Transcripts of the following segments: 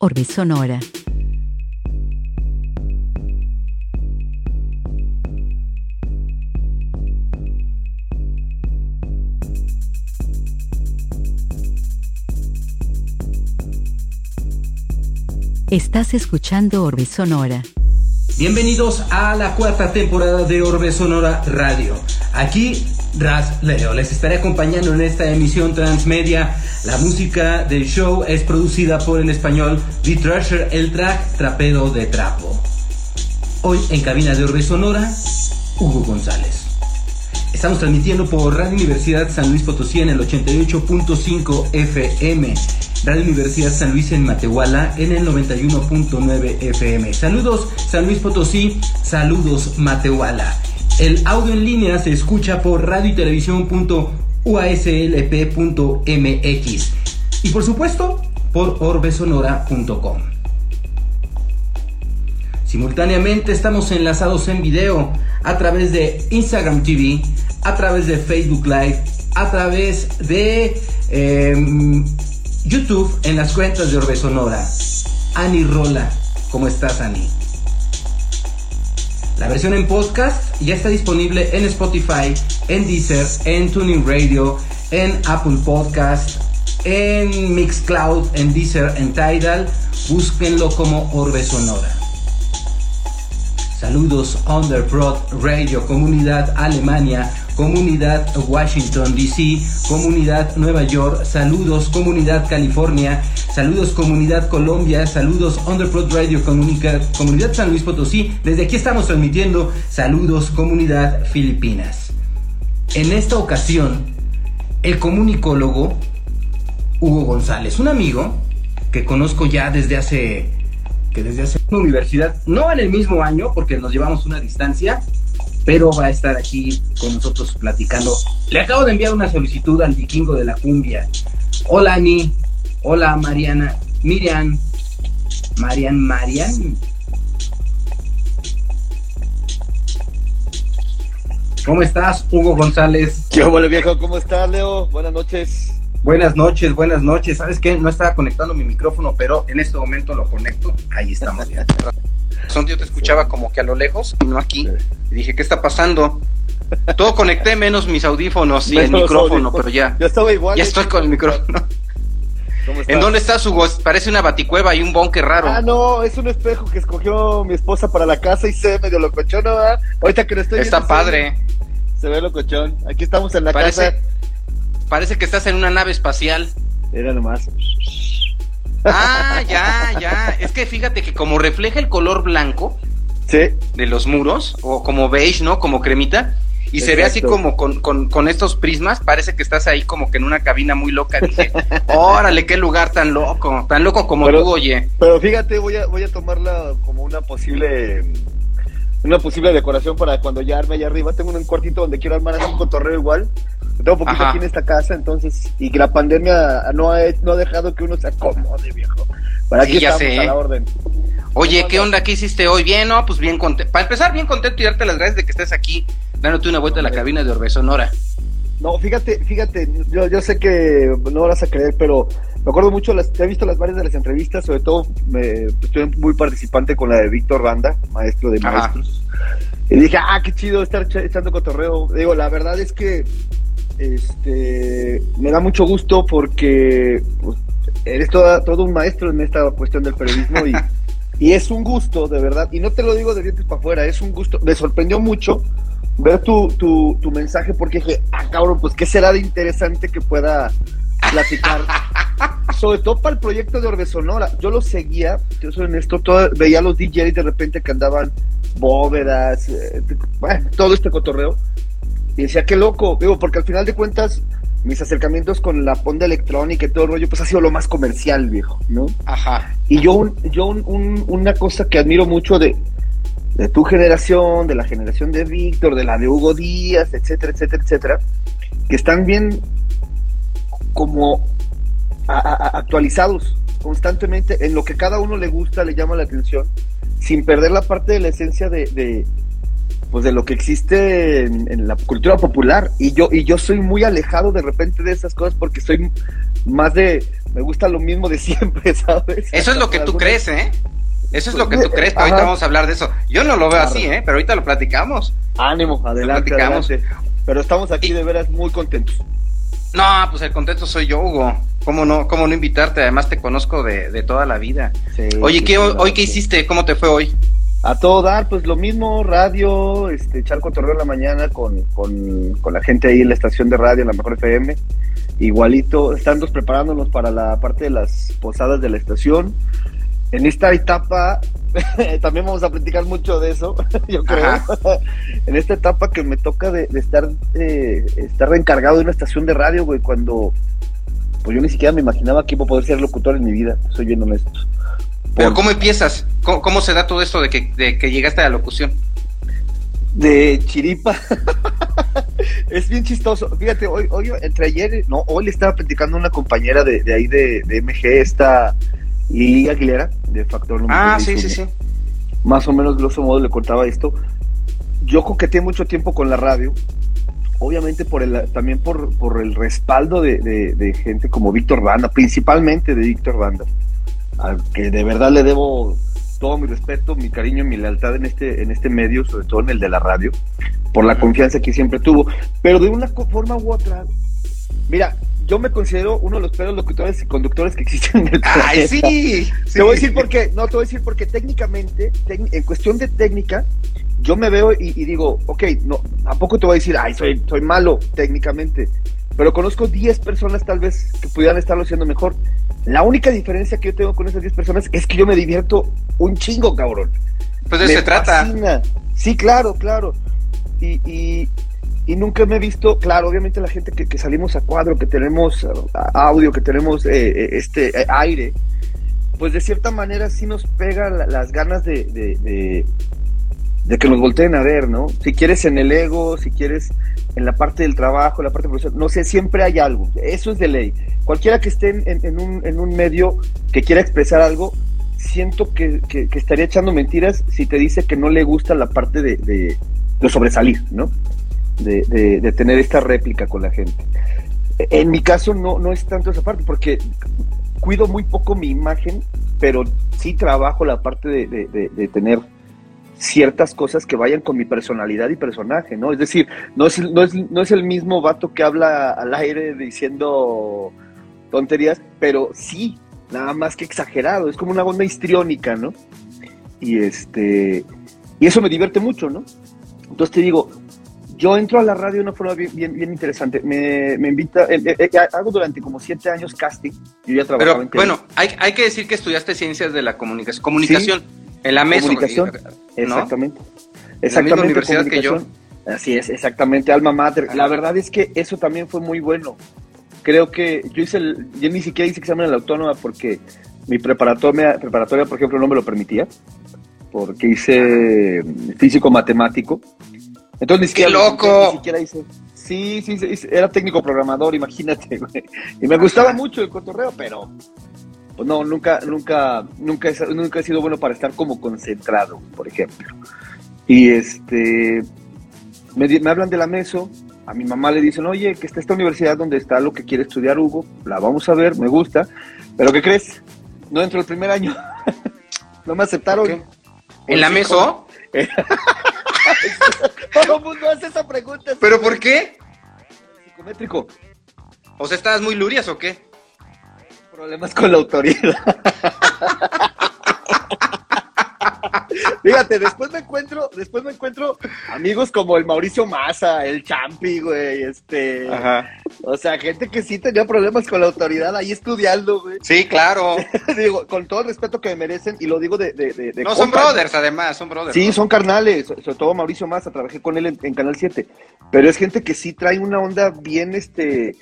Orbe Sonora. Estás escuchando Orbe Sonora. Bienvenidos a la cuarta temporada de Orbe Sonora Radio. Aquí Raz Leo les estaré acompañando en esta emisión transmedia. La música del show es producida por el español The Treasure, el track Trapero de Trapo. Hoy en cabina de Orbe Sonora, Hugo González. Estamos transmitiendo por Radio Universidad San Luis Potosí en el 88.5 FM. Radio Universidad San Luis en Matehuala en el 91.9 FM. Saludos San Luis Potosí, saludos Matehuala. El audio en línea se escucha por radio y televisión.uaslp.mx y por supuesto por orbesonora.com. Simultáneamente estamos enlazados en video a través de Instagram TV, a través de Facebook Live, a través de em, YouTube en las cuentas de Orbe Sonora. Ani Rola, ¿cómo estás Ani? La versión en podcast ya está disponible en Spotify, en Deezer, en Tuning Radio, en Apple Podcast, en Mixcloud, en Deezer, en Tidal. Búsquenlo como Orbe Sonora. Saludos Underprod Radio, Comunidad Alemania, Comunidad Washington DC, Comunidad Nueva York, saludos Comunidad California, saludos Comunidad Colombia, saludos Underprod Radio, Comunidad San Luis Potosí. Desde aquí estamos transmitiendo. Saludos Comunidad Filipinas. En esta ocasión, el comunicólogo Hugo González, un amigo que conozco ya desde hace que desde hace una universidad, no en el mismo año, porque nos llevamos una distancia, pero va a estar aquí con nosotros platicando. Le acabo de enviar una solicitud al vikingo de la cumbia. Hola, Ani. Hola, Mariana. Miriam. Marian, Marian. ¿Cómo estás, Hugo González? ¿Qué hola, viejo? ¿Cómo estás, Leo? Buenas noches. Buenas noches, buenas noches. ¿Sabes qué? No estaba conectando mi micrófono, pero en este momento lo conecto. Ahí estamos. Ya. Yo te escuchaba como que a lo lejos, y no aquí. Y dije, ¿qué está pasando? Todo conecté menos mis audífonos y el micrófono, pero ya. Ya estaba igual. Ya estoy con el micrófono. ¿En dónde estás, Hugo? Parece una baticueva y un bonque raro. Ah, no, es un espejo que escogió mi esposa para la casa y se medio locochón, ¿no? Ahorita que lo estoy Está padre. Se ve locochón. Aquí estamos en la parece, casa. Parece que estás en una nave espacial. Era nomás. Ah, ya, ya. Es que fíjate que como refleja el color blanco sí. de los muros, o como beige, ¿no? Como cremita, y se ve así como con, con, con, estos prismas, parece que estás ahí como que en una cabina muy loca. Dije, órale, qué lugar tan loco, tan loco como pero, tú, oye. Pero fíjate, voy a, voy a tomarla como una posible una posible decoración para cuando ya arme allá arriba. Tengo un cuartito donde quiero armar así un cotorreo igual. Tengo poquito Ajá. aquí en esta casa, entonces, y que la pandemia no ha, no ha dejado que uno se acomode, viejo. Para sí, aquí ya estamos sé. a la orden. Oye, ¿qué onda? ¿Qué hiciste hoy? Bien, ¿no? Pues bien contento. Para empezar, bien contento y darte las gracias de que estés aquí, dándote una vuelta a la cabina de Orbe Sonora. No, fíjate, fíjate, yo, yo sé que no vas a creer, pero me acuerdo mucho, las, he visto las varias de las entrevistas, sobre todo me, estoy muy participante con la de Víctor Randa, maestro de Ajá. maestros. Y dije, ah, qué chido estar echando cotorreo. Digo, la verdad es que este me da mucho gusto porque pues, eres toda, todo un maestro en esta cuestión del periodismo y, y es un gusto, de verdad. Y no te lo digo de dientes para afuera, es un gusto. Me sorprendió mucho ver tu, tu, tu mensaje porque dije, ah, cabrón, pues qué será de interesante que pueda platicar. Sobre todo para el proyecto de Orbe Sonora. Yo lo seguía, yo soy honesto, todo, veía a los DJs de repente que andaban bóvedas, eh, bueno, todo este cotorreo. Y decía, qué loco, digo, porque al final de cuentas, mis acercamientos con la onda electrónica y todo el rollo, pues ha sido lo más comercial, viejo, ¿no? Ajá. Y yo, un, yo un, un, una cosa que admiro mucho de, de tu generación, de la generación de Víctor, de la de Hugo Díaz, etcétera, etcétera, etcétera, que están bien como a, a, actualizados constantemente en lo que cada uno le gusta, le llama la atención, sin perder la parte de la esencia de, de, pues de lo que existe en, la cultura popular. Y yo y yo soy muy alejado de repente de esas cosas porque soy más de me gusta lo mismo de siempre sabes eso es lo que tú crees eh eso es lo que tú crees ahorita vamos a hablar de eso. Yo no lo veo así eh pero ahorita lo platicamos. Ánimo adelante, adelante. pero estamos aquí de veras muy contentos. No pues el contento soy yo Hugo. ¿Cómo no, cómo no invitarte? Además te conozco de, de toda la vida. Oye, ¿qué, hoy qué hiciste? ¿Cómo te fue hoy? A todo dar, pues lo mismo, radio, este, echar cotorreo en la mañana con, la gente ahí en la estación de radio, en la mejor FM. Igualito, estamos preparándonos para la parte de las posadas de la estación. En esta etapa, también vamos a platicar mucho de eso, yo creo. en esta etapa que me toca de, estar, eh, estar encargado de una estación de radio, güey, cuando pues yo ni siquiera me imaginaba que iba a poder ser locutor en mi vida, soy bien honesto. Pero ¿cómo empiezas? ¿Cómo, se da todo esto de que, de que llegaste a la locución? De chiripa. es bien chistoso. Fíjate, hoy, hoy, entre ayer, no, hoy le estaba platicando una compañera de, ahí de, MG, esta Lili Aguilera, de Factor Ah, sí, sí, sí. Más o menos, grosso modo, le contaba esto. Yo coqueteé mucho tiempo con la radio, obviamente por el, también por, por el respaldo de, de gente como Víctor Banda, principalmente de Víctor Banda al que de verdad le debo todo mi respeto, mi cariño mi lealtad en este, en este medio, sobre todo en el de la radio, por la confianza que siempre tuvo. Pero de una forma u otra, mira, yo me considero uno de los peores locutores y conductores que existen en el ¡Ay, sí, Te voy a decir por qué. No, te voy a decir porque técnicamente, en cuestión de técnica, yo me veo y, digo, ok, no, tampoco te voy a decir, ay, soy, soy malo técnicamente. Pero conozco 10 personas tal vez que pudieran estarlo haciendo mejor. La única diferencia que yo tengo con esas 10 personas es que yo me divierto un chingo, cabrón. Pues de eso se trata. Sí, claro, claro. Y, y, nunca me he visto, claro, obviamente la gente que, salimos a cuadro, que tenemos audio, que tenemos eh, eh, este eh, aire, pues de cierta manera sí nos pega las ganas de, de, de, que nos volteen a ver, ¿no? Si quieres en el ego, si quieres en la parte del trabajo, en la parte profesional, no sé, siempre hay algo, eso es de ley. Cualquiera que esté en, un, en un, medio que quiera expresar algo, siento que, estaría echando mentiras si te dice que no le gusta la parte de, de, sobresalir, ¿no? De, de, tener esta réplica con la gente. En mi caso no, no es tanto esa parte, porque cuido muy poco mi imagen, pero sí trabajo la parte de, tener ciertas cosas que vayan con mi personalidad y personaje, ¿no? Es decir, no es, no es, no es el mismo vato que habla al aire diciendo tonterías, pero sí, nada más que exagerado, es como una onda histriónica, ¿no? Y este, y eso me divierte mucho, ¿no? Entonces te digo, yo entro a la radio de una forma bien, bien, interesante. Me, invita, eh, eh, eh, hago durante como siete años casting. Yo ya trabajaba Pero bueno, hay, hay que decir que estudiaste ciencias de la comunicación, comunicación. En la mesa. Comunicación, exactamente. Exactamente. la universidad que yo. Así es, exactamente, alma mater. La verdad es que eso también fue muy bueno. Creo que yo hice el, yo ni siquiera hice examen en la autónoma porque mi preparatoria, preparatoria, por ejemplo, no me lo permitía, porque hice físico matemático. Entonces ni siquiera, loco! Ni siquiera hice. Sí, sí, era técnico programador, imagínate, Y me gustaba mucho el cotorreo, pero no, nunca, nunca, nunca, he, nunca he sido bueno para estar como concentrado, por ejemplo. Y este, me, hablan de la MESO, a mi mamá le dicen, oye, que está esta universidad donde está lo que quiere estudiar Hugo, la vamos a ver, me gusta, pero ¿qué crees? No entro el primer año, no me aceptaron. ¿En la MESO? Todo el mundo hace esa pregunta. ¿Pero por qué? Psicométrico. O sea, ¿estabas muy lurias o qué? Problemas con la autoridad. Fíjate, después me encuentro, después me encuentro amigos como el Mauricio Massa, el Champi, güey, este, Ajá. o sea, gente que sí tenía problemas con la autoridad ahí estudiando, güey. Sí, claro. digo, con todo el respeto que me merecen, y lo digo de, de, de, No, son brothers, además, son brothers. Sí, son carnales, sobre todo Mauricio Massa, trabajé con él en, Canal 7, pero es gente que sí trae una onda bien, este,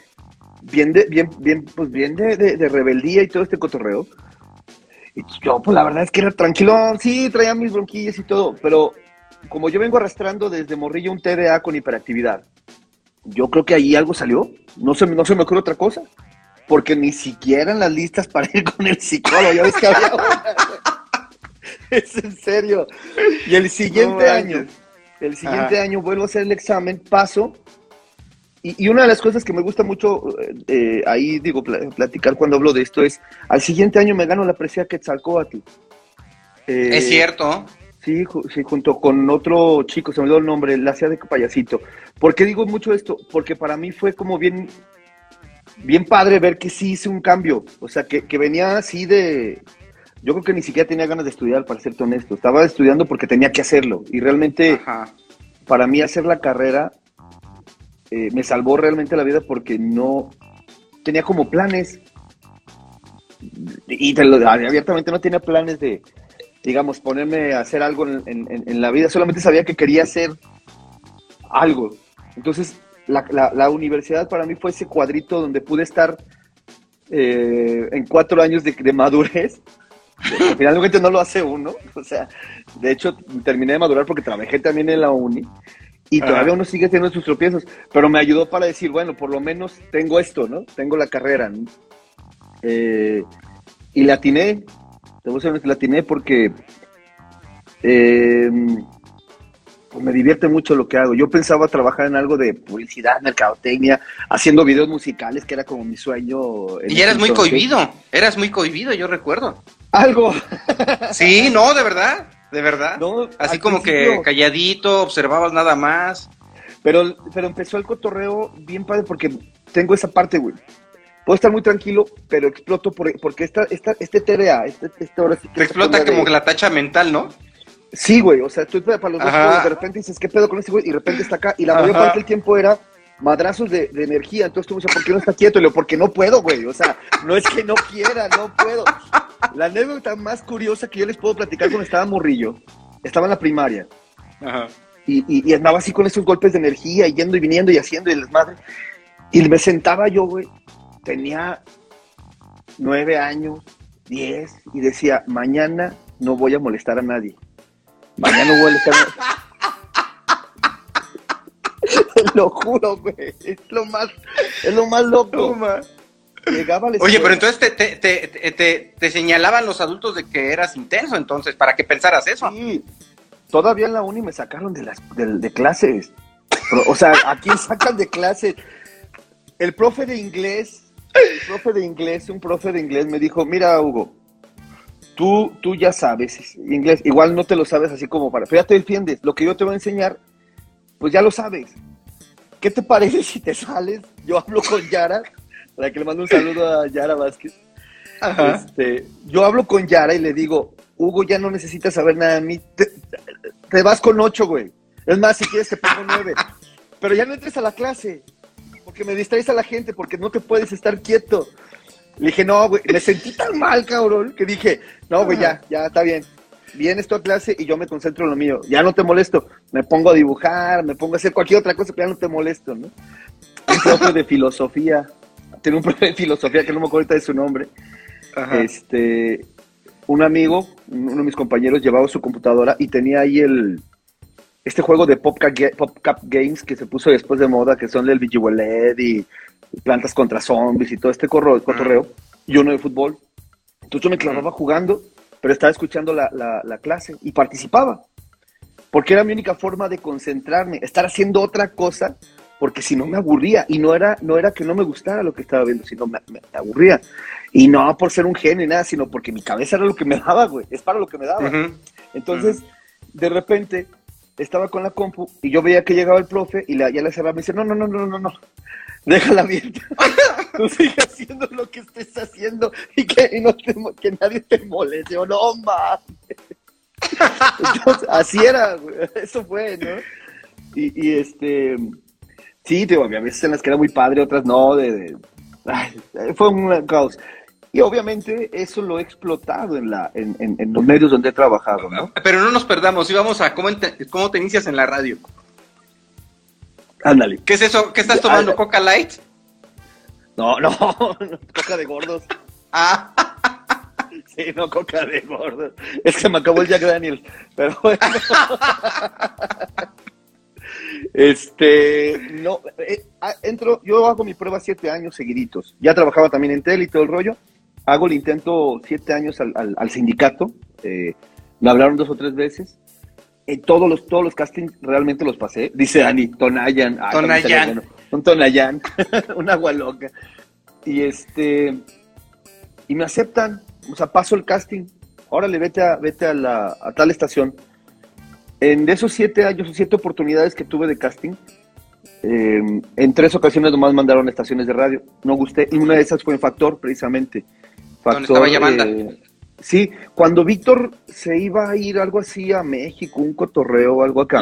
bien de, bien, bien, pues bien de, de, rebeldía y todo este cotorreo. Y yo, pues la verdad es que era tranquilo, sí, traía mis bronquillas y todo, pero como yo vengo arrastrando desde morrillo un TDA con hiperactividad, yo creo que ahí algo salió, no se, no se me ocurre otra cosa, porque ni siquiera en las listas para ir con el psicólogo, ya ves que había Es en serio. Y el siguiente año, El siguiente año vuelvo a hacer el examen, paso. Y, una de las cosas que me gusta mucho eh, ahí, digo, platicar cuando hablo de esto es, al siguiente año me gano la presea Quetzalcoatl. Eh, es cierto. Sí, sí, junto con otro chico, se me dio el nombre, la hacía de payasito. ¿Por qué digo mucho esto? Porque para mí fue como bien, bien padre ver que sí hice un cambio. O sea, que, que venía así de, yo creo que ni siquiera tenía ganas de estudiar, para serte honesto. Estaba estudiando porque tenía que hacerlo. Y realmente, para mí hacer la carrera eh, me salvó realmente la vida porque no tenía como planes. Y abiertamente no tenía planes de, digamos, ponerme a hacer algo en, la vida. Solamente sabía que quería hacer algo. Entonces, la, universidad para mí fue ese cuadrito donde pude estar eh, en cuatro años de, de madurez Finalmente no lo hace uno. O sea, de hecho, terminé de madurar porque trabajé también en la uni. Y todavía uno sigue teniendo sus tropiezos. Pero me ayudó para decir, bueno, por lo menos tengo esto, ¿no? Tengo la carrera. Eh, y la atiné. Debo ser la atiné porque. Eh, pues me divierte mucho lo que hago. Yo pensaba trabajar en algo de publicidad, mercadotecnia, haciendo videos musicales, que era como mi sueño. Y eras muy cohibido, eras muy cohibido, yo recuerdo. Algo. Sí, no, de verdad, de verdad. Así como que calladito, observabas nada más. Pero, pero empezó el cotorreo bien padre porque tengo esa parte, güey. Puedo estar muy tranquilo, pero exploto porque esta, esta, este TDA, este, este ahora sí Te explota como que la tacha mental, ¿no? Sí, güey, o sea, estoy para los dos, de repente dices, ¿qué pedo con este güey? Y de repente está acá, y la mayor parte del tiempo era madrazos de, energía, entonces tú me dices, ¿por qué no está quieto? Y le porque no puedo, güey, o sea, no es que no quiera, no puedo. La anécdota más curiosa que yo les puedo platicar cuando estaba morrillo, estaba en la primaria, Ajá. Y, y, andaba así con esos golpes de energía, yendo y viniendo y haciendo y les madre, y me sentaba yo, güey, tenía nueve años, diez, y decía, mañana no voy a molestar a nadie Mañana voy a estar. lo juro, güey. Es lo más, es lo más loco. Llegaba Oye, pero entonces te, te, te, te, señalaban los adultos de que eras intenso, entonces, para que pensaras eso. Sí, todavía en la uni me sacaron de, las, de, clases. o sea, ¿a quién sacan de clases? El profe de inglés, el profe de inglés, un profe de inglés me dijo, mira, Hugo, tú, tú ya sabes inglés, igual no te lo sabes así como para, pero ya te defiendes, lo que yo te voy a enseñar, pues ya lo sabes. ¿Qué te parece si te sales? Yo hablo con Yara, para que le mando un saludo a Yara Vázquez. Este, yo hablo con Yara y le digo, Hugo, ya no necesitas saber nada de mí, te, vas con ocho, güey. Es más, si quieres te pongo nueve. Pero ya no entres a la clase, porque me distraes a la gente, porque no te puedes estar quieto. Le dije, no, güey, me sentí tan mal, cabrón, que dije, no, güey, ya, ya, está bien. Vienes tú a clase y yo me concentro en lo mío. Ya no te molesto. Me pongo a dibujar, me pongo a hacer cualquier otra cosa, pero ya no te molesto, ¿no? Un profe de filosofía. Tiene un profe de filosofía que no me acuerdo ahorita de su nombre. Este, un amigo, uno de mis compañeros, llevaba su computadora y tenía ahí el, este juego de PopCap, Games que se puso después de moda, que son el Vigiled y plantas contra zombies y todo este corro, cotorreo, y uno de fútbol. Entonces yo me clavaba jugando, pero estaba escuchando la, la, clase y participaba. Porque era mi única forma de concentrarme, estar haciendo otra cosa, porque si no me aburría. Y no era, no era que no me gustara lo que estaba viendo, sino me, me aburría. Y no por ser un genio ni nada, sino porque mi cabeza era lo que me daba, güey. Es para lo que me daba. Entonces, de repente, estaba con la compu y yo veía que llegaba el profe y la, ya le cerraba. Me dice, no, no, no, no, no, no déjala abierta. Tú sigue haciendo lo que estés haciendo y que, no que nadie te moleste. O no, mames. así era, eso fue, ¿no? Y, este, sí, te había veces en las que era muy padre, otras no, de, fue un caos. Y obviamente eso lo he explotado en, la, en, en, los medios donde he trabajado, ¿no? Pero no nos perdamos, y vamos a cómo cómo te inicias en la radio. Ándale. ¿Qué es eso? ¿Qué estás tomando? ¿Coca Light? No, no, coca de gordos. Ah. Sí, no, coca de gordos. Es que me acabó el Jack Daniels. Pero bueno. Este, no, eh, ah, entro, yo hago mi prueba siete años seguiditos. Ya trabajaba también en tele y todo el rollo. Hago el intento siete años al, al, sindicato. Eh, me hablaron dos o tres veces. eh, todos los todos los castings realmente los pasé. Dice Dani, Tonayan. Ah, Tonayan. un Tonayan, un agua loca. Y este, y me aceptan, o sea, paso el casting. Órale, vete a, vete a, la, a tal estación. En esos siete años o siete oportunidades que tuve de casting, eh, en tres ocasiones nomás mandaron estaciones de radio. No gusté. Y una de esas fue en Factor, precisamente. Factor, estaba llamando? Eh, sí, cuando Víctor se iba a ir algo así a México, un cotorreo o algo acá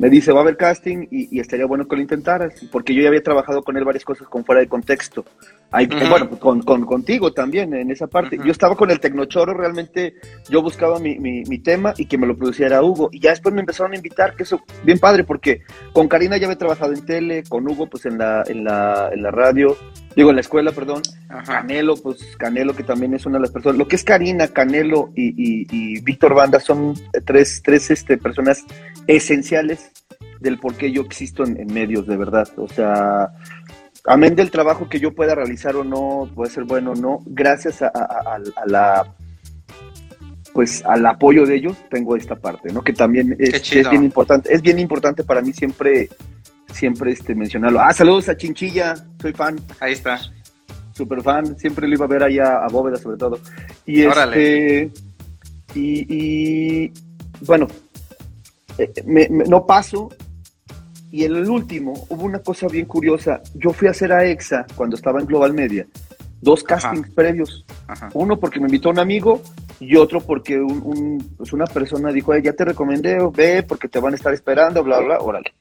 me dice, va a haber casting y, estaría bueno que lo intentaras, porque yo ya había trabajado con él varias cosas con fuera de contexto. Bueno, con, contigo también en esa parte. Yo estaba con el Tecnochoro, realmente yo buscaba mi, mi, tema y que me lo produciera Hugo. Y ya después me empezaron a invitar, que eso, bien padre, porque con Karina ya había trabajado en tele, con Hugo pues en la, en la, en la radio, digo en la escuela, perdón. Canelo, pues Canelo que también es una de las personas. Lo que es Karina, Canelo y, y Víctor Banda son tres, tres este, personas esenciales del por qué yo existo en, medios, de verdad. O sea, amén del trabajo que yo pueda realizar o no, puede ser bueno o no, gracias a, la pues al apoyo de ellos tengo esta parte, ¿no? Que también es, bien importante, es bien importante para mí siempre, siempre este mencionarlo. Ah, saludos a Chinchilla, soy fan. Ahí está. Super fan, siempre lo iba a ver allá a Bóveda sobre todo. Y este y bueno, eh, me, no paso. Y en el último hubo una cosa bien curiosa. Yo fui a hacer a EXA cuando estaba en Global Media. Dos castings previos. Uno porque me invitó un amigo y otro porque un, pues una persona dijo, ya te recomendé, ve porque te van a estar esperando, bla, bla, órale.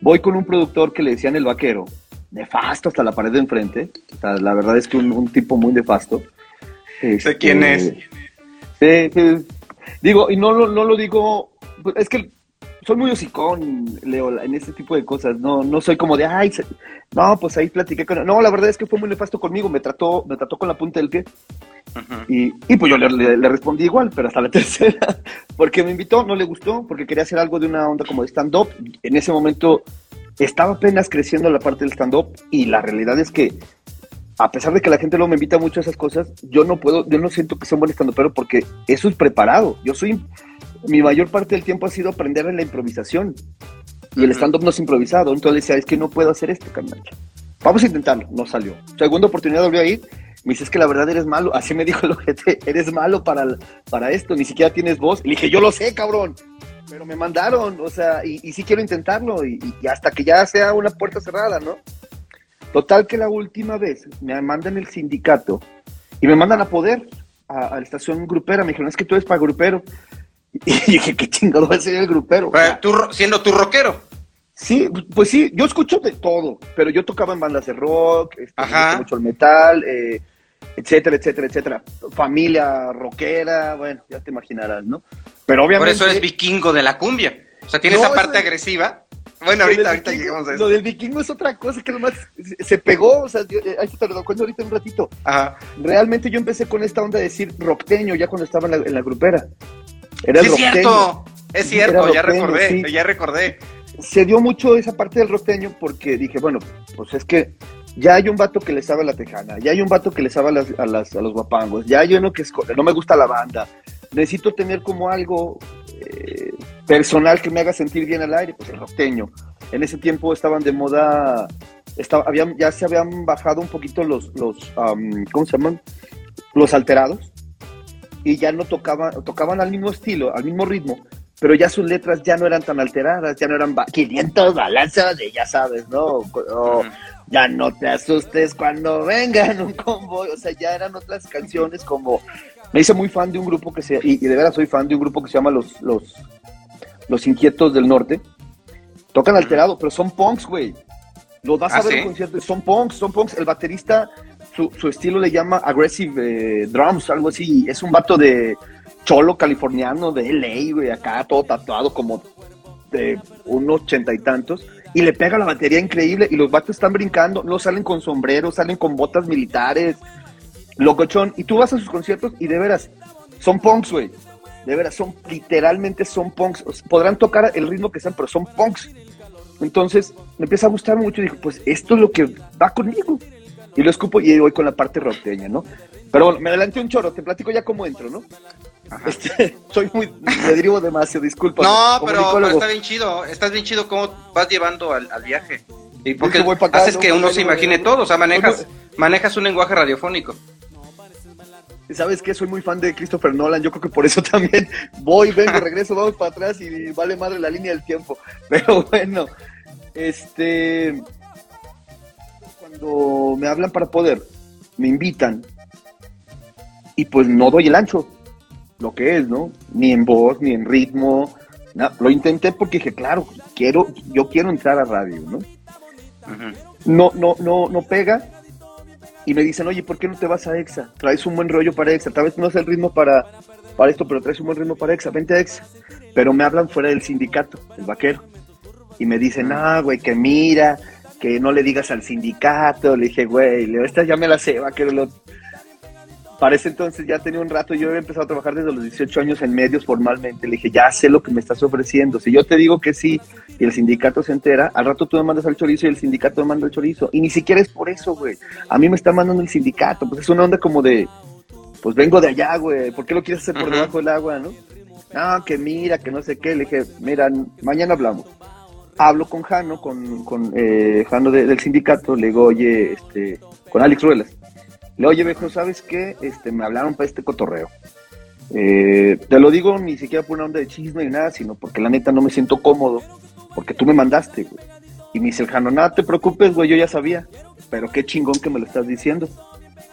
Voy con un productor que le decían el vaquero, nefasto hasta la pared de enfrente. la verdad es que un, tipo muy nefasto. ¿De quién es? digo, y no, no lo digo, pues, es que soy muy hocicón, Leo, en este tipo de cosas. No, no soy como de, ay, no, pues ahí platiqué con No, la verdad es que fue muy nefasto conmigo, me trató, me trató con la punta del pie. y, y, pues yo le, le, respondí igual, pero hasta la tercera, porque me invitó, no le gustó, porque quería hacer algo de una onda como de stand-up. En ese momento estaba apenas creciendo la parte del stand-up y la realidad es que a pesar de que la gente luego me invita mucho a esas cosas, yo no puedo, yo no siento que sea un buen stand pero porque eso es preparado. Yo soy mi mayor parte del tiempo ha sido aprender en la improvisación. Y el stand-up no es improvisado. Entonces decía, es que no puedo hacer esto, carnal. Vamos a intentarlo. No salió. Segunda oportunidad volvió a ir. Me dice, es que la verdad eres malo. Así me dijo el ojete, eres malo para, para esto. Ni siquiera tienes voz. Y le dije, yo lo sé, cabrón. Pero me mandaron. O sea, y, y sí quiero intentarlo. Y, hasta que ya sea una puerta cerrada, ¿no? Total que la última vez me mandan el sindicato y me mandan a poder a, la estación grupera. Me dijeron, es que tú eres para grupero. Y dije, qué chingado va a ser el grupero. ¿Tú, siendo tu rockero. Sí, pues sí, yo escucho de todo, pero yo tocaba en bandas de rock, este, mucho el metal, eh, etcétera, etcétera, etcétera. Familia rockera, bueno, ya te imaginarás, ¿no? Pero obviamente. Por eso es vikingo de la cumbia. O sea, tiene esa parte agresiva. Bueno, ahorita, ahorita llegamos a eso. Lo del vikingo es otra cosa que nomás se pegó, o sea, eh, ahí te lo cuento ahorita un ratito. Ajá. Realmente yo empecé con esta onda de decir rockteño ya cuando estaba en la grupera es cierto, es cierto, ya recordé, ya recordé. Se dio mucho esa parte del rosteño porque dije, bueno, pues es que ya hay un vato que le sabe a la tejana, ya hay un vato que le sabe a, las, a, los guapangos, ya hay uno que es, no me gusta la banda. Necesito tener como algo eh, personal que me haga sentir bien al aire, pues el rosteño. En ese tiempo estaban de moda, estaba, habían, ya se habían bajado un poquito los, los ¿cómo se llaman? Los alterados y ya no tocaban, tocaban al mismo estilo, al mismo ritmo, pero ya sus letras ya no eran tan alteradas, ya no eran 500 balanzas de ya sabes, ¿no? ya no te asustes cuando vengan un convoy, o sea, ya eran otras canciones como me hice muy fan de un grupo que se y, de verdad soy fan de un grupo que se llama los los los Inquietos del Norte. Tocan alterado, pero son punks, güey. Los vas a ¿Ah, ver en conciertos, son punks, son punks. El baterista su, estilo le llama Aggressive eh, Drums, algo así. Es un vato de cholo californiano de LA, güey, acá todo tatuado como de unos ochenta y tantos. Y le pega la batería increíble y los vatos están brincando, no salen con sombreros, salen con botas militares, locochón. Y tú vas a sus conciertos y de veras, son punks, güey. De veras, son literalmente son punks. Podrán tocar el ritmo que sean, pero son punks. Entonces me empieza a gustar mucho y digo, pues esto es lo que va conmigo y lo escupo y voy con la parte roteña, ¿no? Pero bueno, me adelanté un chorro, te platico ya cómo entro, ¿no? Este, soy muy, me derivo demasiado, disculpa. No, pero, está bien chido, estás bien chido cómo vas llevando al, viaje. Y porque haces que uno se imagine todo, o sea, manejas, manejas un lenguaje radiofónico. ¿Sabes qué? Soy muy fan de Christopher Nolan. Yo creo que por eso también voy, vengo, regreso, vamos para atrás y vale madre la línea del tiempo. Pero bueno, este. Cuando me hablan para poder, me invitan y pues no doy el ancho, lo que es, ¿no? Ni en voz, ni en ritmo. Lo intenté porque dije, claro, quiero, yo quiero entrar a radio, ¿no? No, no, no, no pega y me dicen, oye, ¿por qué no te vas a EXA? Traes un buen rollo para EXA. Tal vez no es el ritmo para, para esto, pero traes un buen ritmo para EXA. Vente a EXA. Pero me hablan fuera del sindicato, el vaquero. Y me dicen, ah, güey, que mira, que no le digas al sindicato. Le dije, güey, esta ya me la sé, vaquero. Para ese entonces ya tenía un rato, yo había empezado a trabajar desde los 18 años en medios formalmente. Le dije, ya sé lo que me estás ofreciendo. Si yo te digo que sí y el sindicato se entera, al rato tú me mandas al chorizo y el sindicato me manda al chorizo. Y ni siquiera es por eso, güey. A mí me está mandando el sindicato. Pues es una onda como de, pues vengo de allá, güey. ¿Por qué lo quieres hacer por debajo del agua, no? No, que mira, que no sé qué. Le dije, mira, mañana hablamos. Hablo con Jano, con, con eh, Jano del sindicato. Le digo, oye, este, con Alex Ruelas le oye, viejo, ¿sabes qué? Este, me hablaron para este cotorreo. Eh, te lo digo ni siquiera por una onda de chisme ni nada, sino porque la neta no me siento cómodo, porque tú me mandaste, güey. Y me dice el Jano, nada te preocupes, güey, yo ya sabía, pero qué chingón que me lo estás diciendo.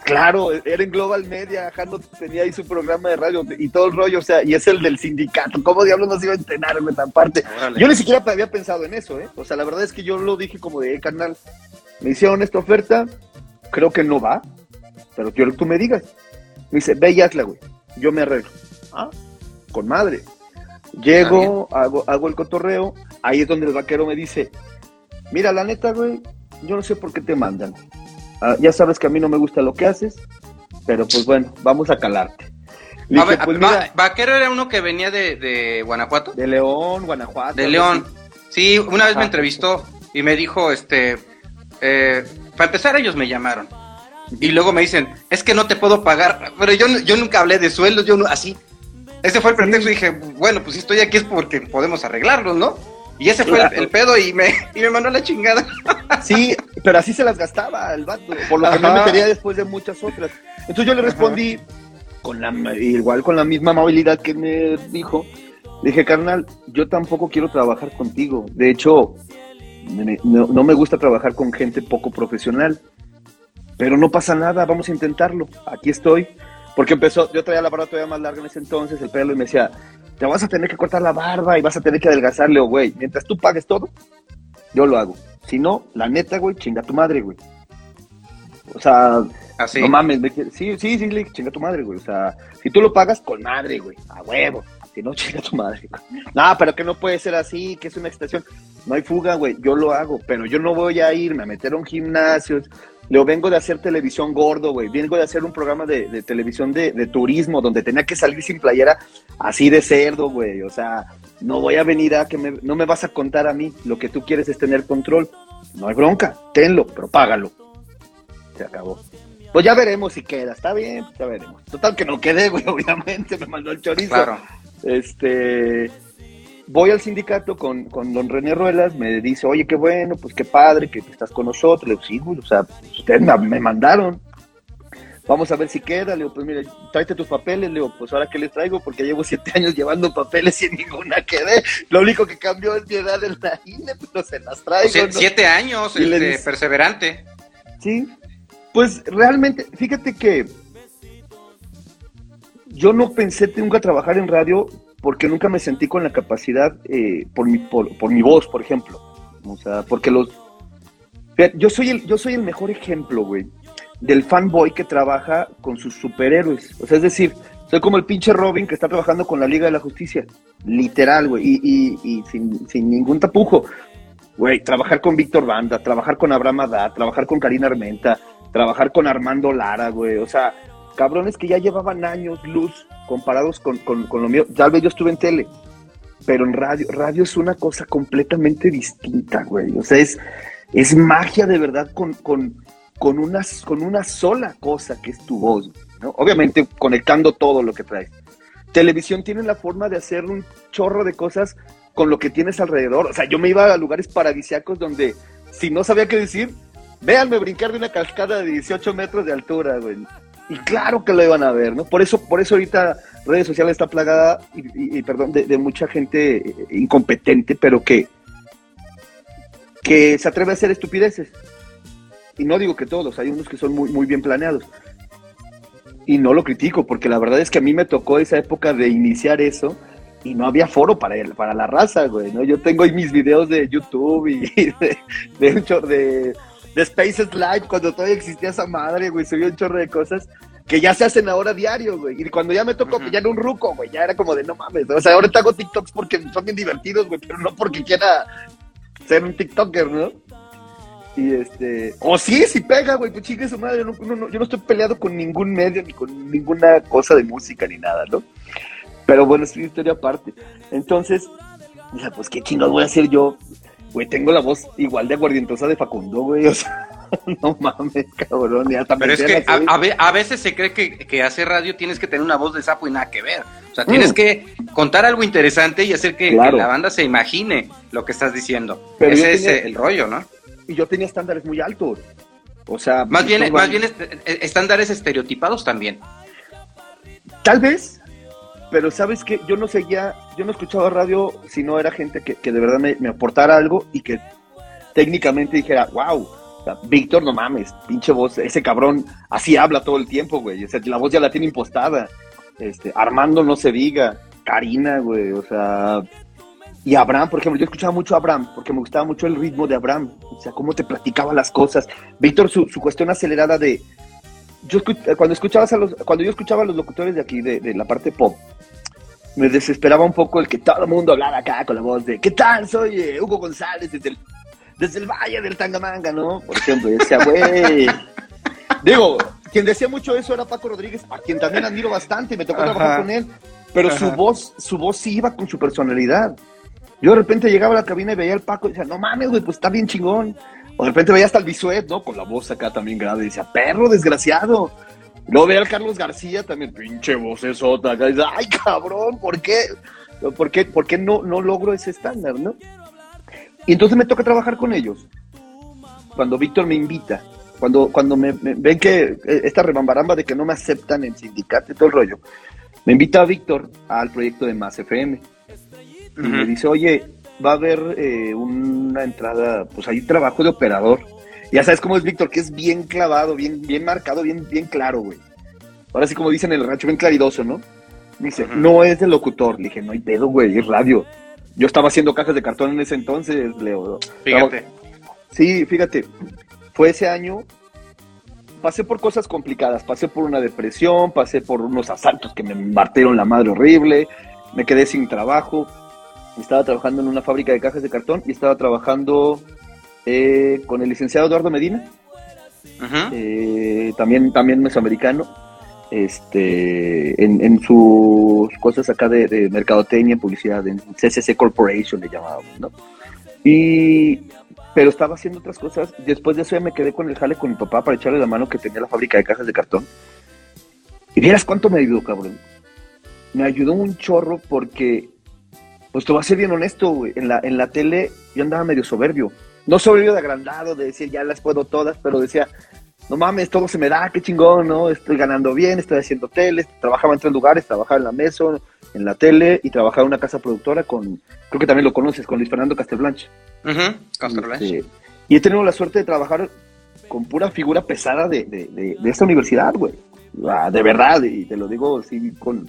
Claro, era en Global Media, Jano tenía ahí su programa de radio y todo el rollo, o sea, y es el del sindicato. ¿Cómo diablos nos iba a entrenar en esta parte? Yo ni siquiera había pensado en eso, ¿eh? O sea, la verdad es que yo lo dije como de, eh, carnal, me hicieron esta oferta, creo que no va, pero quiero que tú me digas. Me dice, ve y hazla, güey. Yo me arreglo. Ah, con madre. Llego, hago, hago el cotorreo. Ahí es donde el vaquero me dice, mira, la neta, güey, yo no sé por qué te mandan. Ah, ya sabes que a mí no me gusta lo que haces, pero pues bueno, vamos a calarte. Pues vaquero era uno que venía de, Guanajuato. De León, Guanajuato. De León. Sí, una vez me entrevistó y me dijo, este, eh, para empezar ellos me llamaron y luego me dicen, es que no te puedo pagar. Pero yo, yo nunca hablé de sueldos, yo no, así. Ese fue el pretexto. Y dije, bueno, pues si estoy aquí es porque podemos arreglarlos, ¿no? Y ese fue el, pedo y me, y me mandó la chingada. Sí, pero así se las gastaba el vato, por lo que me metería después de muchas otras. Entonces yo le respondí, con la, igual con la misma amabilidad que me dijo, dije, carnal, yo tampoco quiero trabajar contigo. De hecho, no me gusta trabajar con gente poco profesional. Pero no pasa nada, vamos a intentarlo. Aquí estoy. Porque empezó, yo traía la barba todavía más larga en ese entonces, el pelo, y me decía, te vas a tener que cortar la barba y vas a tener que adelgazarle, güey. Mientras tú pagues todo, yo lo hago. Si no, la neta, güey, chinga tu madre, güey. O sea, no mames, sí, sí, sí, le chinga tu madre, güey. O sea, si tú lo pagas, con madre, güey, a huevo. Si no, chinga tu madre. Güey. No, pero que no puede ser así, que es una extensión. No hay fuga, güey, yo lo hago, pero yo no voy a irme a meter a un gimnasio, Leo, vengo de hacer televisión gordo, güey. Vengo de hacer un programa de, televisión de, turismo donde tenía que salir sin playera así de cerdo, güey. O sea, no voy a venir a que me, no me vas a contar a mí. Lo que tú quieres es tener control. No hay bronca, tenlo, pero págalo. Se acabó. Pues ya veremos si queda. Está bien, ya veremos. Total que no quedé, güey, obviamente. Me mandó el chorizo. Claro. Este voy al sindicato con, con, don René Ruelas, me dice, oye, qué bueno, pues qué padre que estás con nosotros. Le digo, sí, o sea, ustedes me, mandaron. Vamos a ver si queda. Le digo, pues mire, tráete tus papeles. Le digo, pues ahora qué les traigo, porque llevo siete años llevando papeles y en ninguna quedé. Lo único que cambió es mi edad en la INE, pero se las traigo. Siete años, este, perseverante. Sí, pues realmente, fíjate que yo no pensé nunca trabajar en radio porque nunca me sentí con la capacidad eh, por, mi, por, mi voz, por ejemplo. O sea, porque los... Yo soy el, yo soy el mejor ejemplo, güey, del fanboy que trabaja con sus superhéroes. O sea, es decir, soy como el pinche Robin que está trabajando con la Liga de la Justicia. Literal, güey. Y, y, sin, sin, ningún tapujo. Güey, trabajar con Víctor Banda, trabajar con Abraham Adá, trabajar con Karina Armenta, trabajar con Armando Lara, güey. O sea, cabrones que ya llevaban años luz comparados con, lo mío. Tal vez yo estuve en tele, pero en radio, radio es una cosa completamente distinta, güey. O sea, es, es magia de verdad con, con, con, una, con una sola cosa que es tu voz, ¿no? Obviamente conectando todo lo que traes. televisión tiene la forma de hacer un chorro de cosas con lo que tienes alrededor. O sea, yo me iba a lugares paradisiacos donde si no sabía qué decir, véanme brincar de una cascada de 18 metros de altura, güey. Y claro que lo iban a ver, ¿no? Por eso, por eso ahorita redes sociales está plagada, y, perdón, de, mucha gente eh, incompetente, pero que, que se atreve a hacer estupideces. Y no digo que todos, hay unos que son muy, muy bien planeados. Y no lo critico, porque la verdad es que a mí me tocó esa época de iniciar eso y no había foro para, para la raza, güey, ¿no? Yo tengo ahí mis videos de YouTube y de, de, de de Spaces Live, cuando todavía existía esa madre, güey, subió un chorro de cosas que ya se hacen ahora diario, güey. Y cuando ya me tocó, uh ya era un ruco, güey, ya era como de no mames. O sea, ahora te hago TikToks porque son bien divertidos, güey, pero no porque quiera ser un TikToker, ¿no? Y este. O sí, sí pega, güey, pues chingue su madre. yo no estoy peleado con ningún medio ni con ninguna cosa de música ni nada, ¿no? Pero bueno, es una historia aparte. Entonces, dije, pues qué chingados voy a hacer yo Güey, tengo la voz igual de aguardientosa de Facundo, güey. O sea, no mames, cabrón. Pero es que a, veces se cree que, que hacer radio tienes que tener una voz de sapo y nada que ver. O sea, tienes mm. que contar algo interesante y hacer que, la banda se imagine lo que estás diciendo. Ese es el rollo, ¿no? Y yo tenía estándares muy altos. O sea, más bien, más bien estándares estereotipados también. Tal vez, pero sabes que yo no seguía, yo no escuchaba radio si no era gente que, de verdad me, aportara algo y que técnicamente dijera, wow, Víctor, no mames, pinche voz, ese cabrón así habla todo el tiempo, güey, o sea, la voz ya la tiene impostada, este, Armando no se diga, Karina, güey, o sea, y Abraham, por ejemplo, yo escuchaba mucho a Abraham, porque me gustaba mucho el ritmo de Abraham, o sea, cómo te platicaba las cosas, Víctor, su, su cuestión acelerada de, yo cuando escuchabas a los, cuando yo escuchaba a los locutores de aquí, de, la parte pop, me desesperaba un poco el que todo el mundo hablara acá con la voz de ¿qué tal? Soy eh, Hugo González desde el, desde el Valle del Tangamanga, ¿no? Por ejemplo, y decía, güey. Digo, quien decía mucho eso era Paco Rodríguez, a quien también admiro bastante, me tocó trabajar con él, pero su voz, su voz sí iba con su personalidad. Yo de repente llegaba a la cabina y veía al Paco y decía, no mames, güey, pues está bien chingón. O de repente veía hasta el Bisuet, ¿no? Con la voz acá también grave. Y decía, perro desgraciado. Luego veía al Carlos García también, pinche voz esota. Acá. Dice, ay, cabrón, ¿por qué? ¿Por qué, por qué no, no logro ese estándar, no? Y entonces me toca trabajar con ellos. Cuando Víctor me invita, cuando, cuando me, ven que eh, esta rebambaramba de que no me aceptan en sindicato y todo el rollo, me invita a Víctor al proyecto de Más FM. Y me dice, oye, va a haber eh, una entrada, pues hay trabajo de operador. Ya sabes cómo es Víctor, que es bien clavado, bien, bien marcado, bien, bien claro, güey. Ahora sí, como dicen en el rancho, bien claridoso, ¿no? Dice, no es de locutor. Le dije, no hay pedo, güey, es radio. Yo estaba haciendo cajas de cartón en ese entonces, Leo. Fíjate. Sí, fíjate. Fue ese año. Pasé por cosas complicadas. Pasé por una depresión, pasé por unos asaltos que me embartieron la madre horrible. Me quedé sin trabajo estaba trabajando en una fábrica de cajas de cartón y estaba trabajando eh, con el licenciado Eduardo Medina, eh, también, también mesoamericano, este, en, sus cosas acá de, de mercadotecnia, publicidad, en CCC Corporation le llamábamos, ¿no? Y, pero estaba haciendo otras cosas. Después de eso ya me quedé con el jale con mi papá para echarle la mano que tenía la fábrica de cajas de cartón. Y vieras cuánto me ayudó, cabrón. Me ayudó un chorro porque pues te voy a ser bien honesto, güey. En la, en la tele yo andaba medio soberbio. No soberbio de agrandado, de decir ya las puedo todas, pero decía, no mames, todo se me da, qué chingón, ¿no? Estoy ganando bien, estoy haciendo tele. Trabajaba en tres lugares, trabajaba en la mesa, en la tele y trabajaba en una casa productora con, creo que también lo conoces, con Luis Fernando Castelblanche. Castelblanche. Este, y he tenido la suerte de trabajar con pura figura pesada de, de, de, esta universidad, güey. Ah, de verdad, y te lo digo así con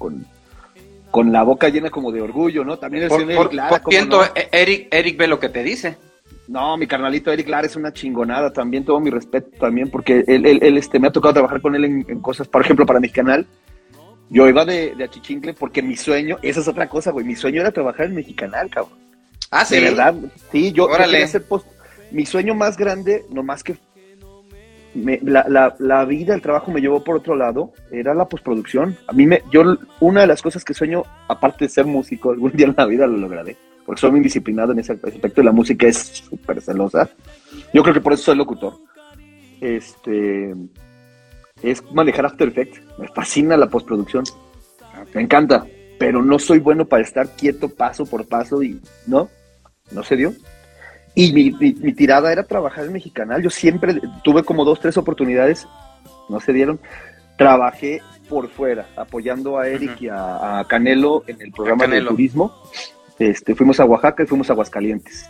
con la boca llena como de orgullo, ¿no? También el por, Eric Lara. E-, Eric, Eric ve lo que te dice. No, mi carnalito Eric Lara es una chingonada también, todo mi respeto también, porque él, él, este, me ha tocado trabajar con él en, cosas, por ejemplo, para mi canal. Yo iba de, de Achichincle porque mi sueño, esa es otra cosa, güey, mi sueño era trabajar en Mexicanal, cabrón. Ah, sí. De verdad, sí, yo, quería hacer post... Mi sueño más grande, nomás que la, la, la, vida, el trabajo me llevó por otro lado, era la postproducción. A mí me, yo, una de las cosas que sueño, aparte de ser músico, algún día en la vida lo lograré, porque soy muy disciplinado en ese aspecto y la música es súper celosa. Yo creo que por eso soy locutor. Este, es manejar After Effects. Me fascina la postproducción. Me encanta. pero no soy bueno para estar quieto paso por paso y no, no se dio. Y mi, mi, tirada era trabajar en Mexicanal. Yo siempre tuve como dos, tres oportunidades, no se dieron. Trabajé por fuera, apoyando a Eric y a, Canelo en el programa de turismo. Este, fuimos a Oaxaca y fuimos a Aguascalientes.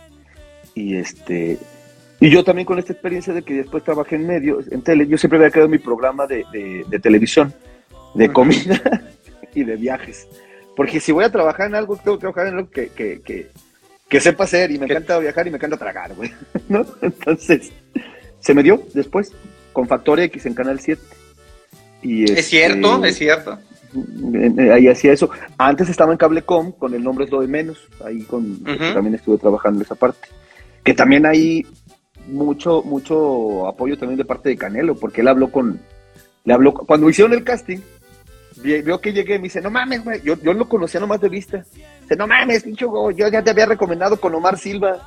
Y este, y yo también con esta experiencia de que después trabajé en medios, en tele, yo siempre había quedado mi programa de, de, televisión, de comida y de viajes. Porque si voy a trabajar en algo, tengo que trabajar en algo que, que, que, que sepa hacer y me encanta viajar y me encanta tragar, güey. ¿No? Entonces, se me dio después con Factor X en Canal 7. Y es cierto, este, es cierto. Ahí hacía eso. Antes estaba en Cablecom con el nombre es lo de menos. Ahí con también estuve trabajando esa parte. Que también hay mucho, mucho apoyo también de parte de Canelo, porque él habló con, le habló, cuando hicieron el casting, vio que llegué y me dice, no mames, güey, yo, yo lo conocía nomás de vista. Dice, no mames, pincho, yo ya te había recomendado con Omar Silva.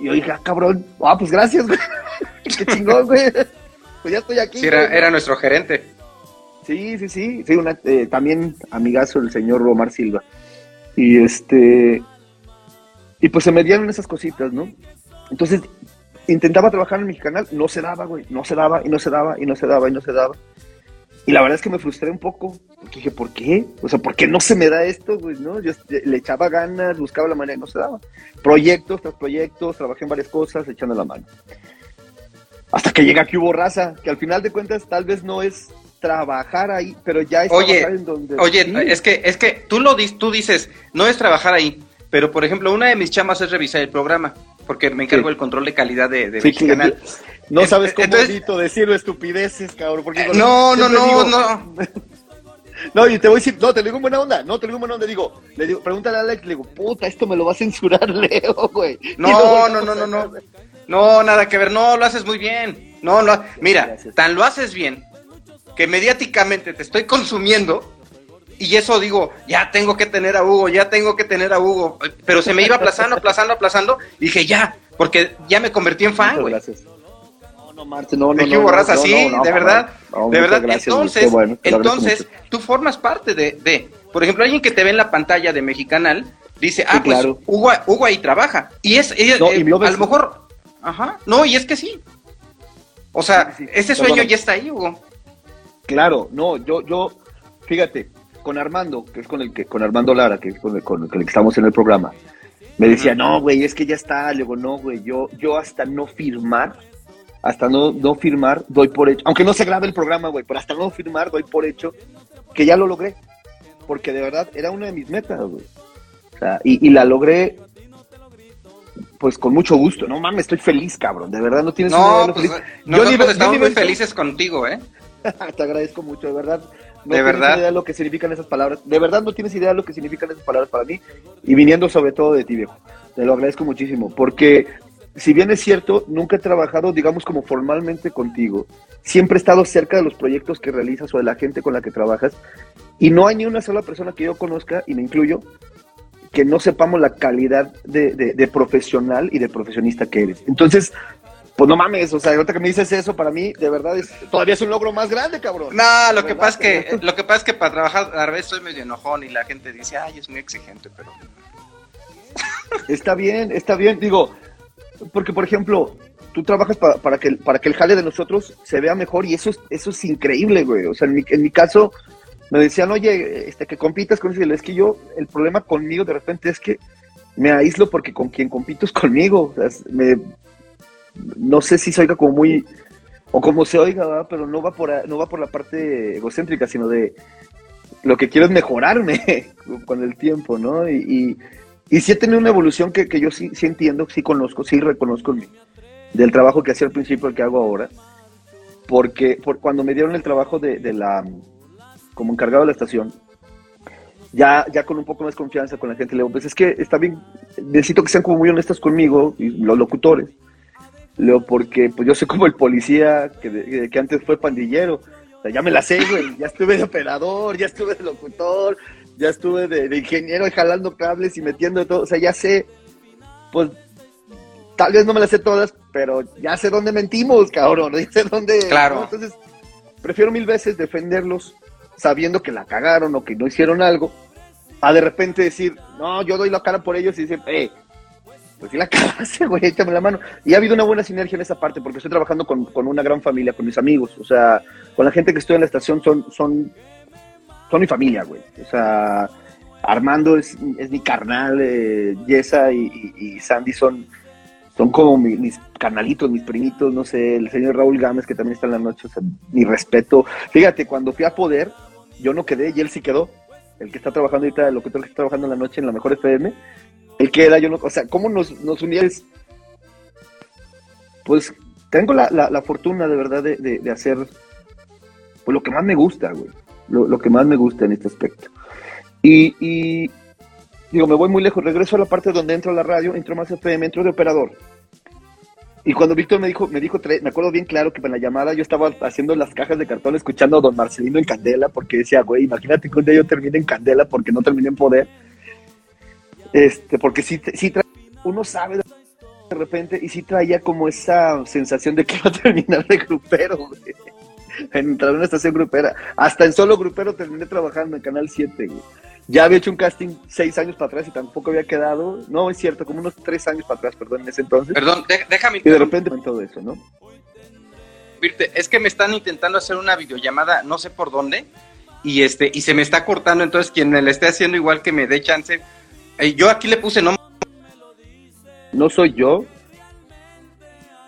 Y yo dije, ah, cabrón, ah, pues gracias, güey. Qué chingón, güey. Pues ya estoy aquí. Sí, era, era nuestro gerente. Sí, sí, sí, sí, eh, también amigazo el señor Omar Silva. Y este, y pues se me dieron esas cositas, ¿no? Entonces, intentaba trabajar en mi canal, no se daba, güey, no se daba, y no se daba, y no se daba, y no se daba. Y la verdad es que me frustré un poco, dije, ¿por qué? O sea, ¿por qué no se me da esto, güey, no? Yo le echaba ganas, buscaba la manera y no se daba. Proyectos tras proyectos, trabajé en varias cosas, echando la mano. Hasta que llega que hubo raza, que al final de cuentas tal vez no es trabajar ahí, pero ya es oye, trabajar en donde... Oye, es que, es que tú lo tú dices, no es trabajar ahí, pero por ejemplo, una de mis chamas es revisar el programa porque me encargo del control de calidad de, de mi canal. No sabes cómo Entonces, decir estupideces, cabrón. Porque no, no, no, no. No, y te voy a decir, no, te lo digo en buena onda, no, te lo digo en buena onda, digo, le digo, pregúntale a Alex, le digo, puta, esto me lo va a censurar Leo, güey. No, no, no, no, no, no, nada que ver, no, lo haces muy bien, no, no, mira, tan lo haces bien, que mediáticamente te estoy consumiendo, y eso digo, ya tengo que tener a Hugo, ya tengo que tener a Hugo. Pero se me iba aplazando, aplazando, aplazando. Y dije, ya, porque ya me convertí en fan, güey. No, no, Marte, no, no. Hugo Raza, sí, de verdad. de verdad. entonces, entonces tú formas parte de, de, por ejemplo, alguien que te ve en la pantalla de Mexicanal dice, ah, pues Hugo, Hugo, ahí trabaja. Y es, eh, a lo mejor, ajá, no, y es que sí. O sea, ese sueño ya está ahí, Hugo. Claro, no, yo, yo, fíjate, con Armando, que es con el que, con Armando Lara, que es con el, con el que estamos en el programa, me decía, no, güey, es que ya está. Le digo, no, güey, yo, yo hasta no firmar, hasta no, no firmar, doy por hecho, aunque no se grabe el programa, güey, pero hasta no firmar, doy por hecho que ya lo logré. Porque de verdad era una de mis metas, güey. O sea, y, y la logré pues con mucho gusto. No mames, estoy feliz, cabrón. De verdad, no tienes no, idea pues, Nosotros estamos muy felices contigo, ¿eh? Te agradezco mucho, de verdad. No de verdad. idea de lo que significan esas palabras. De verdad no tienes idea de lo que significan esas palabras para mí. Y viniendo sobre todo de ti, viejo. Te lo agradezco muchísimo. Porque si bien es cierto, nunca he trabajado, digamos, como formalmente contigo. Siempre he estado cerca de los proyectos que realizas o de la gente con la que trabajas. Y no hay ni una sola persona que yo conozca, y me incluyo, que no sepamos la calidad de, de profesional y de profesionista que eres. Entonces, pues no mames, o sea, ahorita que me dices eso, para mí, de verdad, es todavía es un logro más grande, cabrón. No, lo que pasa es que, lo que pasa es que para trabajar a veces soy medio enojón y la gente dice, ay, es muy exigente, pero. Está bien, está bien, digo, porque por ejemplo, tú trabajas para, para, que, para que el jale de nosotros se vea mejor y eso es, eso es increíble, güey. O sea, en mi, en mi caso, me decían, oye, este, que compitas con eso, es que yo, el problema conmigo de repente es que me aíslo porque con quien compito es conmigo. O sea, me, no sé si se oiga como muy, o como se oiga, pero no va, por, no va por la parte egocéntrica, sino de lo que quiero es mejorarme con el tiempo, ¿no? Y, y, sí he tenido una evolución que, yo sí, sí entiendo, sí conozco, sí reconozco del trabajo que hacía al principio el que hago ahora, porque por, cuando me dieron el trabajo de, de la, como encargado de la estación, ya, ya con un poco más confianza con la gente, le digo, pues es que está bien, necesito que sean como muy honestos conmigo, y los locutores, Leo, porque pues yo soy como el policía que, que antes fue pandillero. O sea, ya me la sé, güey. Ya estuve de operador, ya estuve de locutor, ya estuve de, de ingeniero jalando cables y metiendo todo. O sea, ya sé, pues, tal vez no me las sé todas, pero ya sé dónde mentimos, cabrón. Ya sé dónde. Claro. Entonces, prefiero mil veces defenderlos sabiendo que la cagaron o que no hicieron algo, a de repente decir, no, yo doy la cara por ellos y decir, eh, pues sí la cagaste, güey, échame la mano. Y ha habido una buena sinergia en esa parte, porque estoy trabajando con, con una gran familia, con mis amigos, o sea, con la gente que estoy en la estación son, son, son mi familia, güey. O sea, Armando es, es mi carnal, eh, Yesa y, y- Sandy son, son como mi- mis carnalitos, mis primitos, no sé, el señor Raúl Gámez, que también está en la noche, o sea, mi respeto. Fíjate, cuando fui a Poder, yo no quedé y él sí quedó. El que está trabajando ahorita, el que está trabajando en la noche en la mejor FM, él queda, yo no, o sea, ¿cómo nos, nos unías? Pues tengo la, la, fortuna de verdad de, de- hacer pues, lo que más me gusta, güey. Lo, lo que más me gusta en este aspecto. Y, digo, me voy muy lejos, regreso a la parte donde entro a la radio, entro más FM, entro de operador. Y cuando Víctor me dijo, me dijo, me acuerdo bien claro que en la llamada yo estaba haciendo las cajas de cartón escuchando a don Marcelino en Candela, porque decía, güey, imagínate que un día yo termine en Candela porque no terminé en poder. Este, porque sí, sí trae- uno sabe de repente y sí traía como esa sensación de que iba a terminar de grupero, güey. Entrar en una estación grupera. Hasta en solo grupero terminé trabajando en Canal 7, güey. Ya había hecho un casting seis años para atrás y tampoco había quedado. No, es cierto, como unos tres años para atrás, perdón, en ese entonces. Perdón, de- déjame Y de repente todo eso, ¿no? Es que me están intentando hacer una videollamada, no sé por dónde, y este y se me está cortando. Entonces, quien me la esté haciendo igual que me dé chance. Eh, yo aquí le puse no No soy yo.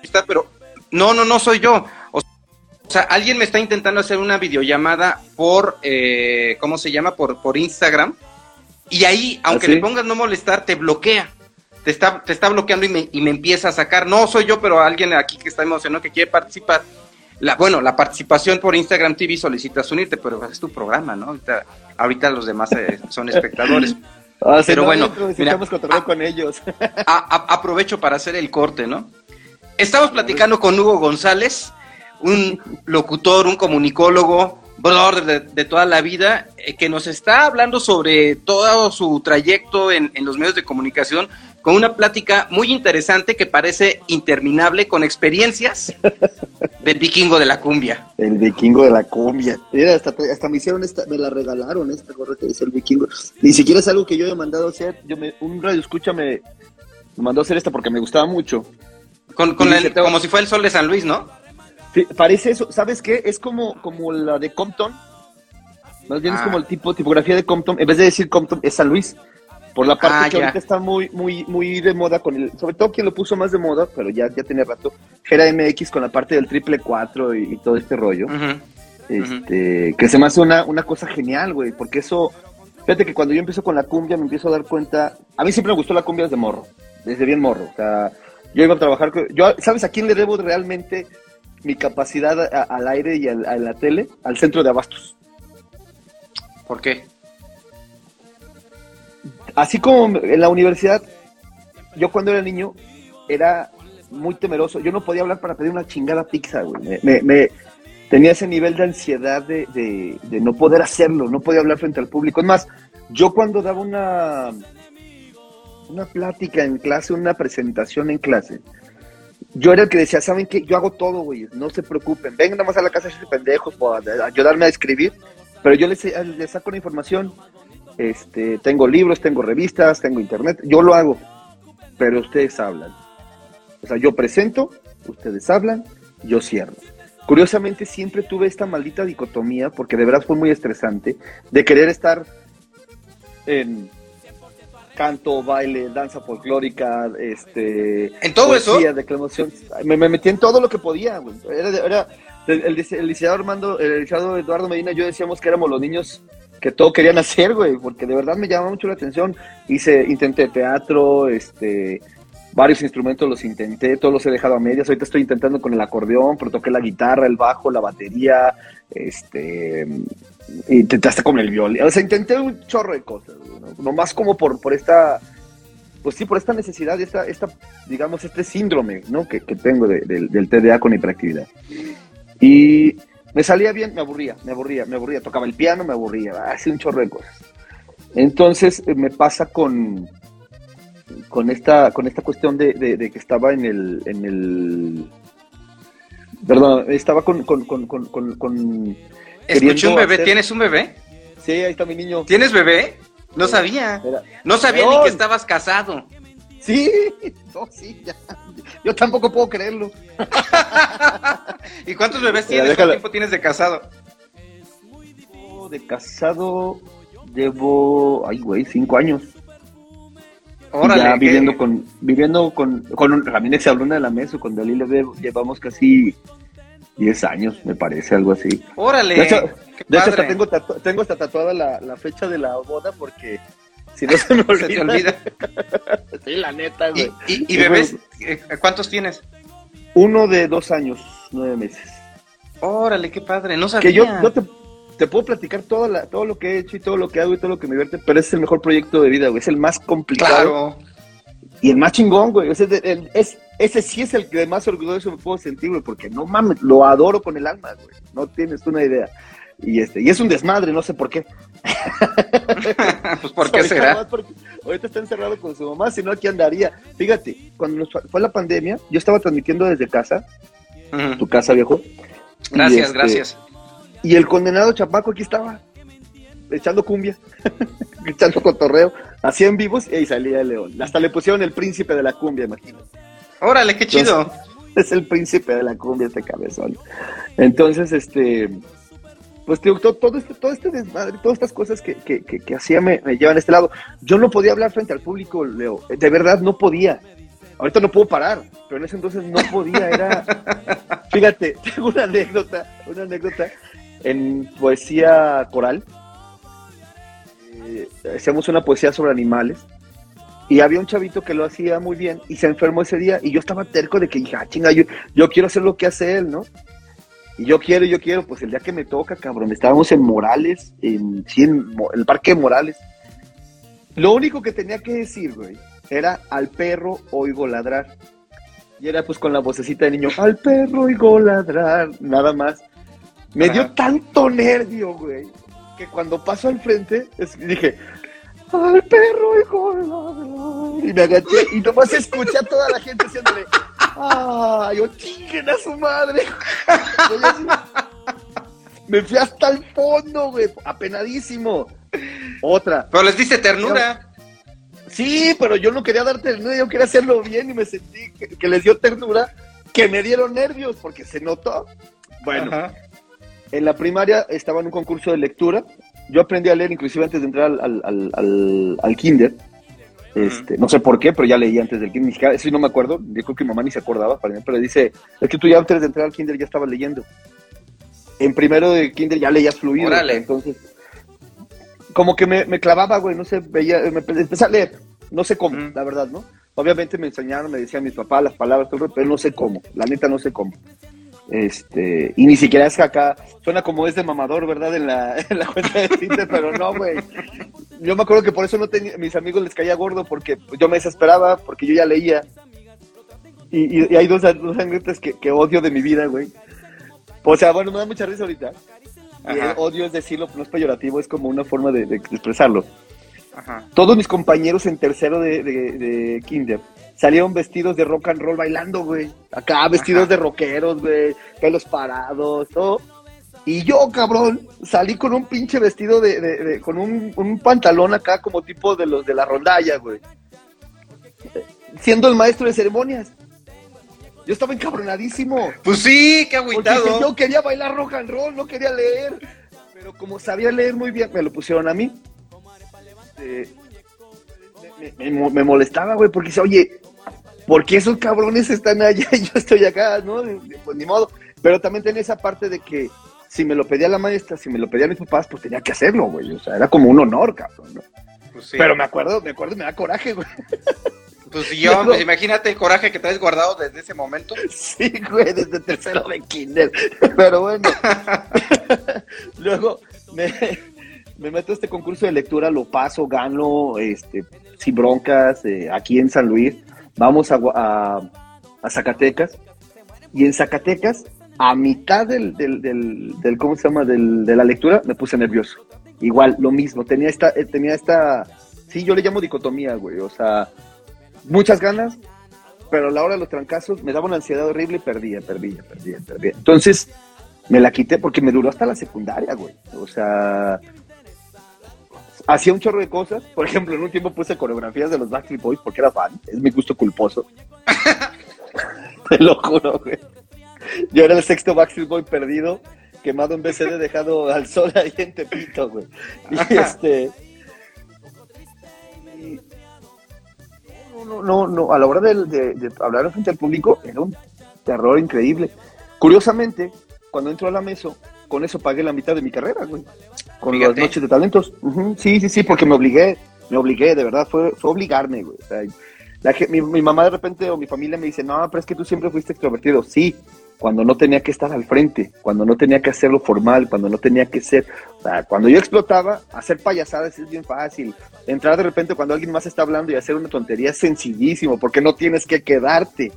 está, pero no, no, no soy yo. O, o sea, alguien me está intentando hacer una videollamada por, eh, ¿cómo se llama? Por, por Instagram. Y ahí, aunque ¿Ah, sí? le pongas no molestar, te bloquea. Te está, te está bloqueando y me, y me empieza a sacar. No soy yo, pero alguien aquí que está emocionado, que quiere participar. La, bueno, la participación por Instagram TV solicitas unirte, pero es tu programa, ¿no? Ahorita, ahorita los demás eh, son espectadores. Ah, Pero no, bueno, mira, con ellos. A- a- aprovecho para hacer el corte, ¿no? Estamos platicando con Hugo González, un locutor, un comunicólogo, brother de, de toda la vida, eh, que nos está hablando sobre todo su trayecto en, en los medios de comunicación, con una plática muy interesante que parece interminable, con experiencias del vikingo de la cumbia. El vikingo de la cumbia. Mira, hasta, hasta me hicieron esta, me la regalaron esta gorra que dice el vikingo. Ni siquiera es algo que yo haya mandado a hacer. Yo me, un radio escucha me, me mandó a hacer esta porque me gustaba mucho. Con, con te- como si fuera el sol de San Luis, ¿no? Sí, parece eso. ¿Sabes qué? Es como, como la de Compton. Más bien es Ah. como el tipo tipografía de Compton. En vez de decir Compton, es San Luis. Por la parte Ah, que ya. ahorita está muy, muy, muy de moda con el, sobre todo quien lo puso más de moda, pero ya, ya tiene rato, era MX con la parte del triple 4 y, y todo este rollo. Este, que se me hace una, una cosa genial, güey, porque eso, fíjate que cuando yo empiezo con la cumbia me empiezo a dar cuenta, a mí siempre me gustó la cumbia desde morro, desde bien morro, o sea, yo iba a trabajar, con- yo, ¿sabes a quién le debo realmente mi capacidad a- al aire y al- a la tele? Al centro de abastos. ¿Por qué? Así como en la universidad, yo cuando era niño era muy temeroso. Yo no podía hablar para pedir una chingada pizza, güey. Me, tenía ese nivel de ansiedad de, de- de no poder hacerlo, no podía hablar frente al público. Es más, yo cuando daba una, una plática en clase, una presentación en clase, yo era el que decía, ¿saben qué? Yo hago todo, güey, no se preocupen. Vengan nada más a la casa hacerse pendejos o a- a ayudarme a escribir, pero yo les, les saco la información. Este, tengo libros, tengo revistas, tengo internet, yo lo hago, pero ustedes hablan. O sea, yo presento, ustedes hablan, yo cierro. Curiosamente siempre tuve esta maldita dicotomía, porque de verdad fue muy estresante, de querer estar en canto, baile, danza folclórica, este... ¿En todo eso? declamación. Me, me metí en todo lo que podía, güey. Era, era- el, el, el licenciado Armando, el licenciado Eduardo Medina yo decíamos que éramos los niños que todo querían hacer, güey, porque de verdad me llamaba mucho la atención. Hice, intenté teatro, este, varios instrumentos los intenté, todos los he dejado a medias. Ahorita estoy intentando con el acordeón, pero toqué la guitarra, el bajo, la batería, este, intenté hasta con el violín. O sea, intenté un chorro de cosas, ¿no? nomás como por, por esta, pues sí, por esta necesidad, esta, esta digamos, este síndrome, ¿no? Que, tengo de- del- del TDA con hiperactividad. Y me salía bien, me aburría, me aburría, me aburría. Tocaba el piano, me aburría, hacía un chorro de cosas. Entonces eh, me pasa con, con, esta, con esta cuestión de, de- de que estaba en el, en el... Perdón, estaba con... con, con, con, con- Escuché un bebé, hacer- ¿tienes un bebé? Sí, ahí está mi niño. ¿Tienes bebé? No sabía. Era- No sabía ni que estabas casado. Sí, no, sí, ya. Yo tampoco puedo creerlo. ¿Y cuántos bebés tienes? déjalo. ¿Cuánto tiempo tienes de casado? De casado llevo, ay, güey, cinco años. Órale, ya ¿qué? viviendo con, viviendo con, con un- también ex alumna de la mesa, con Dalila llevamos casi 10 años, me parece, algo así. Órale. De hecho, de hasta tengo, tatu- tengo hasta tatuada la, la fecha de la boda porque si no se me olvida. Se te olvida. Sí, la neta, ¿Y, güey. y, y bebés? eh, ¿Cuántos tienes? Uno de dos años, nueve meses. Órale, qué padre. No sabía. Que yo, yo te, te puedo platicar todo, la, todo lo que he hecho y todo lo que hago y todo lo que me divierte, pero ese es el mejor proyecto de vida, güey. Es el más complicado Claro. y el más chingón, güey. Ese, es el- es, ese sí es el que más orgulloso me puedo sentir, güey, porque no mames, lo adoro con el alma, güey. No tienes tú una idea. Y este, y es un desmadre, no sé por qué. pues, ¿por qué será? ahorita está encerrado con su mamá, si no aquí andaría. Fíjate, cuando nos fue la pandemia, yo estaba transmitiendo desde casa, tu casa, viejo. Gracias, este, gracias. Y el condenado chapaco aquí estaba, echando cumbia, echando cotorreo, hacía en vivos y ahí salía el león. Hasta le pusieron el príncipe de la cumbia, imagínate. Órale, qué chido. Es el príncipe de la cumbia este cabezón. Entonces, este, pues te digo, todo, todo este, todo este desmadre, todas estas cosas que, que, que, que hacía me, me llevan a este lado. Yo no podía hablar frente al público, Leo. De verdad no podía. Ahorita no puedo parar, pero en ese entonces no podía. Era, fíjate, tengo una anécdota, una anécdota en poesía coral. Eh, hacíamos una poesía sobre animales y había un chavito que lo hacía muy bien y se enfermó ese día y yo estaba terco de que dije, ah, chinga, yo, yo quiero hacer lo que hace él, ¿no? Y yo quiero, yo quiero, pues el día que me toca, cabrón, estábamos en Morales, en, sí, en el parque de Morales. Lo único que tenía que decir, güey, era al perro oigo ladrar. Y era pues con la vocecita de niño, al perro oigo ladrar, nada más. Me dio tanto nervio, güey, que cuando paso al frente, es- dije, al perro oigo ladrar. Y me agaché y nomás escuché a toda la gente haciéndole, ay, yo chinguen a su madre. Me fui hasta el fondo, güey, apenadísimo. Otra. Pero les diste ternura. Sí, pero yo no quería dar ternura, yo quería hacerlo bien y me sentí que, que les dio ternura, que me dieron nervios porque se notó. Bueno, Ajá. en la primaria estaba en un concurso de lectura. Yo aprendí a leer inclusive antes de entrar al, al, al, al- al kinder. Este, no sé por qué, pero ya leí antes del kinder. Ni siquiera- Eso sí no me acuerdo. Yo creo que mi mamá ni se acordaba, para mí, pero dice, es que tú ya antes de entrar al kinder ya estabas leyendo. En primero de kinder ya leías fluido. Órale. Entonces, como que me, me clavaba, güey, no sé, veía, me empe- empecé a leer. No sé cómo, la verdad, ¿no? Obviamente me enseñaron, me decían mis papás las palabras, todo, pero no sé cómo. La neta no sé cómo. Este, y ni siquiera es que acá, suena como es de mamador, ¿verdad? En la, en la cuenta de Twitter, pero no, güey. Yo me acuerdo que por eso no tenía, mis amigos les caía gordo, porque yo me desesperaba, porque yo ya leía. Y, y- y hay dos, dos anécdotas que, que odio de mi vida, güey. O sea, bueno, me da mucha risa ahorita. Y el odio es decirlo, no es peyorativo, es como una forma de, de expresarlo. Ajá. Todos mis compañeros en tercero de, de, de kinder salieron vestidos de rock and roll bailando, güey. Acá vestidos Ajá. de rockeros, güey, pelos parados, todo. Y yo, cabrón, salí con un pinche vestido de, de- de- con un, un pantalón acá como tipo de los de la rondalla, güey. Siendo el maestro de ceremonias. Yo estaba encabronadísimo. Pues sí, qué agüitado. yo quería bailar rock and roll, no quería leer. Pero como sabía leer muy bien, me lo pusieron a mí. Eh, me, me- me molestaba, güey, porque dice, oye, ¿por qué esos cabrones están allá y yo estoy acá? ¿No? Pues ni modo. Pero también tenía esa parte de que si me lo pedía la maestra, si me lo pedían mis papás, pues tenía que hacerlo, güey. O sea, era como un honor, cabrón, ¿no? Pues sí. Pero me acuerdo, me acuerdo, me da coraje, güey. Pues yo, pues imagínate el coraje que traes guardado desde ese momento. Sí, güey, desde tercero de kinder. Pero bueno. Luego me, me meto a este concurso de lectura, lo paso, gano, este, sin broncas, eh, aquí en San Luis. Vamos a, a Zacatecas. Y en Zacatecas, a mitad del, del, del, ¿cómo se llama? De la lectura, me puse nervioso. Igual, lo mismo. Tenía esta, eh, tenía esta, sí, yo le llamo dicotomía, güey. O sea, muchas ganas, pero a la hora de los trancazos me daba una ansiedad horrible y perdía, perdía, perdía, perdía. Entonces me la quité porque me duró hasta la secundaria, güey. O sea, hacía un chorro de cosas. Por ejemplo, en un tiempo puse coreografías de los Backstreet Boys porque era fan. Es mi gusto culposo. Te lo juro, güey. Yo era el sexto Backstreet Boy perdido, quemado en BCD, dejado al sol ahí en Tepito, güey. Y este. y- No, no, no, a la hora de, de- de hablar frente al público era un terror increíble. Curiosamente, cuando entro a la mesa, con eso pagué la mitad de mi carrera, güey. Con Fíjate. las noches de talentos. Sí, sí, sí, porque me obligué, me obligué, de verdad, fue, fue obligarme, güey. O sea, la mi, mi mamá de repente o mi familia me dice, no, pero es que tú siempre fuiste extrovertido. Sí, cuando no tenía que estar al frente, cuando no tenía que hacerlo formal, cuando no tenía que ser, o sea, cuando yo explotaba, hacer payasadas es bien fácil. Entrar de repente cuando alguien más está hablando y hacer una tontería es sencillísimo, porque no tienes que quedarte.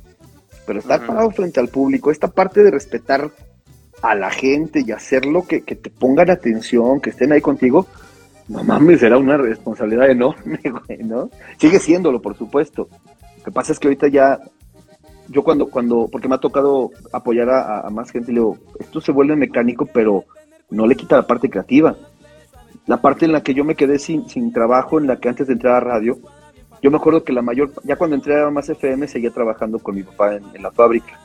Pero estar Ujú. parado frente al público, esta parte de respetar a la gente y hacerlo que, que te pongan atención, que estén ahí contigo, no mames, era una responsabilidad enorme, güey, ¿no? Sigue siéndolo, por supuesto. Lo que pasa es que ahorita ya, yo cuando, cuando, porque me ha tocado apoyar a, más gente, le digo, esto se vuelve mecánico, pero no le quita la parte creativa. La parte en la que yo me quedé sin, sin trabajo, en la que antes de entrar a radio, yo me acuerdo que la mayor, ya cuando entré a más FM, seguía trabajando con mi papá en, en la fábrica.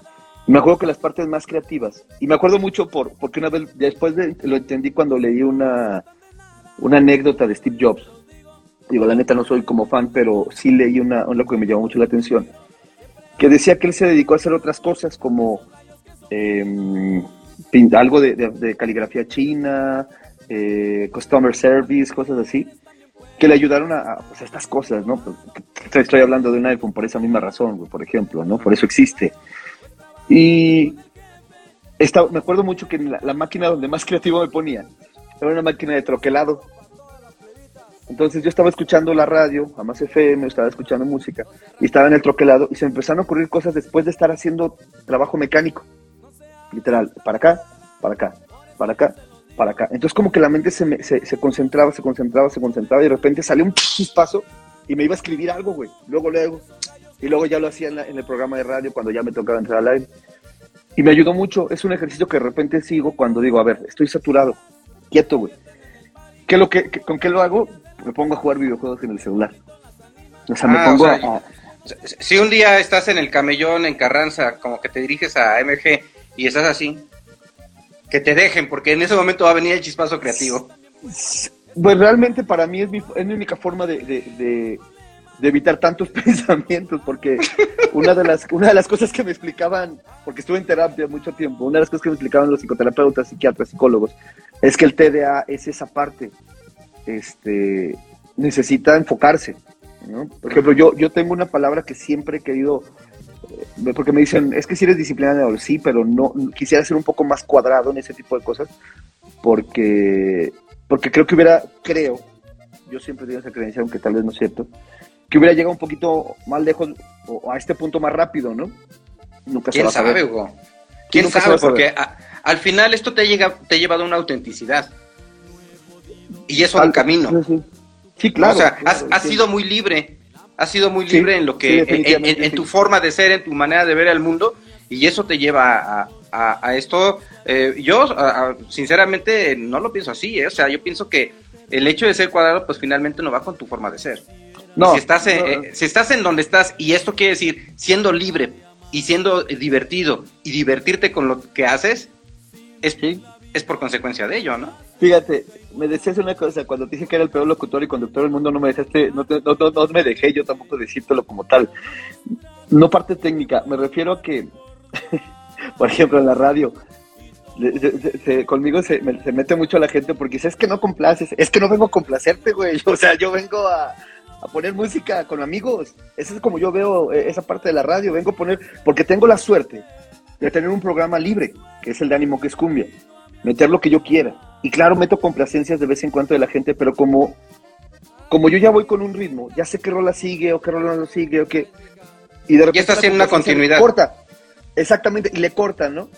Y me acuerdo que las partes más creativas, y me acuerdo mucho por, porque una vez, después de, lo entendí cuando leí una, una anécdota de Steve Jobs. Digo, la neta no soy como fan, pero sí leí una, una que me llamó mucho la atención. Que decía que él se dedicó a hacer otras cosas como pin- algo de, caligrafía china, eh, customer service, cosas así, que le ayudaron a, a, pues, estas cosas, ¿no? Estoy, hablando de un iPhone por esa misma razón, por ejemplo, ¿no? Por eso existe. Y esta- me acuerdo mucho que la máquina donde más creativo me ponía era una máquina de troquelado. Entonces yo estaba escuchando la radio, a más FM, estaba escuchando música, y estaba en el troquelado, y se me empezaron a ocurrir cosas después de estar haciendo trabajo mecánico. Literal, para acá, para acá, para acá, para acá. Entonces como que la mente se, me- se, concentraba, se concentraba, se concentraba, y de repente salió un chispazo, y me iba a escribir algo, güey. Luego, luego. Y luego ya lo hacía en, la- en el programa de radio cuando ya me tocaba entrar al aire. Y me ayudó mucho. Es un ejercicio que de repente sigo cuando digo, a ver, estoy saturado, quieto, güey. ¿Qué lo que- ¿Con qué lo hago? Me pongo a jugar videojuegos en el celular. O sea, me Ah, pongo o sea, a, a- Si un día estás en el camellón, en Carranza, como que te diriges a MG y estás así, que te dejen, porque en ese momento va a venir el chispazo creativo. Pues realmente para mí es mi, es mi única forma de, de- de- de evitar tantos pensamientos, porque una de, las, una de las cosas que me explicaban, porque estuve en terapia mucho tiempo, una de las cosas que me explicaban los psicoterapeutas, psiquiatras, psicólogos, es que el TDA es esa parte, este, necesita enfocarse. ¿no? Por ejemplo, yo, yo tengo una palabra que siempre he querido, eh, porque me dicen, es que si eres disciplinado, sí, pero no, quisiera ser un poco más cuadrado en ese tipo de cosas, porque, porque creo que hubiera, creo, yo siempre tengo esa creencia, aunque tal vez no es cierto, que hubiera llegado un poquito más lejos o a este punto más rápido, ¿no? Nunca se ¿Quién va a saber. sabe, Hugo? ¿Quién sabe? Porque a- al final esto te, llega, te ha llevado a una autenticidad. Y eso Al- camino. Sí, claro. o sea, claro, has, has sí. sido muy libre. Has sido muy Sí, libre en lo que, en, en- tu forma de ser, en tu manera de ver el mundo, y eso te lleva a, a- a esto. Eh, yo, a- sinceramente, no lo pienso así, ¿eh? o sea, yo pienso que el hecho de ser cuadrado, pues finalmente no va con tu forma de ser. No, si, estás en, no, eh, si estás en donde estás, y esto quiere decir siendo libre y siendo eh, divertido y divertirte con lo que haces, es, Sí. Es por consecuencia de ello, ¿no? Fíjate, me decías una cosa, cuando te dije que era el peor locutor y conductor del mundo, no me dejaste, no, te- me dejé yo tampoco decírtelo como tal. No parte técnica, me refiero a que, por ejemplo, en la radio, conmigo se, me- se mete mucho la gente porque dice, es que no complaces, es que no vengo a complacerte, güey, o sea, yo vengo a, a poner música con amigos, eso es como yo veo eh, esa parte de la radio, vengo a poner, porque tengo la suerte de tener un programa libre, que es el de ánimo que es cumbia, meter lo que yo quiera. Y claro, meto complacencias de vez en cuando de la gente, pero como, como yo ya voy con un ritmo, ya sé qué rola sigue o qué rola no sigue o qué. Y de repente estás la en una continuidad. Corta. Exactamente, y le cortan, ¿no?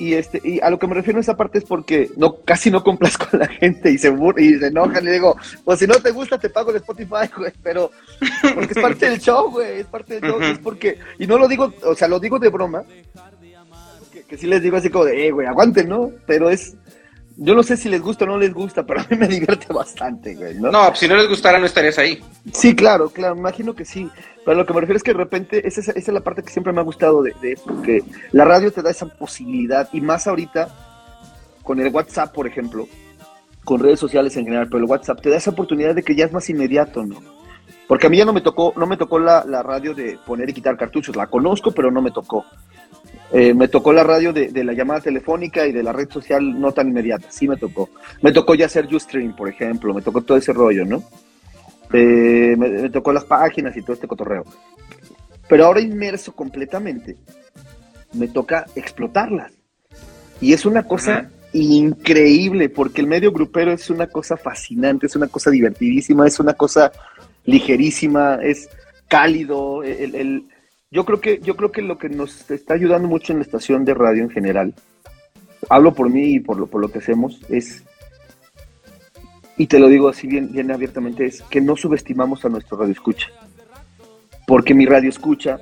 Y este, y a lo que me refiero en esa parte es porque no, casi no complazco a la gente y se bur- y se enojan y le digo, pues si no te gusta te pago el Spotify, güey, pero porque es parte del show, güey, es parte del show, es porque, y no lo digo, o sea, lo digo de broma, que, sí les digo así como de, eh, güey, aguanten, ¿no? Pero es, yo no sé si les gusta o no les gusta, pero a mí me divierte bastante, güey, ¿no? No, si no les gustara no estarías ahí. Sí, claro, claro, imagino que sí. Pero lo que me refiero es que de repente, esa, es- esa es la parte que siempre me ha gustado de, de eso, que la radio te da esa posibilidad, y más ahorita, con el WhatsApp, por ejemplo, con redes sociales en general, pero el WhatsApp te da esa oportunidad de que ya es más inmediato, ¿no? Porque a mí ya no me tocó, no me tocó la, la radio de poner y quitar cartuchos, la conozco, pero no me tocó. Eh, me tocó la radio de, de la llamada telefónica y de la red social no tan inmediata, sí me tocó. Me tocó ya hacer Ustream, por ejemplo, me tocó todo ese rollo, ¿no? Eh, me, me tocó las páginas y todo este cotorreo. Pero ahora inmerso completamente, me toca explotarlas. Y es una cosa increíble, porque el medio grupero es una cosa fascinante, es una cosa divertidísima, es una cosa ligerísima, es cálido. El, el- yo creo que yo creo que lo que nos está ayudando mucho en la estación de radio en general, hablo por mí y por lo, por lo que hacemos, es y te lo digo así bien, bien abiertamente, es que no subestimamos a nuestro radio escucha. Porque mi radio escucha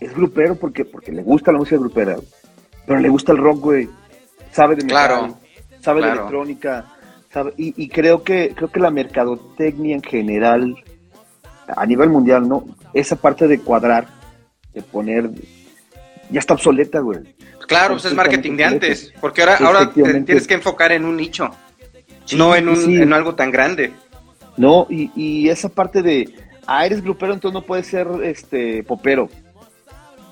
es grupero porque, porque le gusta la música grupera, pero le gusta el rock, güey. Sabe de metal, Claro, sabe de electrónica, sabe, y, y creo que creo que la mercadotecnia en general, a nivel mundial, ¿no? Esa parte de cuadrar, de poner, ya está obsoleta, güey. Claro, pues es marketing de antes, porque ahora, ahora te tienes que enfocar en un nicho, Sí, no en, un, sí. en algo tan grande. No, y, y esa parte de, ah, eres grupero, entonces no puedes ser este popero.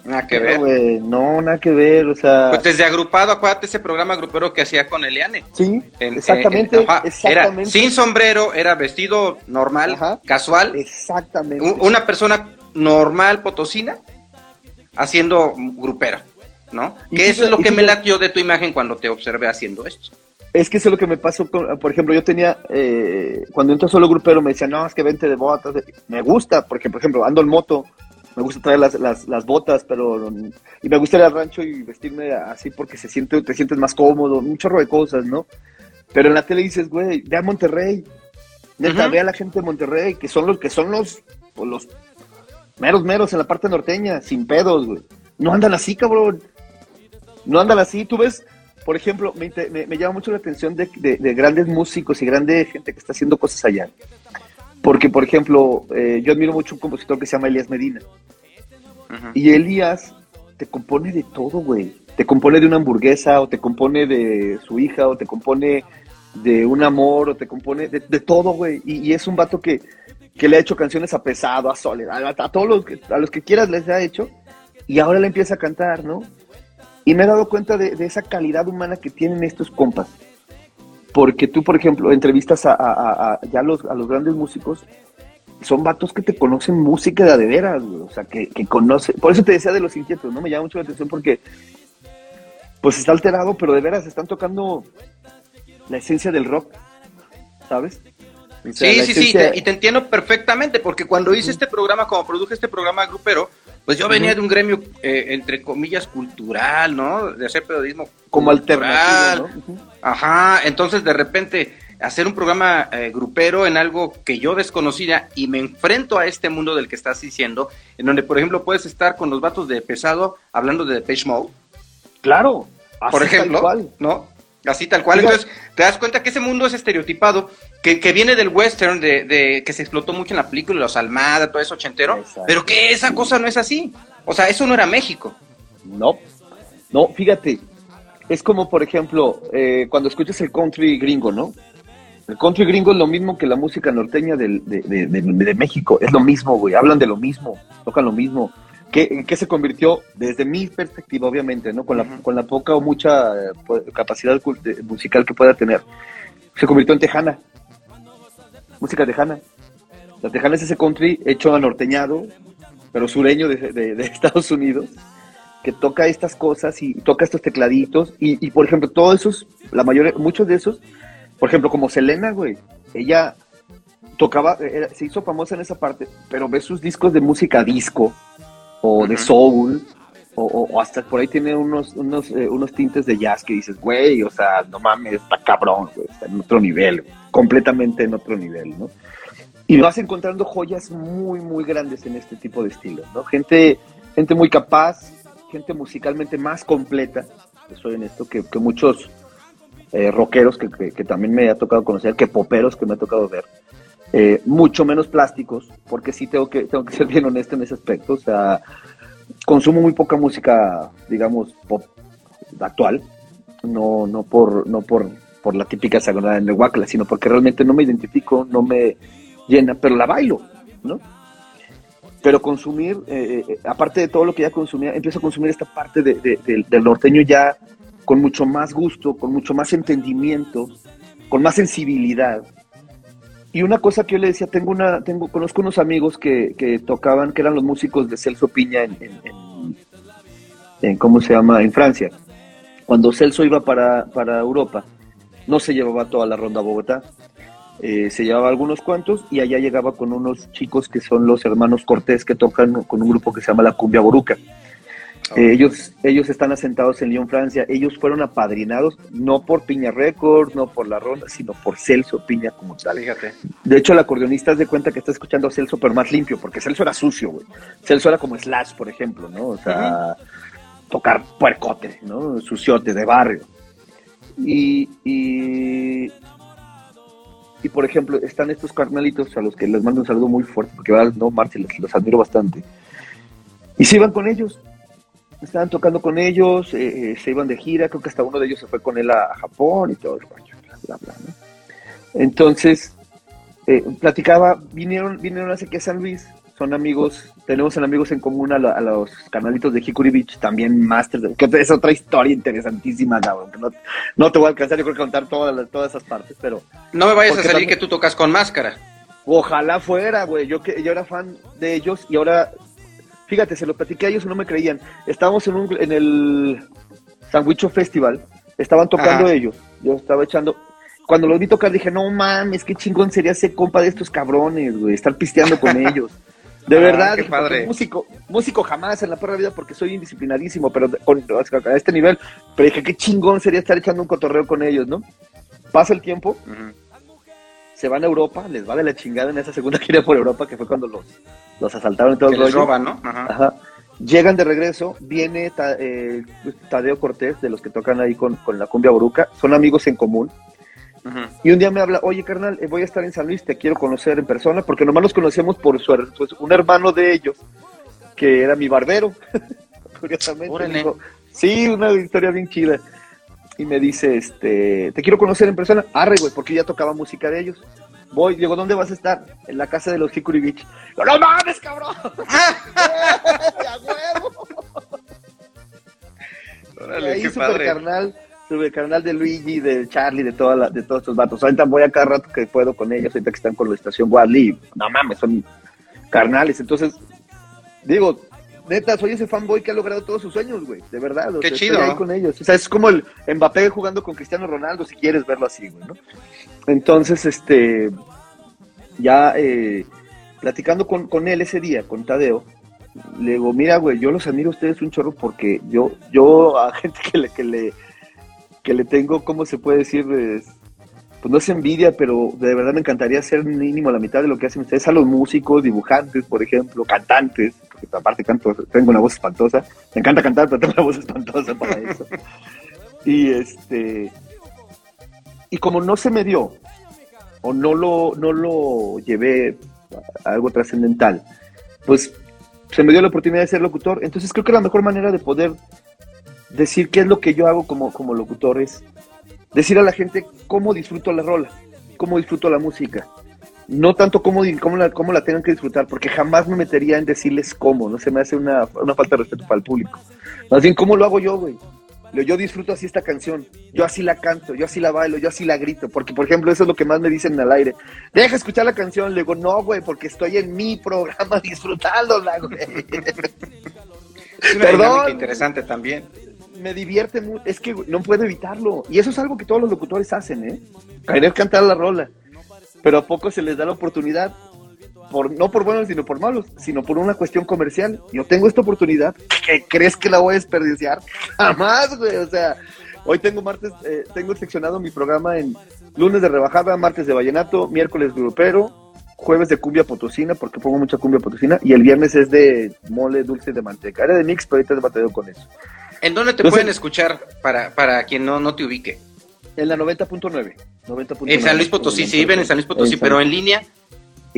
Nada que ver. güey, no, nada que ver, o sea. Pues desde agrupado, acuérdate ese programa grupero que hacía con Eliane. sí, En- exactamente, en- ajá, exactamente. Era sin sombrero, era vestido normal, Ajá. casual, Exactamente. una persona normal potosina haciendo grupera, ¿no? Que eso es lo que me latió de tu imagen cuando te observé haciendo esto. Es que eso es lo que me pasó, con, por ejemplo, yo tenía, eh, cuando entró solo grupero me decían, no, es que vente de botas. Me gusta, porque, por ejemplo, ando en moto, me gusta traer las, las, las botas, pero, y me gusta ir al rancho y vestirme así porque se siente, te sientes más cómodo, un chorro de cosas, ¿no? Pero en la tele dices, güey, ve a Monterrey, neta, ve a la gente de Monterrey, que son los que son los, pues, los meros meros en la parte norteña, sin pedos, güey. No andan así, cabrón. No andan así. Tú ves, por ejemplo, me, inte- me- me llama mucho la atención de, de- de grandes músicos y grande gente que está haciendo cosas allá. Porque, por ejemplo, eh, yo admiro mucho un compositor que se llama Elías Medina. Y Elías te compone de todo, güey. Te compone de una hamburguesa, o te compone de su hija, o te compone de un amor, o te compone de, de todo, güey. Y, y es un vato que, que le ha hecho canciones a Pesado, a Soledad, a, a todos los que, a los que quieras les ha hecho. Y ahora le empieza a cantar, ¿no? Y me he dado cuenta de, de esa calidad humana que tienen estos compas. Porque tú, por ejemplo, entrevistas a, a- a- ya los, a los grandes músicos, son vatos que te conocen música de a de veras, güey. O sea, que, que conocen. Por eso te decía de los inquietos, ¿no? Me llama mucho la atención porque, pues está alterado, pero de veras están tocando la esencia del rock, ¿sabes? O sea, Sí, sí, sí, esencia- y te entiendo perfectamente, porque cuando hice este programa, como produje este programa grupero, pues yo venía de un gremio, eh, entre comillas, cultural, ¿no? De hacer periodismo como cultural. alternativo, ¿no? Ajá, entonces de repente hacer un programa eh, grupero en algo que yo desconocía y me enfrento a este mundo del que estás diciendo, en donde, por ejemplo, puedes estar con los vatos de pesado hablando de Depeche Mode, Claro. así por tal ejemplo, cual. ¿no? Así tal cual. Entonces, te das cuenta que ese mundo es estereotipado, que, que viene del western, de, de- que se explotó mucho en la película, los Almada, todo eso ochentero, Exacto. pero que esa cosa no es así. O sea, eso no era México. No, no, fíjate, es como por ejemplo, eh, cuando escuchas el country gringo, ¿no? El country gringo es lo mismo que la música norteña del- de, de- de- de México, es lo mismo, güey, hablan de lo mismo, tocan lo mismo. ¿Qué, qué se convirtió, desde mi perspectiva, obviamente, ¿no? Con la, Ujú. con la poca o mucha eh, capacidad musical que pueda tener, se convirtió en tejana, música tejana. La tejana es ese country hecho anorteñado, pero sureño de, de- de Estados Unidos, que toca estas cosas y toca estos tecladitos. Y, y, por ejemplo, todos esos, la mayoría, muchos de esos, por ejemplo, como Selena, güey, ella tocaba, era- se hizo famosa en esa parte, pero ves sus discos de música disco o de soul. O, hasta por ahí tiene unos, unos, eh, unos tintes de jazz que dices, güey, o sea, no mames, está cabrón, güey, está en otro nivel, güey, completamente en otro nivel, ¿no? Y vas encontrando joyas muy, muy grandes en este tipo de estilos, ¿no? Gente, gente muy capaz, gente musicalmente más completa, soy en esto, que, que muchos eh, rockeros que, que, también me ha tocado conocer, que poperos que me ha tocado ver. Eh, mucho menos plásticos, porque sí tengo que, tengo que ser bien honesto en ese aspecto. O sea, consumo muy poca música, digamos, pop actual, no, no por, no por, por la típica sagrada el Huacla, sino porque realmente no me identifico, no me llena, pero la bailo, ¿no? Pero consumir, eh, eh, aparte de todo lo que ya consumía, empiezo a consumir esta parte del norteño ya con mucho más gusto, con mucho más entendimiento, con más sensibilidad. Y una cosa que yo le decía, tengo una, tengo, conozco unos amigos que, que tocaban, que eran los músicos de Celso Piña en, ¿cómo se llama? En Francia. Cuando Celso iba para, para Europa, no se llevaba toda la ronda a Bogotá, eh, se llevaba algunos cuantos y allá llegaba con unos chicos que son los hermanos Cortés que tocan con un grupo que se llama la Cumbia Boruca. Eh, ellos, ellos están asentados en Lyon, Francia. Ellos fueron apadrinados no por Piña Records, no por la ronda, sino por Celso Piña como tal. Fíjate. De hecho, el acordeonista se de cuenta que está escuchando a Celso, pero más limpio, porque Celso era sucio, güey. Celso era como Slash, por ejemplo, ¿no? O sea, tocar puercote, ¿no? Suciote de barrio. Y, y, y, por ejemplo, están estos carnalitos a los que les mando un saludo muy fuerte, porque no, Marci, los, admiro bastante. Y se iban con ellos, estaban tocando con ellos, eh, eh, se iban de gira, creo que hasta uno de ellos se fue con él a, Japón y todo el bla, bla, ¿no? Entonces, eh, platicaba, vinieron, vinieron hace que San Luis, son amigos, tenemos en amigos en común a, los canalitos de Hikuri Beach, también Masters, que es otra historia interesantísima, no, no, te voy a alcanzar, yo creo que contar todas, todas esas partes, pero... No me vayas a salir que tú tocas con máscara. Ojalá fuera, güey, yo, que, yo era fan de ellos y ahora, fíjate, se lo platiqué a ellos y no me creían. Estábamos en, un, en el Sandwicho Festival, estaban tocando ellos, yo estaba echando, cuando los vi tocar dije, no mames, qué chingón sería ser compa de estos cabrones, güey, estar pisteando con ellos. De ah, verdad, músico, músico jamás en la perra vida porque soy indisciplinadísimo, pero a este nivel, pero dije, qué chingón sería estar echando un cotorreo con ellos, ¿no? Pasa el tiempo, se van a Europa, les va de la chingada en esa segunda gira por Europa, que fue cuando los, los asaltaron y todo el rollo. roban, ¿no? Ajá. Llegan de regreso, viene eh, Tadeo Cortés, de los que tocan ahí con, con la cumbia boruca, son amigos en común, y un día me habla, oye carnal, eh, voy a estar en San Luis, te quiero conocer en persona, porque nomás los conocemos por su, pues, un hermano de ellos, que era mi barbero, curiosamente. sí, una historia bien chida. Y me dice, este, te quiero conocer en persona. Arre, güey, porque ya tocaba música de ellos. Voy, digo, ¿dónde vas a estar? En la casa de los Hickory Beach. ¡No, no mames, cabrón! ¡A huevo! Órale, ahí, qué super padre. carnal el canal de Luigi, de Charlie, de, toda de todos estos vatos. Ahorita voy a cada rato que puedo con ellos, ahorita que están con la estación Wadley. No mames, son carnales. Entonces, digo, neta, soy ese fanboy que ha logrado todos sus sueños, güey. De verdad. Qué chido. Estoy con ellos. O sea, es como el Mbappé jugando con Cristiano Ronaldo, si quieres verlo así, güey, ¿no? Entonces, este, ya eh, platicando con, con él ese día, con Tadeo, le digo, mira, güey, yo los admiro a ustedes un chorro porque yo, yo a gente que le, que le que le tengo, ¿cómo se puede decir? Pues no es envidia, pero de verdad me encantaría ser mínimo la mitad de lo que hacen ustedes, a los músicos, dibujantes, por ejemplo, cantantes, porque aparte canto, tengo una voz espantosa, me encanta cantar, pero tengo una voz espantosa para eso. y este y como no se me dio, o no lo, no lo llevé a algo trascendental, pues se me dio la oportunidad de ser locutor. Entonces creo que la mejor manera de poder decir qué es lo que yo hago como, como locutor es decir a la gente cómo disfruto la rola, cómo disfruto la música. No tanto cómo, cómo, la, cómo la tengan que disfrutar, porque jamás me metería en decirles cómo, no se me hace una, una falta de respeto para el público. Más bien, ¿cómo lo hago yo, güey? Yo disfruto así esta canción, yo así la canto, yo así la bailo, yo así la grito, porque por ejemplo eso es lo que más me dicen al aire. Deja escuchar la canción, le digo, no, güey, porque estoy en mi programa disfrutándola, güey. Es una interesante también me divierte mucho, es que no puedo evitarlo. Y eso es algo que todos los locutores hacen, ¿eh? Querer cantar la rola. Pero a poco se les da la oportunidad, por, no por buenos sino por malos, sino por una cuestión comercial. Yo tengo esta oportunidad, ¿qué crees que la voy a desperdiciar? Jamás, güey. O sea, hoy tengo martes, eh, tengo seccionado mi programa en lunes de rebajada, martes de vallenato, miércoles grupero, jueves de cumbia potosina, porque pongo mucha cumbia potosina, y el viernes es de mole dulce de manteca. Era de mix, pero ahorita he batallado con eso. ¿En dónde te pueden escuchar para, para quien no, no te ubique? En la 90.9. 90.9. En San Luis Potosí, sí, viven en San Luis Potosí, En San- pero en línea.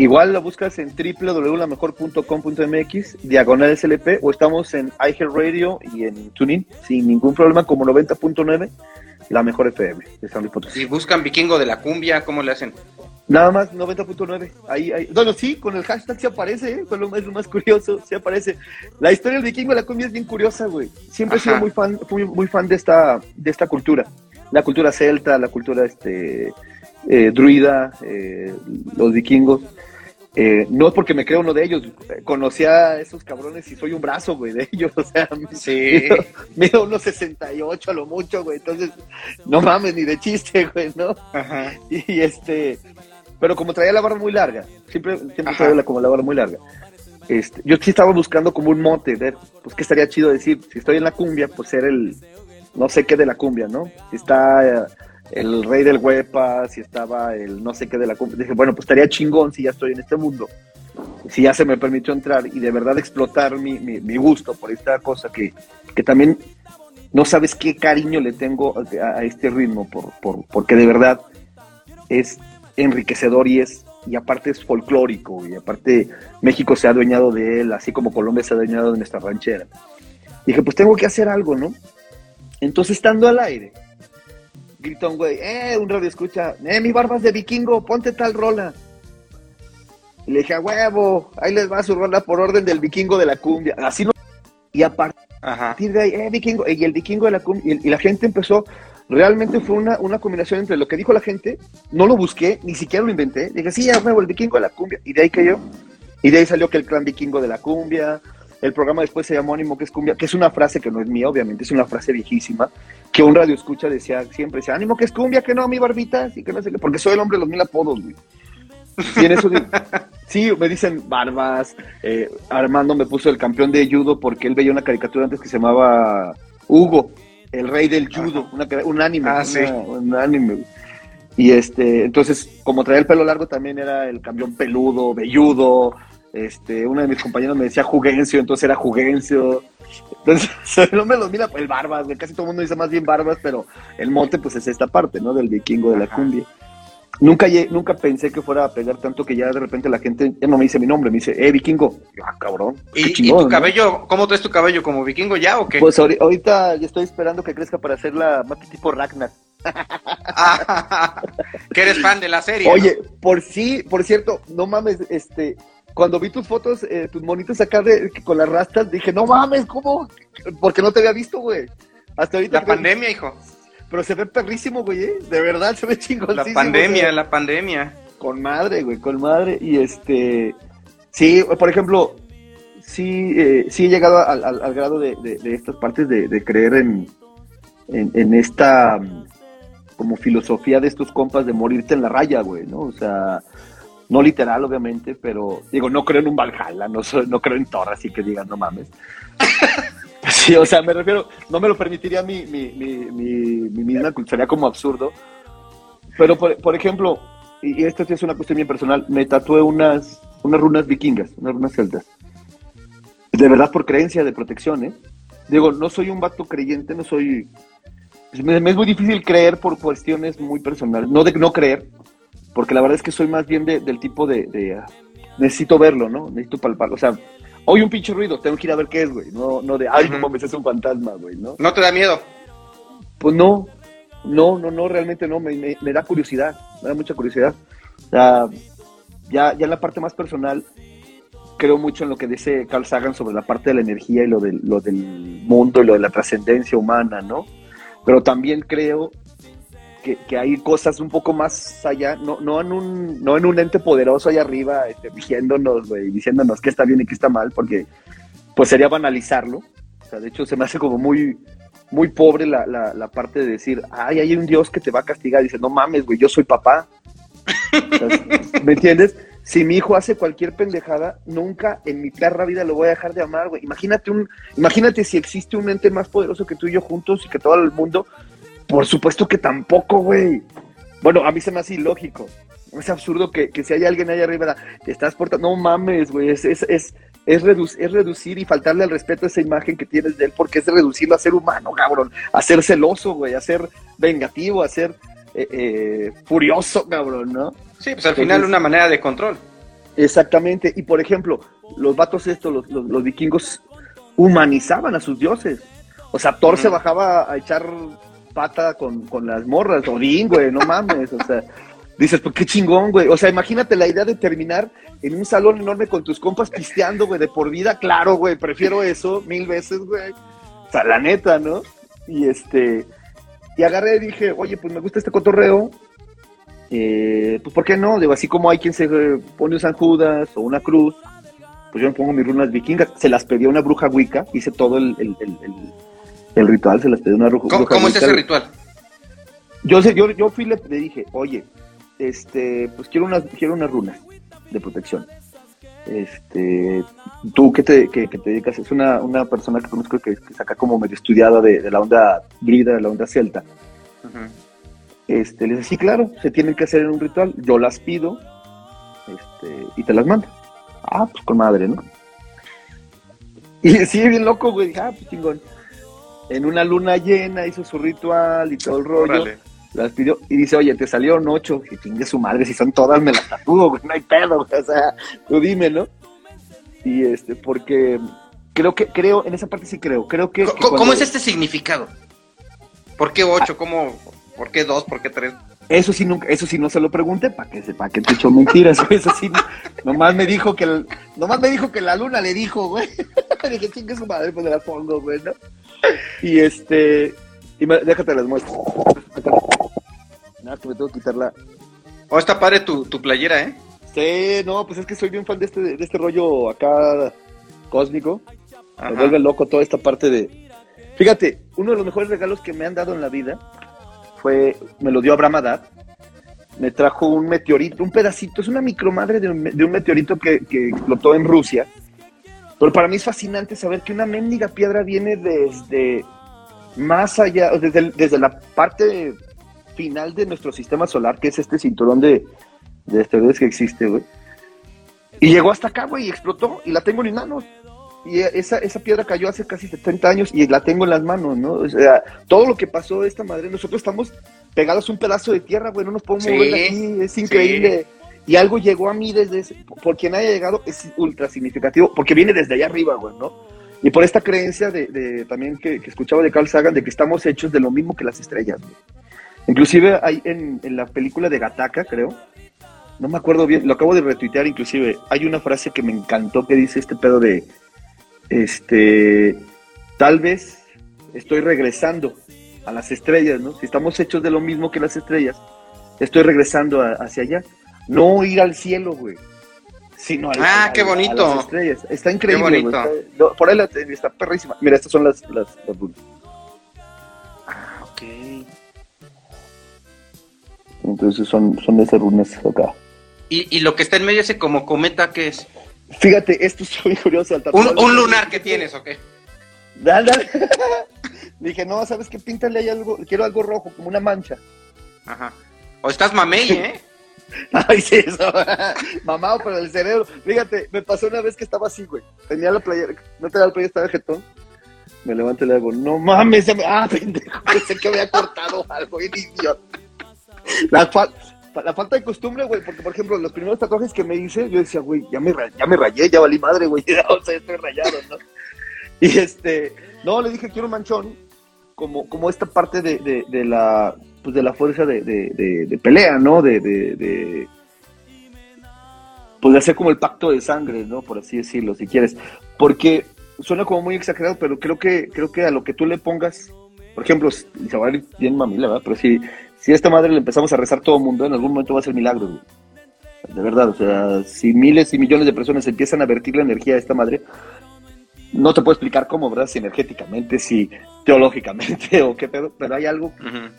Igual lo buscas en www.lamejor.com.mx, diagonal SLP, o estamos en iHeartRadio y en TuneIn, sin ningún problema, como 90.9, la mejor FM de San Luis Potosí. Si buscan vikingo de la cumbia, ¿cómo le hacen? Nada más 90.9. Ahí, ahí. Bueno, sí, con el hashtag sí aparece, ¿eh? Fue lo más, lo más curioso, sí aparece. La historia del vikingo de la cumbia es bien curiosa, güey. Siempre he sido muy fan, muy, muy fan de esta, de esta cultura. La cultura celta, la cultura este eh, druida, eh, los vikingos. Eh, no es porque me creo uno de ellos, conocí a esos cabrones y soy un brazo, güey, de ellos, o sea, Sí. mido, mido unos 68 a lo mucho, güey, entonces, no mames, ni de chiste, güey, ¿no? Ajá. Y este, pero como traía la barba muy larga, siempre, siempre traía la, como la barba muy larga. Este, yo sí estaba buscando como un mote, ver, pues qué estaría chido decir, si estoy en la cumbia, pues ser el, no sé qué de la cumbia, ¿no? Si está el rey del huepa, si estaba el no sé qué de la cumbia. Dije, bueno, pues estaría chingón si ya estoy en este mundo, si ya se me permitió entrar y de verdad explotar mi, mi, gusto por esta cosa que, que también no sabes qué cariño le tengo a, a este ritmo, por, por, porque de verdad es enriquecedor y es y aparte es folclórico y aparte México se ha adueñado de él, así como Colombia se ha adueñado de nuestra ranchera. Dije, pues tengo que hacer algo, ¿no? Entonces, estando al aire, gritó un güey, eh, un radio escucha, eh, mi barbas de vikingo, ponte tal rola. Y le dije, a huevo, ahí les va su rola por orden del vikingo de la cumbia. Así no. Y a partir de ahí, eh, vikingo, y el vikingo de la cumbia, y la gente empezó, realmente fue una, una combinación entre lo que dijo la gente, no lo busqué, ni siquiera lo inventé, dije, sí, a huevo, el vikingo de la cumbia, y de ahí cayó, y de ahí salió que el clan vikingo de la cumbia, el programa después se llamó Ánimo que es cumbia, que es una frase que no es mía, obviamente, es una frase viejísima, que un radio escucha decía siempre, decía, ánimo que es cumbia, que no, mi barbita, y que no sé qué, porque soy el hombre de los mil apodos, güey. Y en eso, sí, me dicen barbas, eh, Armando me puso el campeón de judo porque él veía una caricatura antes que se llamaba Hugo, el rey del judo, una un anime, Ah, una- sí. un anime. güey. Y este, entonces, como traía el pelo largo, también era el campeón peludo, velludo. Este, uno de mis compañeros me decía Jugencio, entonces era Jugencio. Entonces, el hombre de los mil, ap- el barbas, güey, casi todo el mundo dice más bien barbas, pero el monte, pues es esta parte, ¿no? Del vikingo de la cumbia. Nunca, nunca pensé que fuera a pegar tanto que ya de repente la gente ya no me dice mi nombre, me dice, eh, vikingo. Yo, ah, cabrón. ¿Y, tu ¿no? cabello, cómo traes tu cabello? ¿Como vikingo ya o qué? Pues ahori- ahorita ya estoy esperando que crezca para hacerla más tipo Ragnar. Ah, que eres fan de la serie. Oye, por sí, por cierto, no mames, este, cuando vi tus fotos, eh, tus monitos acá de, con las rastas, dije, no mames, ¿cómo? Porque no te había visto, güey. Hasta ahorita. La pandemia, hijo. Pero se ve perrísimo, güey, ¿eh? De verdad, se ve chingoncísimo. La pandemia, la pandemia. Con madre, güey, con madre. Y este, sí, por ejemplo, sí, eh, sí he llegado al, al- al grado de, de- de estas partes de, de creer en, en, en esta mm, como filosofía de estos compas de morirte en la raya, güey, ¿no? O sea, no literal, obviamente, pero digo, no creo en un Valhalla, no, soy- no creo en Thor, así que digan, no mames. Sí, o sea, me refiero, no me lo permitiría mi, mi, mi, mi, mi misma cultura, sería como absurdo. Pero, por, por ejemplo, y y esto sí es una cuestión bien personal, me tatué unas, unas runas vikingas, unas runas celtas. De verdad por creencia de protección, ¿eh? Digo, no soy un vato creyente, no soy... pues, Me, me es muy difícil creer por cuestiones muy personales, no de no creer, porque la verdad es que soy más bien de- del tipo de, de, ah, necesito verlo, ¿no? Necesito palparlo, o sea, oye un pinche ruido, tengo que ir a ver qué es, güey, no, no de, ay, no mames, es un fantasma, güey, ¿no? ¿No te da miedo? Pues no, no, no, no, realmente no, me, me- me da curiosidad, me da mucha curiosidad. O sea, ya, ya en la parte más personal, creo mucho en lo que dice Carl Sagan sobre la parte de la energía y lo del, lo del mundo y lo de la trascendencia humana, ¿no? Pero también creo que, que hay cosas un poco más allá, no, no, en, un, no en un ente poderoso allá arriba, este, vigiéndonos, güey, diciéndonos qué está bien y qué está mal, porque pues sería banalizarlo. O sea, de hecho, se me hace como muy, muy pobre la, la, la parte de decir, ay, hay un Dios que te va a castigar. Dice, no mames, güey, yo soy papá. O sea, ¿Me entiendes? Si mi hijo hace cualquier pendejada, nunca en mi perra vida lo voy a dejar de amar, güey. Imagínate un, imagínate si existe un ente más poderoso que tú y yo juntos y que todo el mundo. Por supuesto que tampoco, güey. Bueno, a mí se me hace ilógico. Es absurdo que, que si hay alguien allá arriba, te estás portando. No mames, güey. Es, es, es, es, es reducir y faltarle al respeto a esa imagen que tienes de él, porque es reducirlo a ser humano, cabrón, a ser celoso, güey, a ser vengativo, a ser eh, eh, furioso, cabrón, ¿no? Sí, pues al final una manera de control. Exactamente, y por ejemplo, los vatos estos, los, los, vikingos, humanizaban a sus dioses. O sea, Thor se bajaba a echar pata con, con las morras, Odín, güey, no mames, o sea, dices, pues qué chingón, güey. O sea, imagínate la idea de terminar en un salón enorme con tus compas pisteando, güey, de por vida, claro, güey, prefiero eso mil veces, güey. O sea, la neta, ¿no? Y este, y agarré y dije, oye, pues me gusta este cotorreo, eh, pues ¿por qué no? Digo, así como hay quien se pone un San Judas o una cruz, pues yo me pongo mis runas vikingas, se las pedí a una bruja wicca, hice todo el, el, ritual, se las pedí a una bruja ¿Cómo, ¿cómo es ese ritual? Yo, sé, yo, yo fui le, le dije, oye, este, pues quiero unas, quiero unas runas de protección. Este, tú que te, que, te dedicas, es una, una persona que conozco que, que saca como medio estudiada de, la onda druida, de la onda celta. Este, le dice, sí, claro, se tienen que hacer en un ritual, yo las pido este, y te las mando. Ah, pues con madre, ¿no? Y sí, bien loco, güey, ah, pues chingón. En una luna llena hizo su ritual y todo el rollo las pidió y dice, oye, te salieron ocho, y chingue su madre, si son todas me las tatúo, güey, no hay pedo, o sea, tú dime, ¿no? Y este, porque creo que, creo, en esa parte sí creo, creo que... ¿Cómo, es este significado? ¿Por qué ocho? ¿Cómo, ¿Por qué dos? ¿Por qué tres? Eso sí, nunca, eso sí no se lo pregunté para que sepa que te echó mentiras, Eso sí, nomás me dijo que, el, nomás me dijo que la luna le dijo, güey. dije, chingue su madre, pues le la pongo, güey, ¿no? Y este, y déjate las muestro. Nada, que me tengo que quitarla. Oh, está padre tu, tu playera, ¿eh? Sí, no, pues es que soy bien fan de este, de este rollo acá cósmico. Me vuelve loco toda esta parte de... Fíjate, uno de los mejores regalos que me han dado en la vida fue, me lo dio Abraham Haddad. Me trajo un meteorito, un pedacito, es una micromadre de un, de un meteorito que, que explotó en Rusia. Pero para mí es fascinante saber que una mendiga piedra viene desde más allá, desde, desde la parte final de nuestro sistema solar, que es este cinturón de, de asteroides que existe, güey. Y llegó hasta acá, güey, y explotó, y la tengo en mis manos. Y esa, esa piedra cayó hace casi 70 años y la tengo en las manos, ¿no? O sea, todo lo que pasó esta madre, nosotros estamos pegados a un pedazo de tierra, güey, no nos podemos mover de aquí, es increíble. Y algo llegó a mí desde ese, por quien haya llegado es ultra significativo, porque viene desde allá arriba, güey, ¿no? Y por esta creencia de, también que, escuchaba de Carl Sagan, de que estamos hechos de lo mismo que las estrellas. Inclusive hay en, la película de Gataka, creo, no me acuerdo bien, lo acabo de retuitear inclusive, hay una frase que me encantó que dice este pedo de, este, tal vez estoy regresando a las estrellas, ¿no? Si estamos hechos de lo mismo que las estrellas, estoy regresando hacia allá. No ir al cielo, güey, ah, qué bonito. Está increíble. por ahí está perrísima. Mira, estas son las, las, runas. Ah, ok. Entonces son, son esas runas acá. ¿Y, ¿Y lo que está en medio ese como cometa qué es? Fíjate, esto es muy curioso. ¿Un, un lunar que tienes o qué? Dale, Dije, no, ¿sabes qué? Píntale ahí algo, quiero algo rojo, como una mancha. Ajá. O estás mamey, ¿eh? Ay, sí, eso. Mamado por el cerebro. Fíjate, me pasó una vez que estaba así, güey. Tenía la playera, no tenía la playera, estaba jetón. Me levanto y le hago, no mames, ah, pendejo, pensé que había cortado algo, idiota. La, la falta de costumbre, güey, porque por ejemplo, los primeros tatuajes que me hice, yo decía, güey, ya me, ya me rayé, ya valí madre, güey, o sea, estoy rayado, ¿no? Y este, no, le dije, quiero un manchón, como, como esta parte de, de, de la, pues de la fuerza de, de, pelea, ¿no? De, de, pues de hacer como el pacto de sangre, ¿no? Por así decirlo, si quieres. Porque suena como muy exagerado, pero creo que, creo que a lo que tú le pongas, por ejemplo, se va a ir bien mamila, ¿verdad? Pero si, si a esta madre le empezamos a rezar todo el mundo, en algún momento va a ser milagro, De verdad, o sea, si miles y millones de personas empiezan a vertir la energía a esta madre, no te puedo explicar cómo, ¿verdad? Si energéticamente, si teológicamente o qué pedo, pero hay algo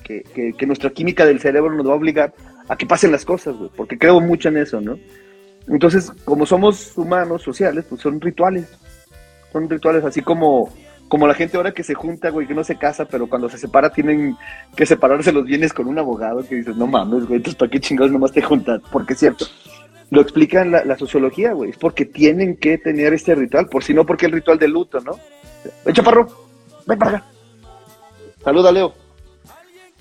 que, que, nuestra química del cerebro nos va a obligar a que pasen las cosas, güey, porque creo mucho en eso, ¿no? Entonces, como somos humanos sociales, pues son rituales, son rituales así como, como la gente ahora que se junta, güey, que no se casa, pero cuando se separa tienen que separarse los bienes con un abogado que dices, no mames, güey, entonces ¿para qué chingados nomás te juntas? Porque es cierto. Lo explica la, la sociología, güey. Es porque tienen que tener este ritual, por si no, porque el ritual de luto, ¿no? Ven, chaparro, ven para acá. Saluda, Leo.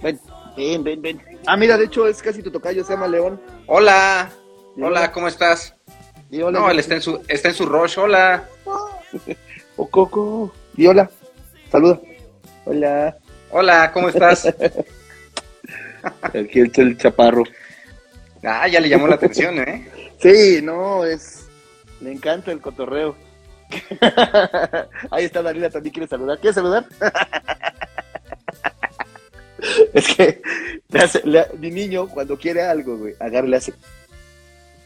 Ven, ven, ven, ven. Ah, mira, de hecho es casi tu tocayo, se llama León. Hola. Sí, Hola, hola. ¿cómo estás? Hola, No, él está en su, está en su rush. Hola. O Coco. Di hola. Saluda. Hola. Hola, ¿cómo estás? Aquí está el chaparro. Ah, ya le llamó la atención, ¿eh? Sí, no, es. Le encanta el cotorreo. Ahí está Dalila, también quiere saludar. ¿Quieres saludar? es que mi niño, cuando quiere algo, güey, agarra le hace.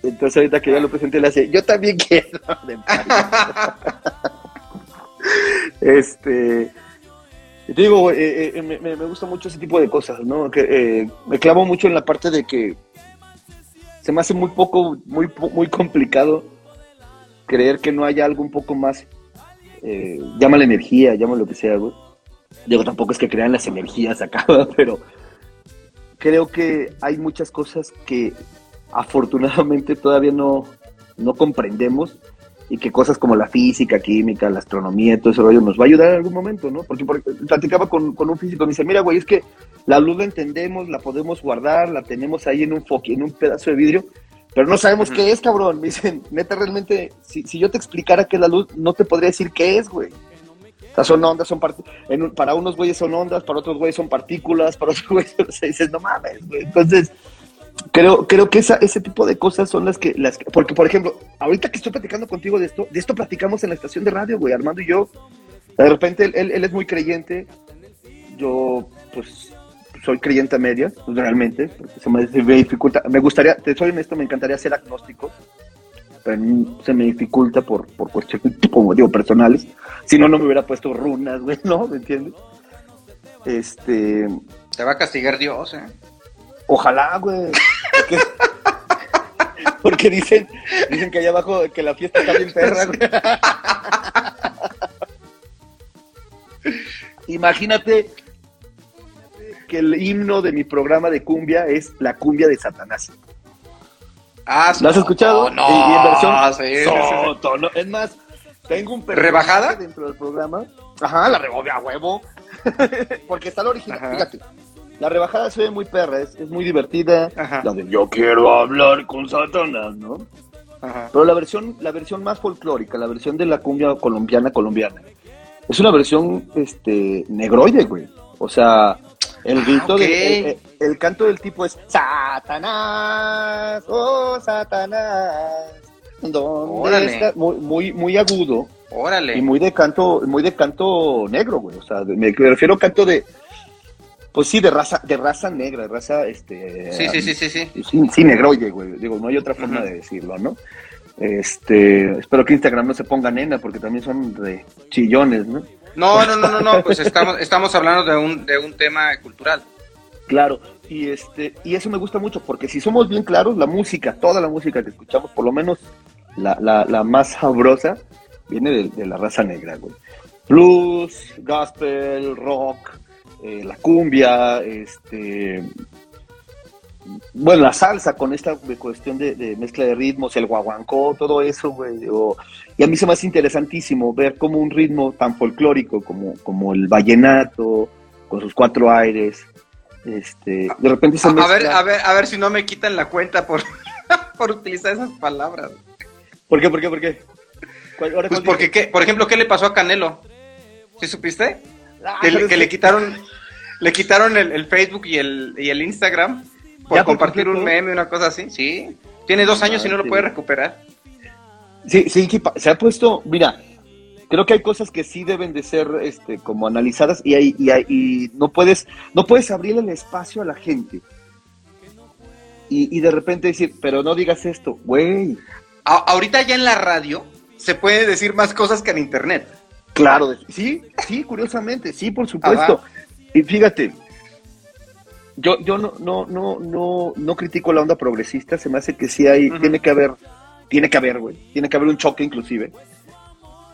Entonces, ahorita que ya lo presenté, le hace. Yo también quiero. Este. Te digo, eh, eh, me, me- me gusta mucho ese tipo de cosas, ¿no? Que, eh, me clavo mucho en la parte de que se me hace muy poco, muy, muy complicado creer que no haya algo un poco más, eh, llámale energía, llámale lo que sea, güey. Digo, tampoco es que crean las energías acá, pero creo que hay muchas cosas que afortunadamente todavía no, no comprendemos y que cosas como la física, química, la astronomía, todo ese rollo nos va a ayudar en algún momento, ¿no? Porque, porque platicaba con, con un físico, me dice, mira, güey, es que la luz la entendemos, la podemos guardar, la tenemos ahí en un foqui, en un pedazo de vidrio, pero no sabemos qué es, cabrón. Me dicen, neta, realmente, si, si yo te explicara qué es la luz, no te podría decir qué es, güey. O sea, son ondas, son en para unos güeyes son ondas, para otros güeyes son partículas, para otros güeyes, o sea, dices, no mames, güey. Entonces, creo, creo que esa, ese tipo de cosas son las que, las que- porque por ejemplo, ahorita que estoy platicando contigo de esto, de esto platicamos en la estación de radio, güey, Armando y yo, de repente él, él- él es muy creyente, yo pues soy creyente a medias, pues, realmente, porque se me, se me dificulta, me gustaría, te soy honesto, me encantaría ser agnóstico, pero se me dificulta por, por cuestiones, como digo, personales, si no, no me hubiera puesto runas, güey, ¿no? ¿Me entiendes? Este, Te va a castigar Dios, ¿eh? Ojalá, güey. Porque, porque dicen, dicen que allá abajo que la fiesta está bien perra, güey. Imagínate que el himno de mi programa de cumbia es la cumbia de Satanás. Ah, ¿Lo has escuchado? No, en versión sí. Soto, no, Es más, tengo un ¿Rebajada? dentro del programa. Ajá, la rebobia a huevo. porque está la original. Ajá. Fíjate, la rebajada se ve muy perra, es, es muy divertida. Ajá. La de yo quiero hablar con Satanás, ¿no? Ajá. Pero la versión, la versión más folclórica, la versión de la cumbia colombiana colombiana, es una versión este negroide, güey. O sea, el grito ok. de, el, el- el canto del tipo es Satanás, oh Satanás, ¿dónde Órale. está? Muy, muy, muy agudo Órale. y muy de canto, muy de canto negro, güey. O sea, me refiero a canto de, pues sí, de raza, de raza negra, de raza, este, Sí, sí, sí, sí, sí. sí, negroide, güey. Digo, no hay otra forma de decirlo, ¿no? Este, espero que Instagram no se ponga nena, porque también son de chillones, ¿no? No, no, no, no, no, pues estamos, estamos hablando de un, de un tema cultural. Claro, y este, y eso me gusta mucho, porque si somos bien claros, la música, toda la música que escuchamos, por lo menos la, la, la más sabrosa, viene de, de la raza negra, güey. Blues, gospel, rock, eh, la cumbia, este, bueno, la salsa con esta cuestión de, de mezcla de ritmos, el guaguancó, todo eso, güey. o- y a mí se me hace interesantísimo ver cómo un ritmo tan folclórico como, como el vallenato, con sus cuatro aires, este, de repente se A, a mezcla. ver, a ver, a ver si no me quitan la cuenta por, por utilizar esas palabras. ¿Por qué, por qué, por qué? ¿Cuál- ahora Pues porque? ¿qué? por ejemplo, ¿qué le pasó a Canelo? ¿Sí supiste? Ah, Que, le, es que le quitaron, le quitaron el, el Facebook y el, y el Instagram por ¿Ya por compartir un meme, una cosa así. Sí. Tiene dos años y no lo puede recuperar. Sí, sí, se ha puesto, mira, creo que hay cosas que sí deben de ser este, como analizadas y, hay, y, hay- y no puedes no puedes abrirle el espacio a la gente. Y, y de repente decir, pero no digas esto, güey. Ahorita ya en la radio se puede decir más cosas que en internet. Claro, de- sí, sí, curiosamente, sí, por supuesto. Y fíjate, yo, yo no, no, no, no, no critico la onda progresista, se me hace que sí hay, tiene que haber, tiene que haber, güey, tiene que haber un choque inclusive.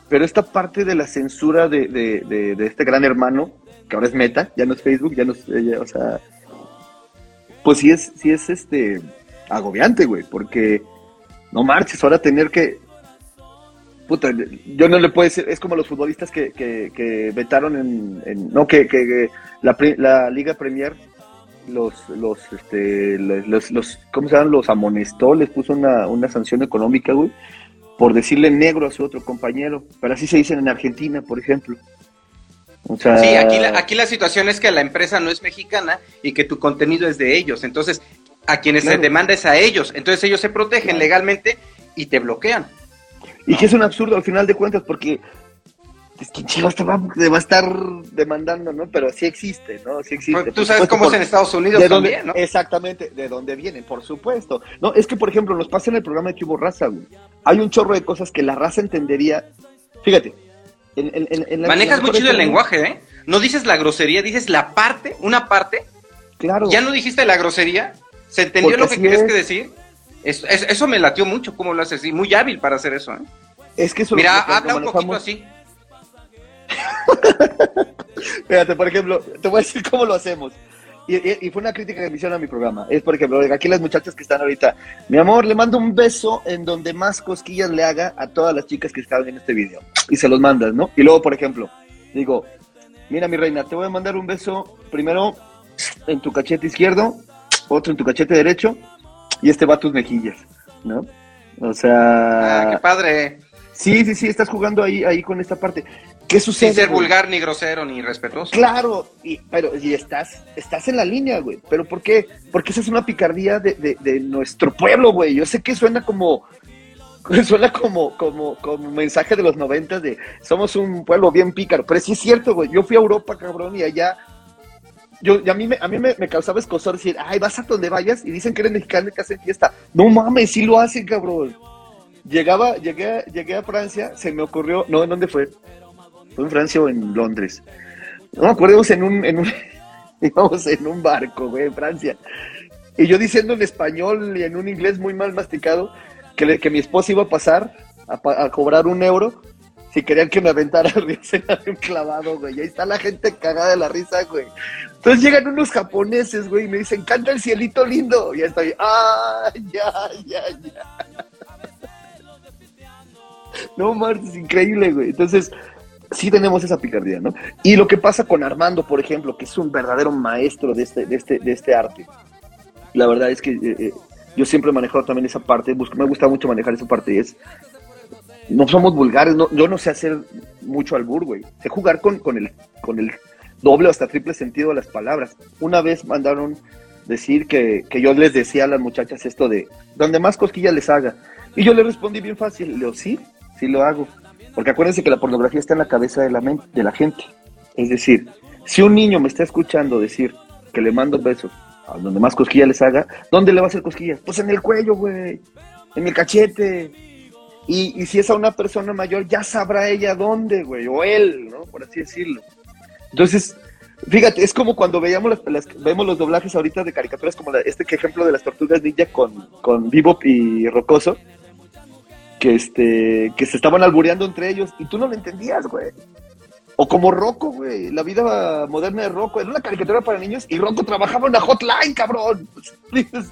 Pero esta parte de la censura de, de, de, de este gran hermano, que ahora es Meta, ya no es Facebook, ya no es, eh, ya, o sea, pues sí es, sí es este agobiante, güey, porque No marches, ahora tener que. Puta, yo no le puedo decir. Es como los futbolistas que, que, que vetaron en. no, que, que, la, la, Liga Premier los, los, este, los, los, ¿cómo se llaman? Los amonestó, les puso una, una sanción económica, güey, por decirle negro a su otro compañero. Pero así se dicen en Argentina, por ejemplo. O sea... Sí, aquí la, aquí la situación es que la empresa no es mexicana y que tu contenido es de ellos. Entonces, a quienes se demanda es a ellos. Entonces ellos se protegen legalmente y te bloquean. Y que es un absurdo al final de cuentas porque es que te va, va, a estar demandando, ¿no? Pero sí existe, ¿no? Sí existe. Pues, tú sabes cómo es en Estados Unidos también, ¿no? Exactamente, de dónde vienen, por supuesto. No, es que, por ejemplo, nos pasa en el programa de hubo raza, güey. Hay un chorro de cosas que la raza entendería. Fíjate. En, Manejas muy chido el lenguaje, ¿eh? No dices la grosería, dices la parte, una parte. Claro. Ya no dijiste la grosería. ¿Se entendió lo que querías que decir? Eso, eso, me latió mucho, cómo lo haces. Y muy hábil para hacer eso, ¿eh? Es que eso Mira, habla un poquito así. Fíjate, por ejemplo, te voy a decir cómo lo hacemos. Y, fue una crítica que me hicieron a mi programa. Es, por ejemplo, aquí las muchachas que están ahorita. Mi amor, le mando un beso en donde más cosquillas le haga a todas las chicas que están en este video. Y se los mandas, ¿no? Y luego, por ejemplo, digo, mira mi reina, te voy a mandar un beso primero en tu cachete izquierdo, otro en tu cachete derecho, y este va a tus mejillas, ¿no? O sea... Ah, qué padre. Sí, sí, sí, estás jugando ahí, ahí con esta parte. ¿Qué sucede? Sin ser vulgar, ni grosero, ni respetuoso. Claro, y, pero y estás, estás en la línea, güey. ¿Pero por qué? Porque esa es una picardía de, de, nuestro pueblo, güey. Yo sé que suena como, suena como, como, como mensaje de los noventas de somos un pueblo bien pícaro, pero sí es cierto, güey. Yo fui a Europa, cabrón, y allá yo, a mí, me, a mí me, causaba escosor decir, ay, vas a donde vayas y dicen que eres mexicano y que hacen fiesta. No mames, sí lo hacen, cabrón. Llegaba, llegué, llegué a Francia, se me ocurrió, no, ¿en dónde fue? Fue en Francia o en Londres. No me acuerdo, en un, en un, íbamos en un barco, güey, en Francia. Y yo diciendo en español y en un inglés muy mal masticado que, que mi esposa iba a pasar a, cobrar un euro si querían que me aventara el río un clavado, güey. Ahí está la gente cagada de la risa, güey. Entonces llegan unos japoneses, güey, y me dicen, canta el cielito lindo. Y ya estoy, ¡ah, ya, ya, ya! No, Mars, es increíble, güey. Entonces, sí tenemos esa picardía, ¿no? Y lo que pasa con Armando, por ejemplo, que es un verdadero maestro de este, de este, de este arte. La verdad es que eh, eh, yo siempre he manejado también esa parte, me gusta mucho manejar esa parte, es no somos vulgares, no, yo no sé hacer mucho albur, güey. Sé jugar con, con, el, con el doble o hasta triple sentido de las palabras. Una vez mandaron decir que, que yo les decía a las muchachas esto de, donde más cosquillas les haga. Y yo le respondí bien fácil, le digo, sí, sí lo hago. Porque acuérdense que la pornografía está en la cabeza de la, mente, de la gente. Es decir, si un niño me está escuchando decir que le mando besos a donde más cosquillas les haga, ¿dónde le va a hacer cosquillas? Pues en el cuello, güey, en el cachete. Y, si es a una persona mayor, ya sabrá ella dónde, güey, o él, ¿no? Por así decirlo. Entonces, fíjate, es como cuando veíamos las, vemos los doblajes ahorita de caricaturas, como este ejemplo de las tortugas ninja con, con Bebop y Rocoso que este que se estaban albureando entre ellos y tú no lo entendías, güey. O como Rocco, güey, la vida moderna de Rocco, era una caricatura para niños y Rocco trabajaba en una hotline, cabrón.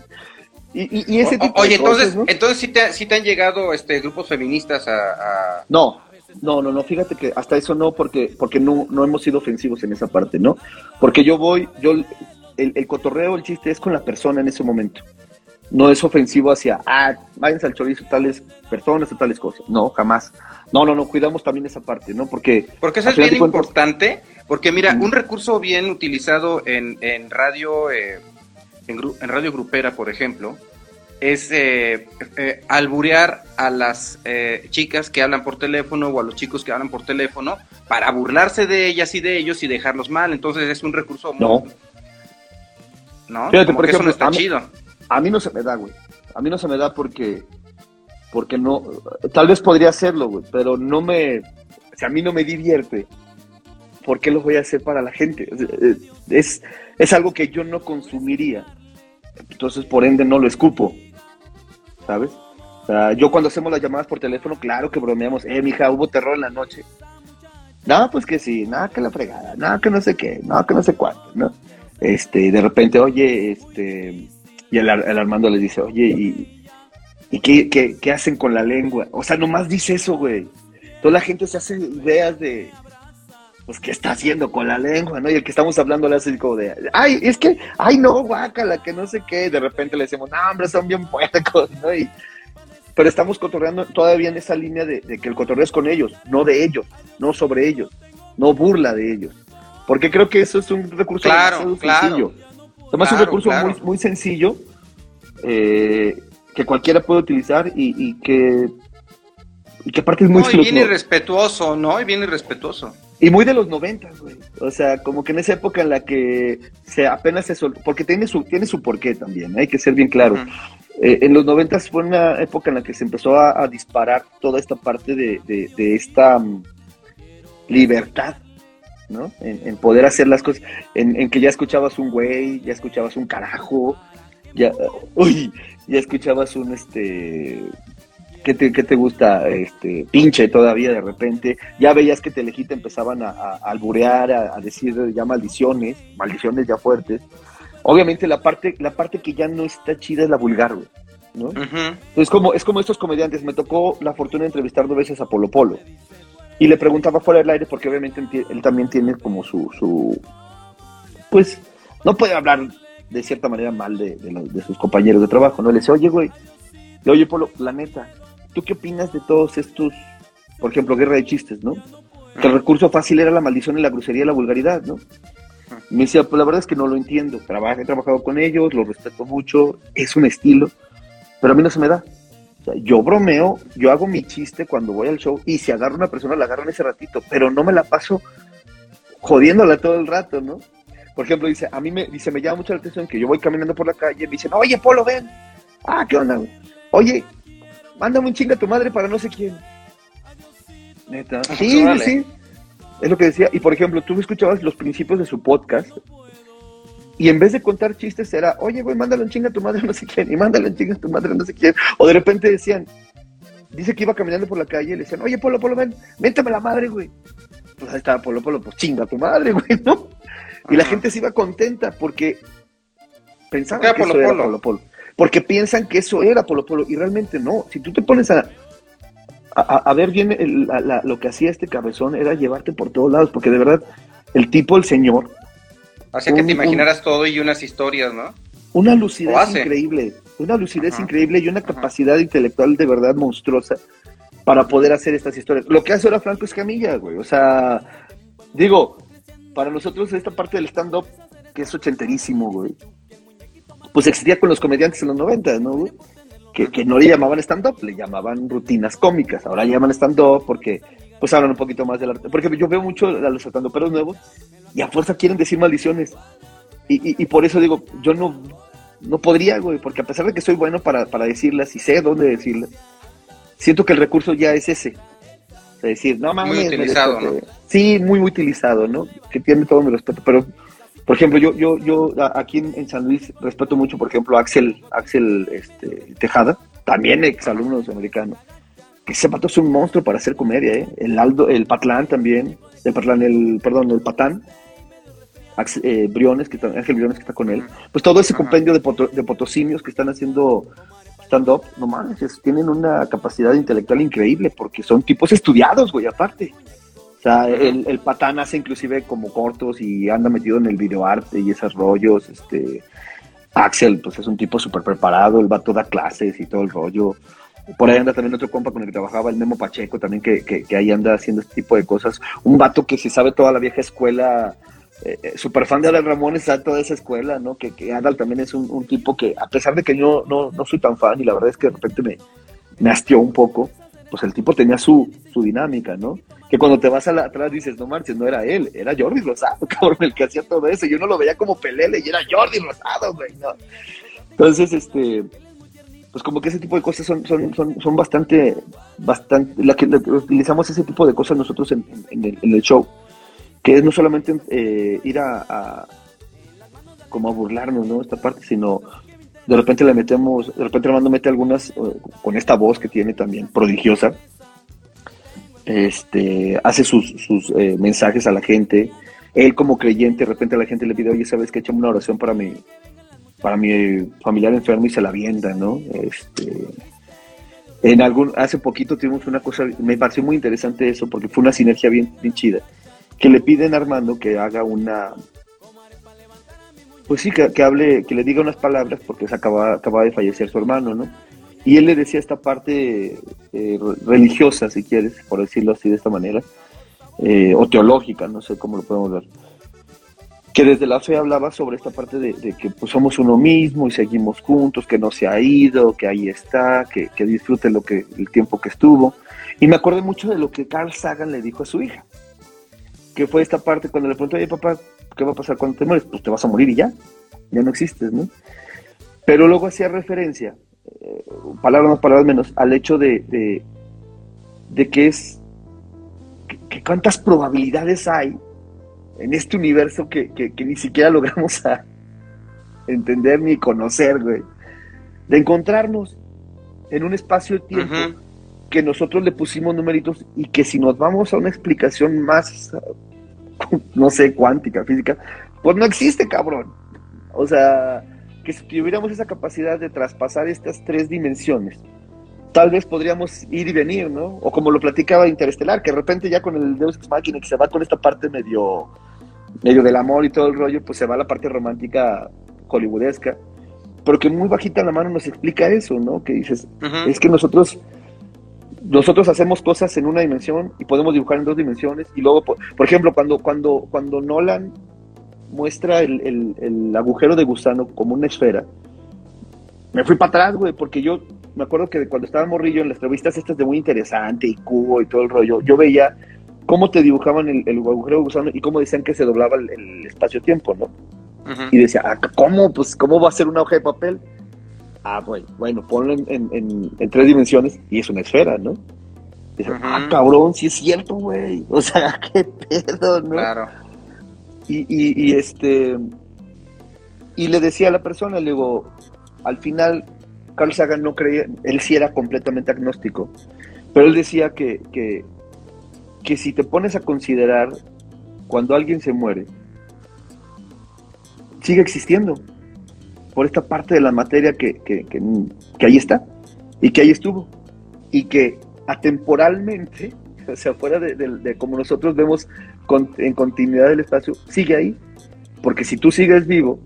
y, y, ese tipo Oye, entonces, entonces sí te, sí te han llegado este grupos feministas a, No, no, no, no, fíjate que hasta eso no, porque, porque no, no hemos sido ofensivos en esa parte, ¿no? Porque yo voy, yo, el, el cotorreo, el chiste es con la persona en ese momento no es ofensivo hacia, ah, váyanse al chorizo tales personas o tales cosas. No, jamás. No, no, no, cuidamos también esa parte, ¿no? Porque... Porque eso es bien importante, porque mira, un recurso bien utilizado en, en radio, eh, en, radio grupera, por ejemplo, es eh, eh, alburear a las chicas que hablan por teléfono o a los chicos que hablan por teléfono para burlarse de ellas y de ellos y dejarlos mal. Entonces es un recurso muy... No. ¿No? Fíjate, por ejemplo, eso no está chido a mí no se me da, güey. A mí no se me da porque, porque no, tal vez podría hacerlo, güey, pero no me, si a mí no me divierte, ¿por qué lo voy a hacer para la gente? Es, es algo que yo no consumiría. Entonces, por ende, no lo escupo. ¿Sabes? O sea, yo cuando hacemos las llamadas por teléfono, claro que bromeamos, eh, mija, hubo terror en la noche. No, pues que sí, nada que la fregada, nada que no sé qué, nada que no sé cuánto, ¿no? Este, de repente, oye, este, y el, Armando le dice, oye, y, ¿Y qué, qué, qué hacen con la lengua? O sea, nomás dice eso, güey. Toda la gente se hace ideas de, pues, ¿qué está haciendo con la lengua? ¿no? Y el que estamos hablando le hace como de, ay, es que, ay, no, guácala, que no sé qué. De repente le decimos, no, hombre, son bien puercos, ¿no? Y, pero estamos cotorreando todavía en esa línea de, que el cotorreo es con ellos, no de ellos, no sobre ellos, no burla de ellos. Porque creo que eso es un recurso claro, claro, sencillo. Además, es un recurso muy, muy sencillo eh, que cualquiera puede utilizar y, que y que aparte es muy no, y bien irrespetuoso, ¿no? Y bien irrespetuoso. Y muy de los 90, güey. O sea, como que en esa época en la que se apenas se soltó, porque tiene su, tiene su porqué también, hay que ser bien claro. Eh, en los 90 fue una época en la que se empezó a, disparar toda esta parte de, de, esta mm, libertad, ¿no? En, poder hacer las cosas, en, que ya escuchabas un güey, ya escuchabas un carajo, ya, uy, ya escuchabas un, este, ¿qué te, qué te gusta? Este, pinche todavía de repente, ya veías que te te empezaban a, alburear, a, a decir ya maldiciones, maldiciones ya fuertes, Obviamente la parte, la parte que ya no está chida es la vulgar, güey. ¿no? Es como, es como estos comediantes. Me tocó la fortuna de entrevistar dos veces a Polo Polo. Y le preguntaba fuera del aire, porque obviamente él también tiene como su, su pues, no puede hablar de cierta manera mal de, de, sus compañeros de trabajo, ¿no? Le dice, oye, güey, le oye, Polo, la neta, ¿tú qué opinas de todos estos, por ejemplo, guerra de chistes, ¿no? Que el recurso fácil era la maldición y la grosería y la vulgaridad, ¿no? Me decía, pues la verdad es que no lo entiendo. he trabajado con ellos, lo respeto mucho, es un estilo, pero a mí no se me da. yo bromeo, yo hago mi chiste cuando voy al show y si agarro a una persona la agarro en ese ratito, pero no me la paso jodiéndola todo el rato, ¿no? Por ejemplo, dice, a mí me, dice, me llama mucho la atención que yo voy caminando por la calle y me dicen, oye, Polo, ven. Ah, ¿qué onda? Oye, mándame un chinga a tu madre para no sé quién. Neta. Sí, sí. Es lo que decía. Y por ejemplo, tú escuchabas los principios de su podcast y en vez de contar chistes era, oye, güey, mándale un chinga a tu madre no sé quién, y mándale un chinga a tu madre no sé quién. O de repente decían, dice que iba caminando por la calle y le decían, oye, Polo, Polo, ven, ménteme la madre, güey. Pues ahí estaba Polo, Polo, pues chinga a tu madre, güey, ¿no? Y la gente se iba contenta porque pensaban que eso era Polo Polo. Porque piensan que eso era Polo Polo y realmente no. Si tú te pones a, a, ver bien lo que hacía este cabezón era llevarte por todos lados, porque de verdad, el tipo, el señor. Hacía que te imaginaras todo y unas historias, ¿no? Una lucidez increíble, una lucidez increíble y una capacidad intelectual de verdad monstruosa para poder hacer estas historias. Lo que hace ahora Franco Escamilla, güey. O sea, digo, para nosotros esta parte del stand-up, que es ochenterísimo, güey, pues existía con los comediantes en los 90, ¿no, güey? que, no le llamaban stand-up, le llamaban rutinas cómicas. Ahora llaman stand-up porque pues hablan un poquito más del arte. Porque yo veo mucho a los stand nuevos y a fuerza quieren decir maldiciones. Y, y, por eso digo, yo no, no podría, güey, porque a pesar de que soy bueno para, para decirlas y sé dónde decirlas, siento que el recurso ya es ese. Es decir, no mames. Muy utilizado, ¿no? Sí, muy, muy utilizado, ¿no? Que tiene todo mi respeto, pero por ejemplo, yo, yo, yo aquí en, San Luis respeto mucho, por ejemplo, a Axel, Axel este, Tejada, también exalumno americano. Que ese pato es un monstruo para hacer comedia, ¿eh? El Aldo, el Patlán también, el Patlán, el, perdón, el Patán, eh, Briones, que Ángel Briones que está con él. Pues todo ese compendio de, de potosimios que están haciendo stand-up, no mames, tienen una capacidad intelectual increíble porque son tipos estudiados, güey, aparte. Sea, el, patán hace inclusive como cortos y anda metido en el videoarte y esos rollos. Este, Axel, pues es un tipo súper preparado, él va a todas clases y todo el rollo. Por ahí anda también otro compa con el que trabajaba, el Memo Pacheco, también que, ahí anda haciendo este tipo de cosas. Un vato que se sabe toda la vieja escuela, eh, eh súper fan de Adal Ramones, sabe toda esa escuela, ¿no? Que, Adal también es un, tipo que, a pesar de que yo no, no soy tan fan y la verdad es que de repente me, me hastió un poco, pues el tipo tenía su, su dinámica, ¿no? Que cuando te vas a la, atrás dices, no marches, no era él, era Jordi Rosado, cabrón, el que hacía todo eso. Yo no lo veía como Pelele y era Jordi Rosado, güey, ¿no? Entonces, este, pues como que ese tipo de cosas son, son, son, son bastante, bastante, la que, utilizamos ese tipo de cosas nosotros en, el, show, que es no solamente eh, ir a, a, como a burlarnos, ¿no? Esta parte, sino de repente le metemos, de repente Armando mete algunas eh, con esta voz que tiene también prodigiosa. Este, hace sus, sus eh, mensajes a la gente. Él como creyente, de repente a la gente le pide, oye, ¿sabes que echamos una oración para mi, para mi familiar enfermo y se la vienda, ¿no? Este, En algún, hace poquito tuvimos una cosa, me pareció muy interesante eso, porque fue una sinergia bien, bien chida, que le piden a Armando que haga una, pues sí, que, hable, que le diga unas palabras, porque se acaba, acaba de fallecer su hermano, ¿no? Y él le decía esta parte eh, religiosa, si quieres, por decirlo así de esta manera, eh, o teológica, no sé cómo lo podemos ver, que desde la fe hablaba sobre esta parte de, que pues, somos uno mismo y seguimos juntos, que no se ha ido, que ahí está, que, disfrute lo que, el tiempo que estuvo. Y me acuerdo mucho de lo que Carl Sagan le dijo a su hija, que fue esta parte cuando le preguntó, oye papá, ¿qué va a pasar cuando te mueres? Pues te vas a morir y ya, ya no existes, ¿no? Pero luego hacía referencia, eh, palabras más, palabras menos, al hecho de, de, que es, que cuántas probabilidades hay en este universo que, ni siquiera logramos entender ni conocer, güey. De encontrarnos en un espacio de tiempo que nosotros le pusimos numeritos y que si nos vamos a una explicación más, no sé, cuántica, física, pues no existe, cabrón. O sea, que si tuviéramos esa capacidad de traspasar estas tres dimensiones, tal vez podríamos ir y venir, ¿no? O como lo platicaba Interestelar, que de repente ya con el Deus Ex Machina que se va con esta parte medio medio del amor y todo el rollo, pues se va a la parte romántica hollywoodesca, porque muy bajita la mano nos explica eso, ¿no? Que dices, es que nosotros nosotros hacemos cosas en una dimensión y podemos dibujar en dos dimensiones y luego, por, ejemplo, cuando, cuando, cuando Nolan muestra el, el, agujero de gusano como una esfera, me fui para atrás, güey, porque yo me acuerdo que cuando estaba morrillo en las entrevistas estas de muy interesante y cubo y todo el rollo, yo veía cómo te dibujaban el, el agujero gusano y cómo decían que se doblaba el, espacio-tiempo, ¿no? Y decía, ah, ¿cómo? Pues, ¿cómo va a ser una hoja de papel? Ah, bueno, bueno ponlo en, tres dimensiones y es una esfera, ¿no? Dice, ah, cabrón, sí es cierto, güey. O sea, qué pedo, ¿no? Claro. Y, y, este. Y le decía a la persona, le digo, al final, Carl Sagan no creía, él sí era completamente agnóstico, pero él decía que, que que si te pones a considerar cuando alguien se muere, sigue existiendo por esta parte de la materia que, que, ahí está y que ahí estuvo y que atemporalmente, o sea, fuera de, como nosotros vemos en continuidad del espacio, sigue ahí. Porque si tú sigues vivo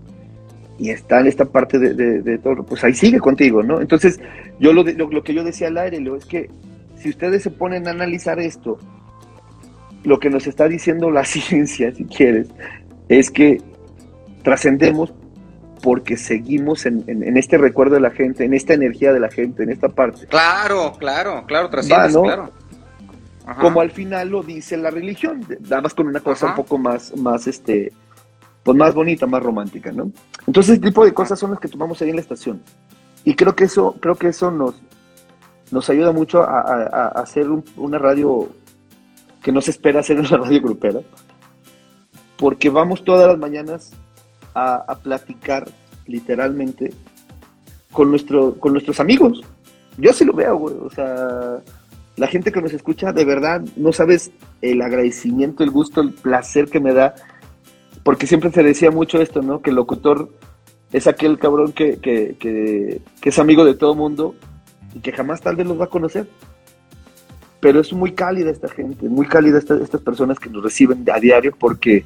y está en esta parte de, todo, pues ahí sigue contigo, ¿no? Entonces, yo lo, lo, lo que yo decía al aire, lo es que si ustedes se ponen a analizar esto lo que nos está diciendo la ciencia, si quieres, es que trascendemos porque seguimos en, este recuerdo de la gente, en esta energía de la gente, en esta parte. Claro, claro, claro, trasciendes, claro. Como al final lo dice la religión, nada más con una cosa un poco más, más, este, pues más bonita, más romántica, ¿no? Entonces, este tipo de cosas son las que tomamos ahí en la estación. Y creo que eso, creo que eso nos, nos ayuda mucho a, hacer una radio que no se espera hacer en la radio grupera, porque vamos todas las mañanas a, platicar literalmente con, nuestro, con nuestros amigos. Yo así lo veo, güey. O sea, la gente que nos escucha, de verdad, no sabes el agradecimiento, el gusto, el placer que me da, porque siempre se decía mucho esto, ¿no? Que el locutor es aquel cabrón que, que, que, es amigo de todo mundo y que jamás tal vez los va a conocer pero es muy cálida esta gente, muy cálida estas personas que nos reciben a diario porque,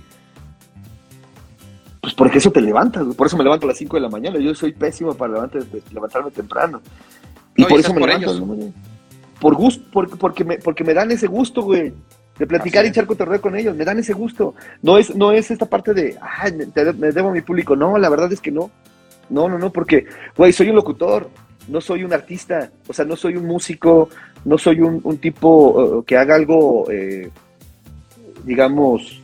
porque eso te levantas, por eso me levanto a las 5 de la mañana, yo soy pésimo para levantarme temprano. Y por eso me levanto, por gusto, porque, porque, me, porque me dan ese gusto, güey, de platicar y echar cotorreo con ellos, me dan ese gusto. No es, no es esta parte de, ay, me debo a mi público, no, la verdad es que no. No, no, no, porque, güey, soy un locutor, no soy un artista, o sea, no soy un músico, no soy un, tipo eh, que haga algo, eh, digamos,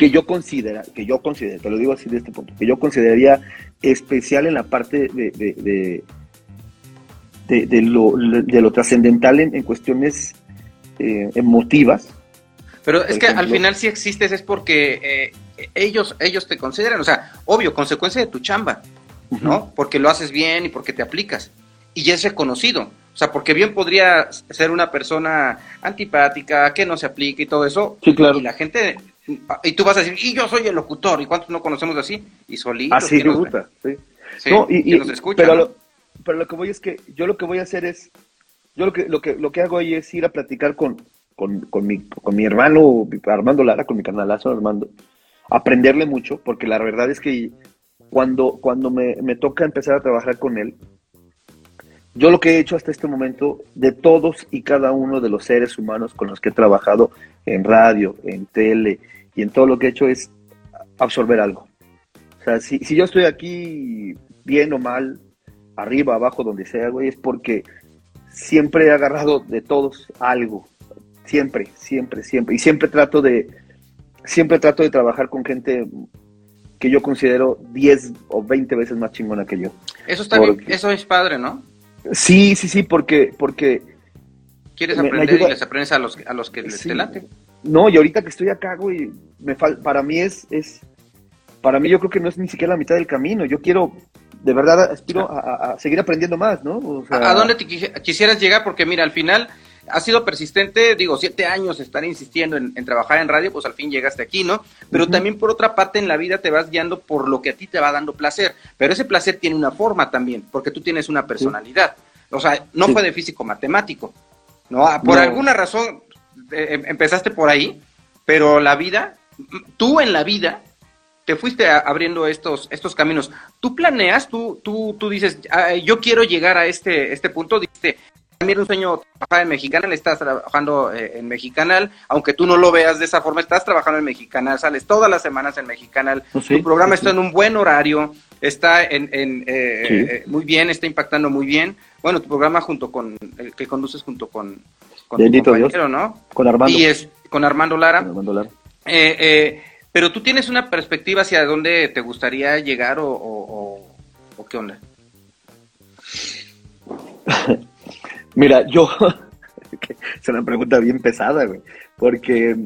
que yo considera, que yo considero, te lo digo así de este punto, que yo consideraría especial en la parte de, de, de, lo, de lo, trascendental en, cuestiones eh, emotivas. Pero es que al final si existes es porque ellos, ellos te consideran, o sea, obvio, consecuencia de tu chamba. ¿no? Porque lo haces bien y porque te aplicas. Y ya es reconocido. O sea, porque bien podría ser una persona antipática, que no se aplique y todo eso. Sí, claro. Y la gente, y tú vas a decir, y yo soy el locutor, ¿y cuántos no conocemos así? Y solitos. Así gusta, sí. no, y, pero, lo, pero lo que voy es que yo lo que voy a hacer es Yo lo que, lo que, lo que hago ahí es ir a platicar con, con, con, mi, con mi hermano Armando Lara, con mi canalazo Armando, aprenderle mucho, porque la verdad es que cuando, cuando me, me toca empezar a trabajar con él, yo lo que he hecho hasta este momento, de todos y cada uno de los seres humanos con los que he trabajado en radio, en tele y en todo lo que he hecho es absorber algo. O sea, si, si yo estoy aquí bien o mal, arriba, abajo, donde sea, güey, es porque siempre he agarrado de todos algo. Siempre, siempre, siempre. Y siempre trato de, siempre trato de trabajar con gente que yo considero 10 o 20 veces más chingona que yo. Eso está bien, eso es padre, ¿no? Sí, sí, sí, porque, porque quieres aprender y les aprendes a los, a los que les te late. No, y ahorita que estoy acá, güey, me para mí es, es, para mí yo creo que no es ni siquiera la mitad del camino. Yo quiero, de verdad, aspiro a, seguir aprendiendo más, ¿no? ¿A dónde te quisieras llegar? Porque mira, al final has sido persistente, digo, siete años estar insistiendo en, trabajar en radio, pues al fin llegaste aquí, ¿no? Pero también por otra parte en la vida te vas guiando por lo que a ti te va dando placer, pero ese placer tiene una forma también, porque tú tienes una personalidad. O sea, no fue de físico matemático, ¿no? Ah, por alguna razón eh, em, empezaste por ahí, pero la vida, tú en la vida te fuiste abriendo estos, estos caminos. Tú planeas, tú, tú, tú dices, yo quiero llegar a este, este punto, dices, también un sueño trabajar en Mexicanal, estás trabajando eh, en Mexicanal, aunque tú no lo veas de esa forma, estás trabajando en Mexicanal, sales todas las semanas en Mexicanal, oh, tu programa está en un buen horario, está en, en eh, eh, muy bien, está impactando muy bien. Bueno, tu programa junto con, el que conduces junto con, con compañero, ¿no? Con Armando. Y es con Armando Lara. Armando Lara. pero tú tienes una perspectiva hacia dónde te gustaría llegar o, o, o qué onda. Mira, yo. es una pregunta bien pesada, güey. Porque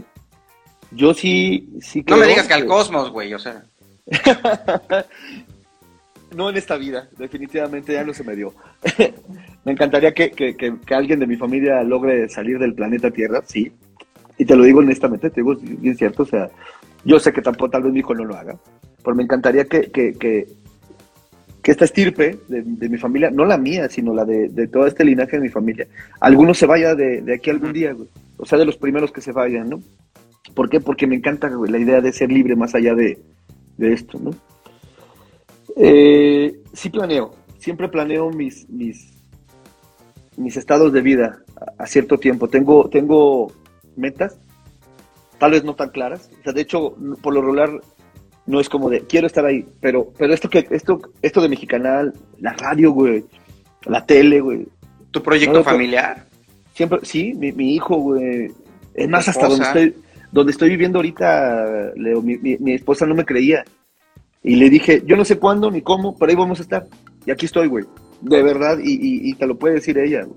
yo sí. sí no me digas que al cosmos, güey, o sea. no en esta vida, definitivamente ya no se me dio. Me encantaría que, que, que, alguien de mi familia logre salir del planeta Tierra, sí. Y te lo digo honestamente, te digo bien cierto, o sea, yo sé que tampoco tal vez mi hijo no lo haga, pero me encantaría que, que esta estirpe de, mi familia, no la mía, sino la de, de, todo este linaje de mi familia, alguno se vaya de, aquí algún día, güey. O sea, de los primeros que se vayan, ¿no? ¿Por qué? Porque me encanta la idea de ser libre más allá de, esto, ¿no? Eh, sí planeo, siempre planeo mis, mis, mis estados de vida a, a, cierto tiempo. Tengo, tengo metas, tal vez no tan claras. O sea, de hecho, por lo regular no es como de quiero estar ahí, pero pero esto que esto esto de Mexicanal, la radio, güey, la tele, güey. ¿Tu proyecto familiar? Siempre sí, mi, mi hijo, güey. Es más hasta donde estoy donde estoy viviendo ahorita, Leo, mi, mi, esposa no me creía. Y le dije, yo no sé cuándo ni cómo, pero ahí vamos a estar. Y aquí estoy, güey. De verdad, y, y, te lo puede decir ella. Güey.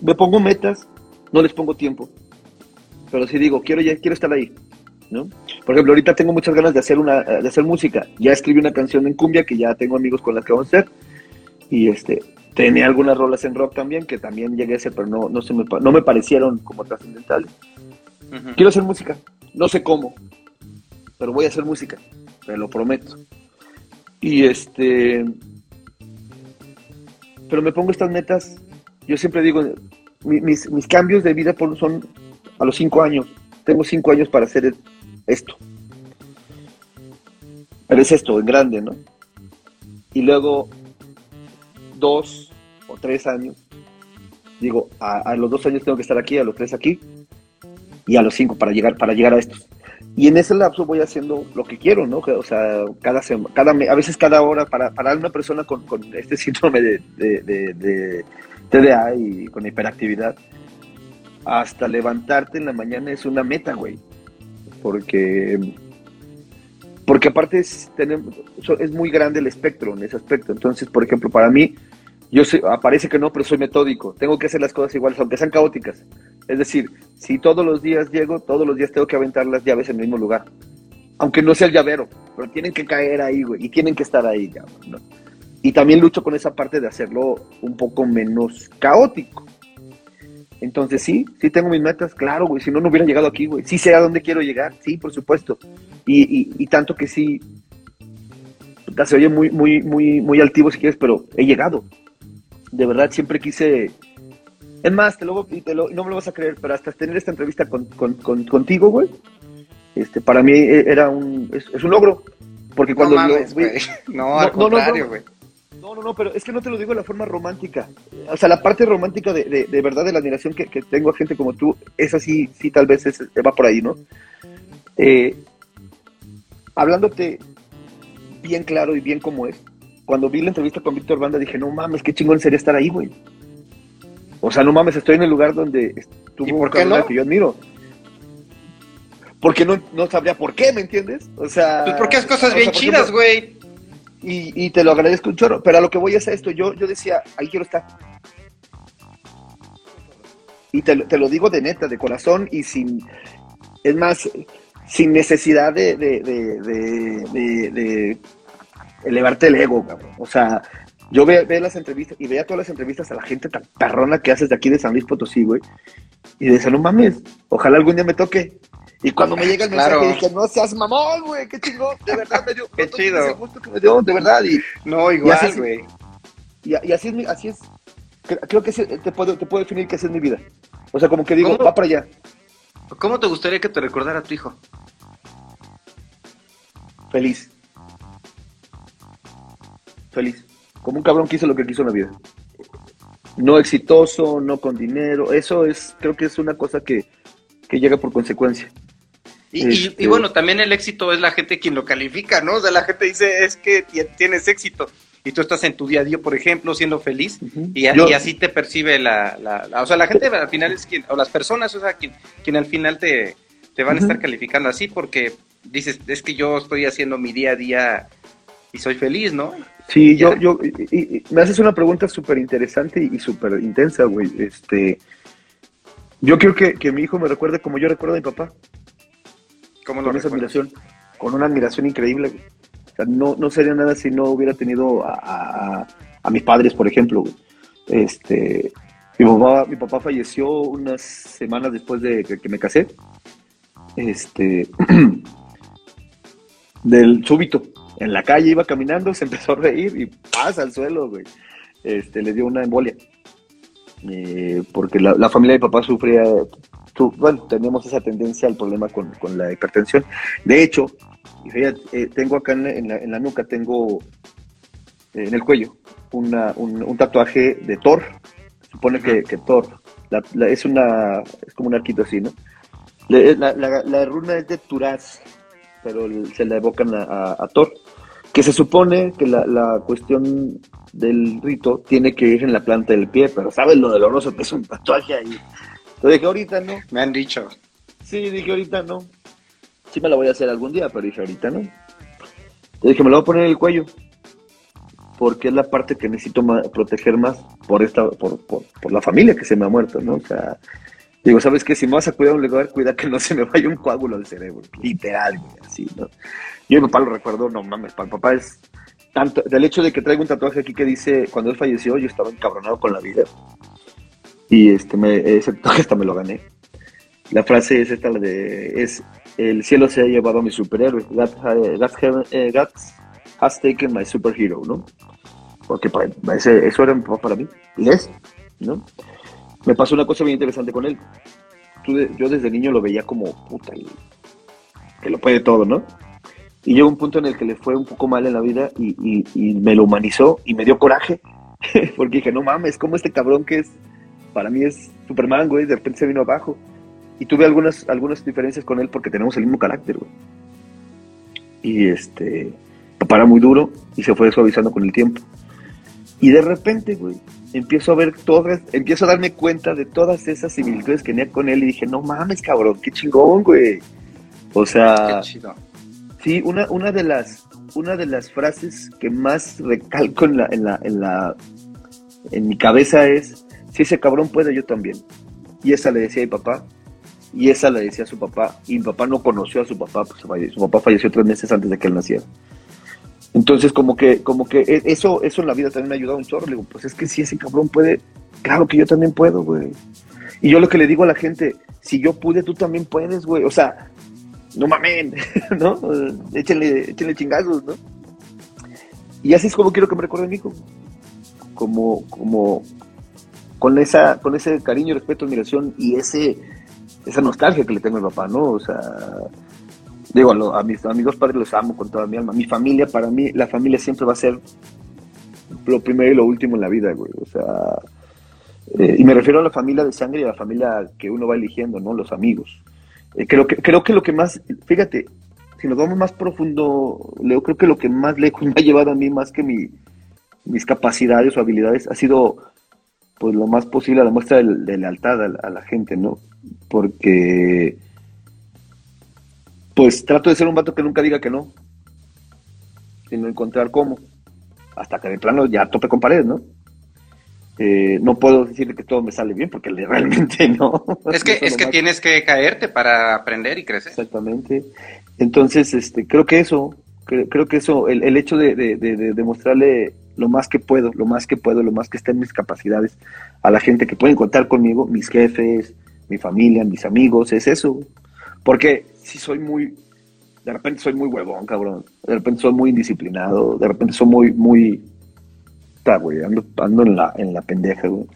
Me pongo metas, no les pongo tiempo. Pero sí digo, quiero, ya, quiero estar ahí. Por ejemplo, ahorita tengo muchas ganas de hacer una, de hacer música. Ya escribí una canción en cumbia que ya tengo amigos con las que vamos a hacer. Y este, tenía algunas rolas en rock también que también llegué a hacer, pero no, no, se me, no me parecieron como trascendentales. Quiero hacer música, no sé cómo, pero voy a hacer música, te lo prometo. Y este, pero me pongo estas metas, yo siempre digo, mis, mis cambios de vida son a los cinco años. Tengo cinco años para hacer esto. Pero es esto, en grande, ¿no? Y luego, dos o tres años, digo, a, los dos años tengo que estar aquí, a los tres aquí, y a los cinco para llegar, para llegar a estos. Y en ese lapso voy haciendo lo que quiero, ¿no? O sea, cada, cada a veces cada hora, para, para una persona con, este síndrome de, de, TDA y con hiperactividad, hasta levantarte en la mañana es una meta, güey porque porque aparte es, es muy grande el espectro en ese aspecto. Entonces, por ejemplo, para mí, yo sé, aparece que no, pero soy metódico. Tengo que hacer las cosas iguales, aunque sean caóticas. Es decir, si todos los días llego, todos los días tengo que aventar las llaves en el mismo lugar. Aunque no sea el llavero, pero tienen que caer ahí, güey, y tienen que estar ahí, ya, Y también lucho con esa parte de hacerlo un poco menos caótico. Entonces sí, sí tengo mis metas, claro, güey, si no, no hubiera llegado aquí, güey. Sí sé a dónde quiero llegar, sí, por supuesto. Y, y, tanto que sí, se oye muy, muy, muy, muy altivo si quieres, pero he llegado. De verdad, siempre quise, Es más, te lo, te lo- no me lo vas a creer, pero hasta tener esta entrevista con, con- con- contigo, güey, este, para mí eh, era un, es, es un logro. Porque cuando no lo- mames, güey. No, No, no, al no, contrario, güey. No, no, no, pero es que no te lo digo de la forma romántica. O sea, la parte romántica de, de, de verdad de la admiración que, que tengo a gente como tú, esa sí, sí, tal vez es- va por ahí, ¿no? Eh, hablándote bien claro y bien como es, cuando vi la entrevista con Víctor Banda dije, no mames, qué chingón sería estar ahí, güey. O sea, no mames, estoy en el lugar donde estuvo ¿Y por qué no? que yo admiro. Porque no, no sabría por qué, ¿me entiendes? O sea... Pues porque es cosas sea, bien por chidas, güey. y, y te lo agradezco un chorro. Pero a lo que voy es a esto. Yo, yo decía, ahí quiero estar. Y te, lo- te lo digo de neta, de corazón y sin. Es más, sin necesidad de- de elevarte el ego, cabrón. O sea, yo ve, ve las entrevistas y veía todas las entrevistas a la gente tan perrona que haces de aquí de San Luis Potosí, güey. Y decía, no mames, ojalá algún día me toque. Y cuando me llega el mensaje Claro. dije, no seas mamón, güey, qué chingón, de verdad me dio. Qué no, chido. ese gusto que me dio, de verdad. Y, No, igual, así- güey. y, y así es, mi- así es. Cre- Creo que ese- te, puedo, te puedo definir que esa es mi vida. O sea, como que digo, ¿Cómo? va para allá. ¿Cómo te gustaría que te recordara tu hijo? Feliz. Feliz. Como un cabrón que hizo lo que quiso en la vida. No exitoso, no con dinero. Eso es, creo que es una cosa que, que llega por consecuencia. Y, Este- y bueno, también el éxito es la gente quien lo califica, ¿no? O sea, la gente dice, es que ti- tienes éxito. Y tú estás en tu día a día, por ejemplo, siendo feliz, y, a- Yo- y así te percibe la, la- la- O sea, la gente al final es quien, o las personas, o sea, quien, quien al final te, te van a estar calificando así porque dices, es que yo estoy haciendo mi día a día y soy feliz, ¿no? Sí, yo, yo, y- me haces una pregunta súper interesante y, súper intensa, güey. Este, yo quiero que, que mi hijo me recuerde como yo recuerdo a mi papá. ¿Cómo lo con esa admiración, con una admiración increíble. güey. O sea, no, no sería nada si no hubiera tenido a, a- a mis padres, por ejemplo. güey. Este, mi papá, mi papá falleció unas semanas después de que, que me casé. Este, del súbito. En la calle iba caminando, se empezó a reír y pasa al suelo, güey. Este, le dio una embolia. Eh, porque la, la familia de papá sufría, su- bueno, teníamos esa tendencia al problema con, con la hipertensión. De hecho, fíjate, eh, tengo acá en la, en la- en la nuca, tengo eh, en el cuello una- un, un tatuaje de Thor. Supone que, que Thor es una es como un arquito así, ¿no? La, runa es de Turaz, pero se la evocan a, a- a Thor. Que se supone que la, la cuestión del rito tiene que ir en la planta del pie, pero ¿sabes lo doloroso que es un tatuaje ahí? Entonces dije, ahorita no. Me han dicho. Sí, dije ahorita no. Sí me la voy a hacer algún día, pero dije ahorita no. Entonces dije, me la voy a poner en el cuello. Porque es la parte que necesito proteger más por esta, por, por, por la familia que se me ha muerto, ¿no? O sea, digo, ¿sabes qué? Si me vas a cuidar un lugar, cuida que no se me vaya un coágulo al cerebro. Literal, güey, así, ¿no? Yo a papá lo recuerdo, no mames, para mi papá es tanto, del hecho de que traigo un tatuaje aquí que dice, cuando él falleció, yo estaba encabronado con la vida. Y este, me, ese tatuaje hasta me lo gané. La frase es esta, la de, es, el cielo se ha llevado a mi superhéroe. God, ha- God heaven- eh, has taken my superhero, ¿no? Porque para, ese- eso era para mí. Y es, ¿no? Me pasó una cosa bien interesante con él. Tú yo desde niño lo veía como, puta, el- que lo puede todo, ¿no? Y llegó un punto en el que le fue un poco mal en la vida y, y- y me lo humanizó y me dio coraje. Porque dije, no mames, como este cabrón que es, para mí es Superman, güey, de repente se vino abajo. Y tuve algunas, algunas diferencias con él porque tenemos el mismo carácter, güey. Y este, papá era muy duro y se fue suavizando con el tiempo. Y de repente, güey, empiezo a ver todas, empiezo a darme cuenta de todas esas similitudes que tenía con él y dije, no mames, cabrón, qué chingón, güey. O sea, Qué chido. Sí, una, una de las una de las frases que más recalco en la, en la, en la en mi cabeza es si ese cabrón puede, yo también. Y esa le decía a mi papá, y esa le decía a su papá, y mi papá no conoció a su papá, pues su papá falleció tres meses antes de que él naciera. Entonces, como que, como que e- eso, eso en la vida también me ha ayudado un chorro. Le digo, pues es que si ese cabrón puede, claro que yo también puedo, güey. Y yo lo que le digo a la gente, si yo pude, tú también puedes, güey. O sea, no mamen, ¿no? Échenle, échenle chingazos, ¿no? Y así es como quiero que me recuerde mi hijo. Como, como, con esa, con ese cariño, respeto, admiración y ese, esa nostalgia que le tengo a mi papá, ¿no? O sea, digo, a, mis, a mis dos padres los amo con toda mi alma. Mi familia, para mí, la familia siempre va a ser lo primero y lo último en la vida, güey. O sea, eh, y me refiero a la familia de sangre y a la familia que uno va eligiendo, ¿no? Los amigos. Eh, creo, que, creo que lo que más, fíjate, si nos vamos más profundo, Leo, creo que lo que más lejos me ha llevado a mí, más que mi, mis capacidades o habilidades, ha sido pues lo más posible a la muestra de, lealtad a, la gente, ¿no? Porque pues trato de ser un vato que nunca diga que no, sino encontrar cómo, hasta que de plano ya tope con pared, ¿no? Eh, no puedo decir que todo me sale bien porque realmente no. Es que, es que tienes que caerte para aprender y crecer. Exactamente. Entonces, este, creo que eso, creo, que eso, el, el hecho de, de, de, demostrarle lo más que puedo, lo más que puedo, lo más que esté en mis capacidades a la gente que pueden contar conmigo, mis jefes, mi familia, mis amigos, es eso. Porque si soy muy, de repente soy muy huevón, cabrón, de repente soy muy indisciplinado, de repente soy muy, muy, está, güey, ando, en la, en la pendeja, güey.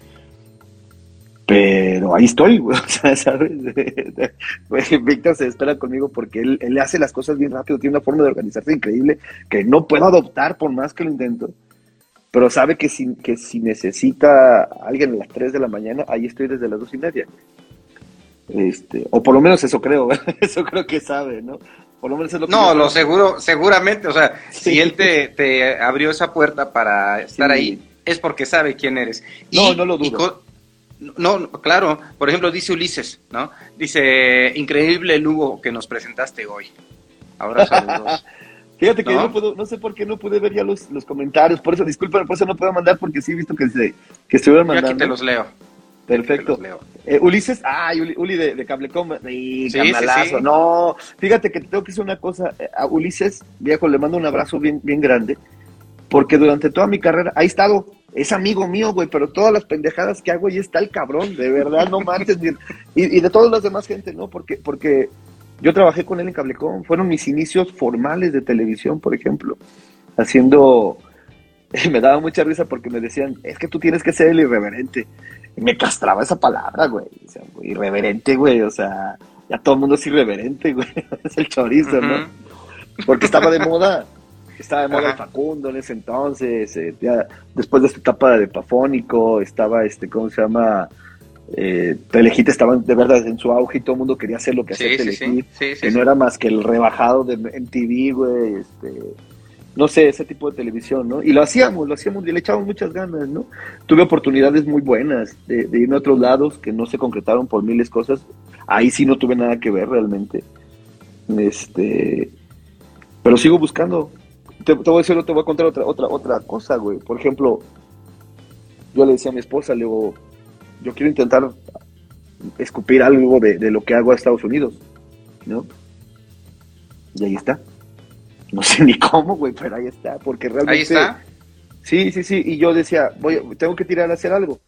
Pero ahí estoy, güey, o sea, ¿sabes? Víctor se espera conmigo porque él, él hace las cosas bien rápido, tiene una forma de organizarse increíble que no puedo adoptar por más que lo intento pero sabe que si, que si necesita alguien a las 3 de la mañana, ahí estoy desde las dos y media. Este, o por lo menos eso creo, eso creo que sabe, ¿no? Por lo menos es lo que no, lo seguro, seguramente, o sea, si él te, te, abrió esa puerta para estar ahí, es porque sabe quién eres. no, no lo dudo. no, claro, por ejemplo, dice Ulises, ¿no? Dice, increíble Lugo que nos presentaste hoy. Ahora saludos. Fíjate que ¿No? puedo, no sé por qué no pude ver ya los, los comentarios, por eso disculpen, por eso no puedo mandar porque sí he visto que se que estuvieron mandando. Yo aquí te los leo. Perfecto. Eh, Ulises, ay, Uli, Uli de, de Cablecom, sí, sí, sí, no, fíjate que tengo que decir una cosa, eh, a Ulises, viejo, le mando un abrazo bien, bien grande, porque durante toda mi carrera ha estado, es amigo mío, güey, pero todas las pendejadas que hago ahí está el cabrón, de verdad, no manches, y, y de todas las demás gente, ¿no? Porque, porque yo trabajé con él en Cablecom, fueron mis inicios formales de televisión, por ejemplo, haciendo, me daba mucha risa porque me decían, es que tú tienes que ser el irreverente. Me castraba esa palabra, güey. O sea, irreverente, güey, o sea, ya todo el mundo es irreverente, güey. es el chorizo, ¿no? Porque estaba de moda. Estaba de moda el Facundo en ese entonces, eh, ya después de esta etapa de Pafónico, estaba este, ¿cómo se llama? eh, Telehit estaba de verdad en su auge y todo el mundo quería hacer lo que hacía Telehit, que no era más que el rebajado de MTV, güey, este, no sé, ese tipo de televisión, ¿no? Y lo hacíamos, lo hacíamos y le echábamos muchas ganas, ¿no? Tuve oportunidades muy buenas de, de irme a otros lados que no se concretaron por miles cosas, ahí sí no tuve nada que ver realmente, este, pero sigo buscando. Te, voy a decir, te voy a contar otra, otra, otra cosa, güey. Por ejemplo, yo le decía a mi esposa, le digo, yo quiero intentar escupir algo de, lo que hago a Estados Unidos, ¿no? Y ahí está. No sé ni cómo, güey, pero ahí está, porque realmente... Ahí está. Sí, sí, sí, y yo decía, voy, tengo que tirar a hacer algo.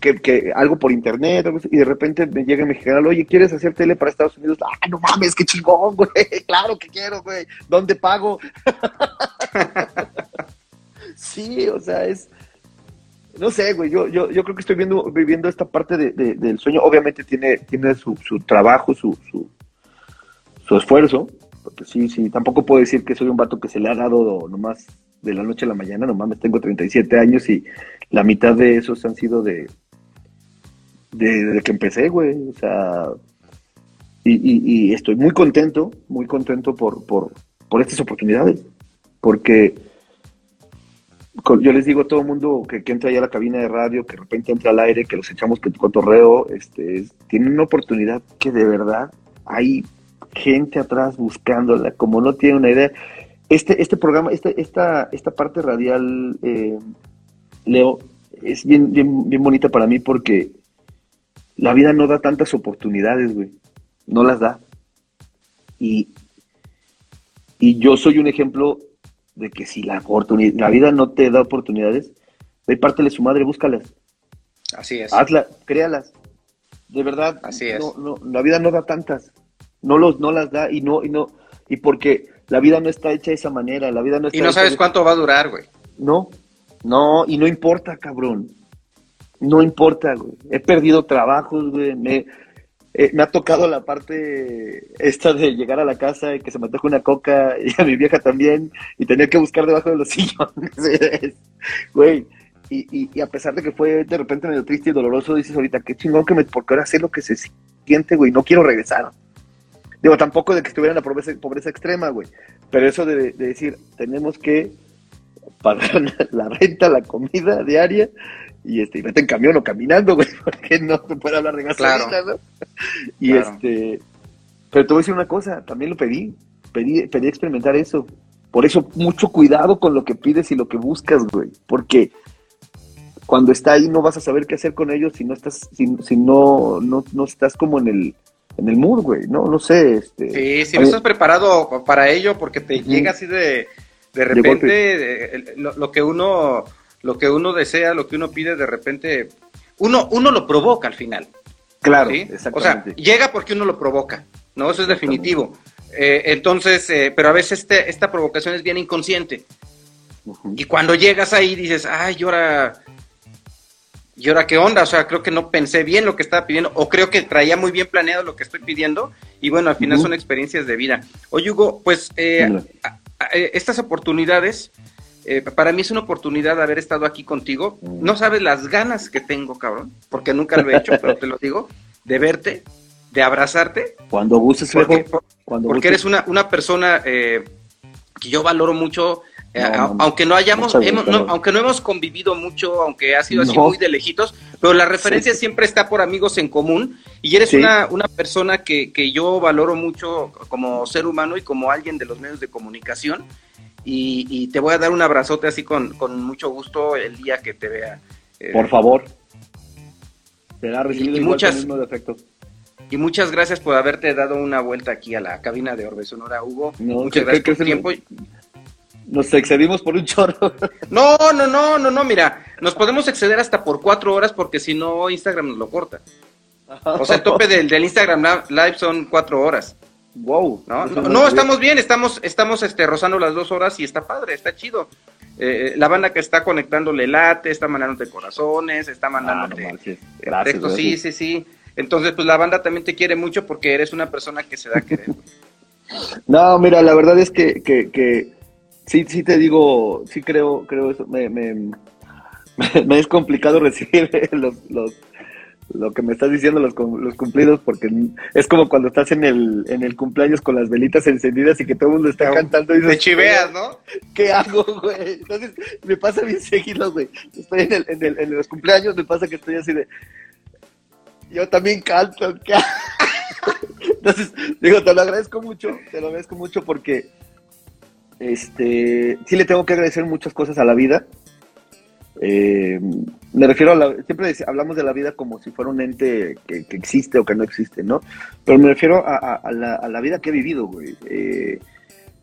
Que, que algo por internet, y de repente me llega el mexicano, oye, ¿quieres hacer tele para Estados Unidos? Ah, no mames, qué chingón, güey, claro que quiero, güey, ¿dónde pago? sí, o sea, es, no sé, güey, yo, yo, yo creo que estoy viendo, viviendo esta parte de, del sueño. Obviamente tiene, tiene su, su trabajo, su, su, su, esfuerzo. Porque sí, sí, tampoco puedo decir que soy un vato que se le ha dado nomás de la noche a la mañana, nomás me tengo 37 años y la mitad de esos han sido de, de, que empecé, güey. O sea, y, estoy muy contento, muy contento por, por, por estas oportunidades. Porque yo les digo a todo el mundo que, entra ya a la cabina de radio, que de repente entra al aire, que los echamos cotorreo, este, tienen una oportunidad que de verdad hay gente atrás buscándola, como no tiene una idea. Este, este programa, este, esta, esta parte radial, eh, Leo, es bien, bien, bien bonita para mí porque la vida no da tantas oportunidades, güey. No las da. Y, y yo soy un ejemplo de que si la, oportunidad, la vida no te da oportunidades, ve pártele su madre, búscalas. Así es. Hazla, créalas. De verdad, Así es. No, no, la vida no da tantas. No, los, no las da y no, y no, y porque la vida no está hecha de esa manera, la vida no está Y no sabes cuánto va a durar, güey. No, no, y no importa, cabrón. no importa, güey. He perdido trabajos, güey. Me, eh, me ha tocado la parte esta de llegar a la casa y que se me toque una coca y a mi vieja también y tener que buscar debajo de los sillones. Güey, y, y, a pesar de que fue de repente medio triste y doloroso, dices ahorita, qué chingón que me, porque ahora sé lo que se siente, güey, no quiero regresar. Digo, tampoco de que estuviera en la pobreza, pobreza extrema, güey, pero eso de, decir, tenemos que pagar la renta, la comida diaria, y este, y vete en camión o caminando, güey, porque no se puede hablar de gasolina, ¿no? Y este, pero te voy a decir una cosa, también lo pedí, pedí, pedí experimentar eso. Por eso, mucho cuidado con lo que pides y lo que buscas, güey, porque cuando está ahí no vas a saber qué hacer con ellos si no estás, si, si no, no, no estás como en el, en el mood, güey, no, no sé, este. Sí, si no estás preparado para ello, porque te llega así de, de repente, lo, que uno, lo que uno desea, lo que uno pide, de repente, uno, uno lo provoca al final. Claro, O sea, llega porque uno lo provoca, ¿no? Eso es definitivo. Eh, entonces, eh, pero a veces este, esta provocación es bien inconsciente. Y cuando llegas ahí dices, ay, ahora ¿y ahora qué onda? O sea, creo que no pensé bien lo que estaba pidiendo, o creo que traía muy bien planeado lo que estoy pidiendo, y bueno, al final son experiencias de vida. Oye, Hugo, pues eh, eh, estas oportunidades, eh, para mí es una oportunidad de haber estado aquí contigo. No sabes las ganas que tengo, cabrón, porque nunca lo he hecho, pero te lo digo, de verte, de abrazarte. Cuando gustes, porque, cuando porque eres una, una persona que yo valoro mucho eh, aunque no hayamos, aunque no hemos convivido mucho, aunque ha sido así muy de lejitos, pero la referencia siempre está por amigos en común y eres una, una persona que, que, yo valoro mucho como ser humano y como alguien de los medios de comunicación y, te voy a dar un abrazote así con, con mucho gusto el día que te vea. Eh, por favor. Será recibido y, muchas, Y muchas gracias por haberte dado una vuelta aquí a la cabina de Orbe Sonora, Hugo. muchas gracias por tu tiempo. Nos excedimos por un chorro. No, no, no, no, no, mira, nos podemos exceder hasta por cuatro horas porque si no Instagram nos lo corta. O sea, el tope del, del Instagram Live son cuatro horas. Wow. No, no, estamos bien, estamos, estamos este, rozando las dos horas y está padre, está chido. Eh, eh la banda que está conectándole late, está mandándote corazones, está mandándote ah, textos, sí, sí, sí. Entonces, pues la banda también te quiere mucho porque eres una persona que se da a querer. no, mira, la verdad es que, que, que sí, sí te digo, sí creo, creo eso, me, me, me es complicado recibir los, los, lo que me estás diciendo, los, los cumplidos, porque es como cuando estás en el, en el cumpleaños con las velitas encendidas y que todo el mundo está cantando y dices, Te chiveas, ¿no? ¿Qué hago, güey? Entonces, me pasa bien seguido, güey. Estoy en, el, en, el, en los cumpleaños, me pasa que estoy así de, yo también canto, ¿qué Entonces, digo, te lo agradezco mucho, te lo agradezco mucho porque este, sí le tengo que agradecer muchas cosas a la vida. Eh, me refiero a la, siempre hablamos de la vida como si fuera un ente que, existe o que no existe, ¿no? Pero me refiero a, la, vida que he vivido, güey. Eh,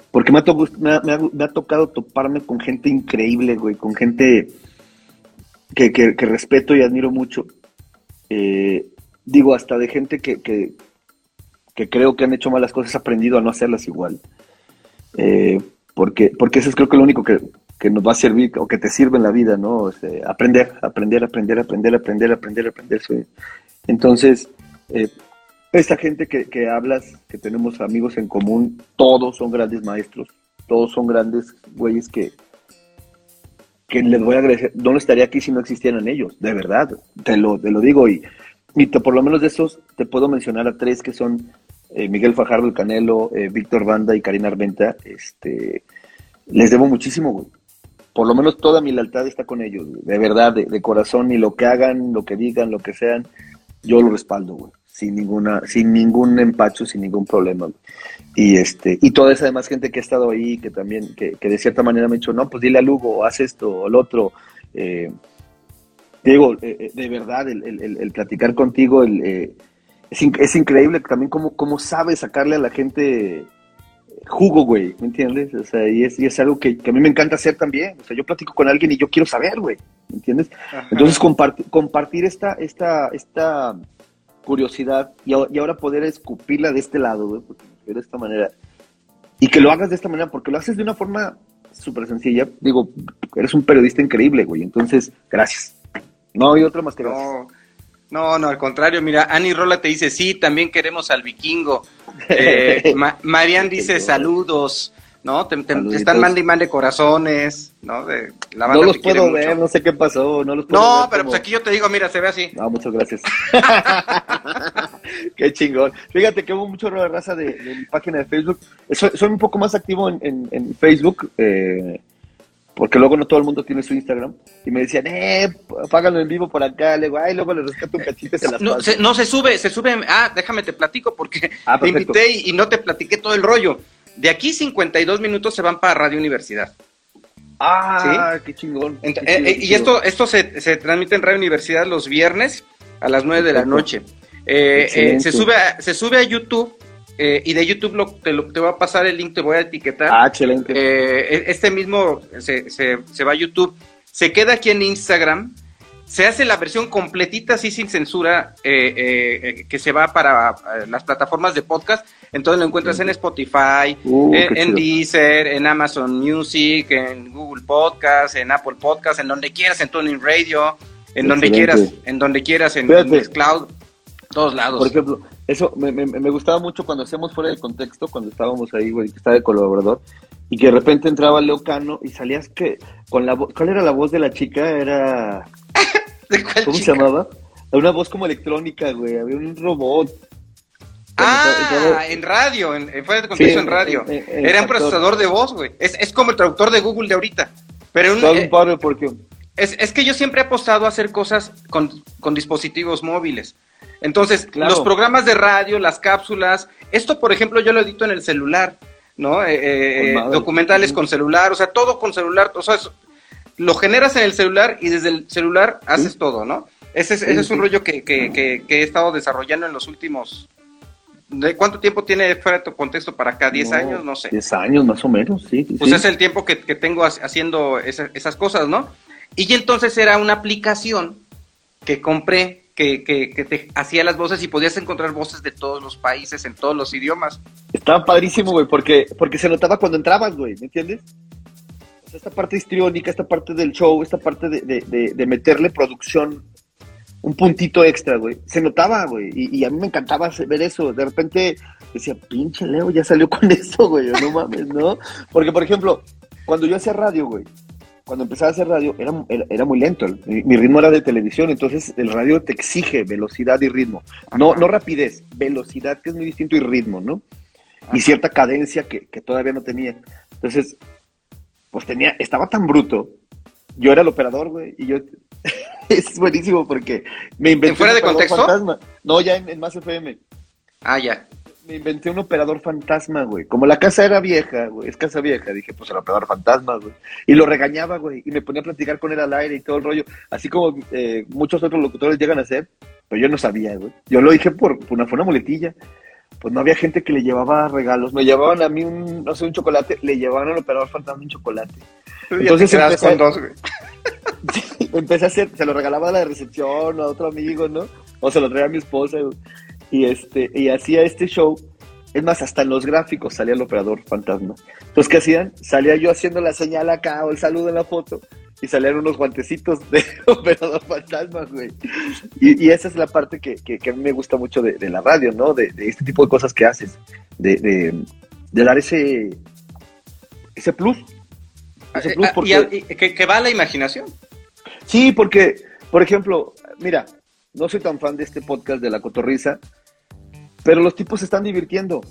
porque me ha, me, ha, tocado toparme con gente increíble, güey, con gente que, respeto y admiro mucho. Eh, digo, hasta de gente que, creo que han hecho malas cosas, aprendido a no hacerlas igual. Eh, porque, porque eso es creo que lo único que, nos va a servir o que te sirve en la vida, ¿no? Este, aprender, aprender, aprender, aprender, aprender, aprender, aprender. Entonces, eh, esta gente que, que hablas, que tenemos amigos en común, todos son grandes maestros, todos son grandes güeyes que, que les voy a agradecer. No estaría aquí si no existieran ellos, de verdad, te lo, te lo digo. Y por lo menos de esos te puedo mencionar a tres que son eh, Miguel Fajardo el Canelo, eh, Víctor Banda y Karina Armenta, este, les debo muchísimo, güey. Por lo menos toda mi lealtad está con ellos, de verdad, de, corazón, y lo que hagan, lo que digan, lo que sean, yo lo respaldo, güey, sin ninguna, sin ningún empacho, sin ningún problema. Y este, y toda esa demás gente que ha estado ahí, que también, que, de cierta manera me ha dicho, no, pues dile a Lugo, haz esto o el otro. Eh, digo, de verdad, el, platicar contigo, el, es, es increíble también cómo, cómo sabe sacarle a la gente jugo, güey, ¿me entiendes? O sea, y es, y es algo que, a mí me encanta hacer también. O sea, yo platico con alguien y yo quiero saber, güey, ¿me entiendes? Entonces, compartir esta, esta, esta curiosidad y, ahora poder escupirla de este lado, güey, de esta manera. Y que lo hagas de esta manera, porque lo haces de una forma súper sencilla. Digo, eres un periodista increíble, güey. Entonces, gracias. No hay otro más que no, no, no, al contrario, mira, Ani Rola te dice, sí, también queremos al vikingo. Eh, Marian dice, saludos. ¿no? Te, están mandando y mande corazones, ¿no? De, la no los puedo ver, no sé qué pasó, no los puedo No, pero pues aquí yo te digo, mira, se ve así. No, muchas gracias. qué chingón. Fíjate que hubo mucho raza de, de mi página de Facebook. Soy, soy, un poco más activo en, en, Facebook, eh, porque luego no todo el mundo tiene su Instagram. Y me decían, eh, págalo en vivo por acá. Le digo, ay, luego le rescato un cachito se las no, se, no, se sube, se sube. Ah, déjame te platico, porque ah, te invité y no te platiqué todo el rollo. De aquí 52 minutos se van para Radio Universidad. Ah, qué chingón. Eh, eh, y esto, esto se, transmite en Radio Universidad los viernes a las 9 de la noche. Eh, se, sube a, se sube a YouTube y de YouTube lo, te, lo, te voy a pasar el link, te voy a etiquetar. Ah, excelente. E, este mismo se, se, se va a YouTube. Se queda aquí en Instagram se hace la versión completita, así sin censura, que se va para las plataformas de podcast entonces lo encuentras en Spotify, uh, en, Deezer, en Amazon Music, en Google Podcast, en Apple Podcast, en donde quieras, en Tuning Radio, en donde quieras, en donde quieras, en, Cloud, todos lados. Por ejemplo, eso me, me, gustaba mucho cuando hacíamos fuera del contexto, cuando estábamos ahí, güey, que estaba de colaborador, y que de repente entraba Leo Cano y salías que con la voz, ¿cuál era la voz de la chica? Era... ¿Cómo se llamaba? Una voz como electrónica, güey, había un robot. Ah, en radio, en, fue de contexto en radio. Era un procesador de voz, güey. Es, es, como el traductor de Google de ahorita. Pero un, eh, porque... es, es, que yo siempre he apostado a hacer cosas con, con dispositivos móviles. Entonces, los programas de radio, las cápsulas, esto por ejemplo yo lo edito en el celular, ¿no? Eh, eh, documentales con celular, o sea, todo con celular, o sea, lo generas en el celular y desde el celular haces todo, ¿no? Ese es, ese es un rollo que, que, que, que, he estado desarrollando en los últimos ¿De cuánto tiempo tiene fuera de tu contexto para acá? ¿10 años? No sé. 10 años más o menos, sí. pues es el tiempo que, tengo haciendo esas cosas, ¿no? Y entonces era una aplicación que compré que, te hacía las voces y podías encontrar voces de todos los países, en todos los idiomas. Estaba padrísimo, güey, porque, porque se notaba cuando entrabas, güey, ¿me entiendes? esta parte histriónica, esta parte del show, esta parte de, de meterle producción un puntito extra, güey. Se notaba, güey. Y, a mí me encantaba ver eso. De repente decía, pinche Leo, ya salió con eso, güey. No mames, ¿no? Porque, por ejemplo, cuando yo hacía radio, güey, cuando empezaba a hacer radio, era, era, muy lento. Mi, ritmo era de televisión, entonces el radio te exige velocidad y ritmo. No, no rapidez, velocidad, que es muy distinto, y ritmo, ¿no? Y cierta cadencia que, que todavía no tenía. Entonces, pues tenía, estaba tan bruto. Yo era el operador, güey, y yo es buenísimo porque me inventé. ¿En fuera de contexto? Fantasma. No, ya en, Más FM. Ah, ya. Me inventé un operador fantasma, güey. Como la casa era vieja, güey, es casa vieja, dije, pues el operador fantasma, güey. Y lo regañaba, güey, y me ponía a platicar con él al aire y todo el rollo. Así como eh, muchos otros locutores llegan a hacer, pero yo no sabía, güey. Yo lo dije por, una, fue una muletilla. Pues no había gente que le llevaba regalos. Me llevaban a mí un, no sé, un chocolate, le llevaban al operador fantasma un chocolate. Entonces empecé, con dos, güey. empecé a hacer, se lo regalaba a la recepción o a otro amigo, ¿no? O se lo traía a mi esposa. Y este, y hacía este show. Es más, hasta en los gráficos salía el operador fantasma. Entonces, ¿qué hacían? Salía yo haciendo la señal acá o el saludo en la foto y salían unos guantecitos de operador fantasma, güey. Y, esa es la parte que, a mí me gusta mucho de, la radio, ¿no? De, este tipo de cosas que haces, de, de dar ese, ese plus, eh, ah, y, que, va a la imaginación. Sí, porque, por ejemplo, mira, no soy tan fan de este podcast de la cotorriza, pero los tipos se están divirtiendo.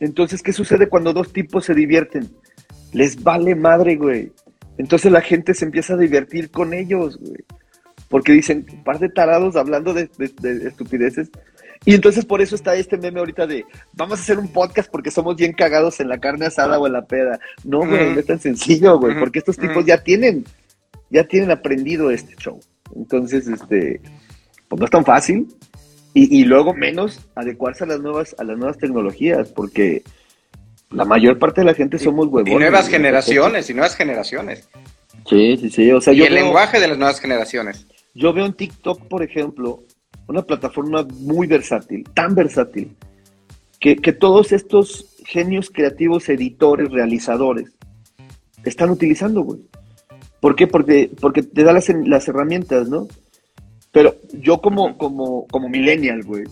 Entonces, ¿qué sucede cuando dos tipos se divierten? Les vale madre, güey. Entonces la gente se empieza a divertir con ellos, güey. Porque dicen, par de tarados hablando de estupideces, y entonces por eso está este meme ahorita de vamos a hacer un podcast porque somos bien cagados en la carne asada o en la peda. No, güey, no es tan sencillo, güey, porque estos tipos ya tienen, ya tienen aprendido este show. Entonces, este, pues no es tan fácil. Y, luego menos adecuarse a las nuevas, a las nuevas tecnologías, porque la mayor parte de la gente somos huevones. Y nuevas generaciones, y nuevas generaciones. Sí, sí, sí. O sea, y el lenguaje de las nuevas generaciones. Yo veo en TikTok, por ejemplo, una plataforma muy versátil, tan versátil, que, todos estos genios creativos, editores, realizadores, están utilizando, güey. ¿Por qué? Porque, porque te da las, las herramientas, ¿no? Pero yo como, como, como millennial, güey,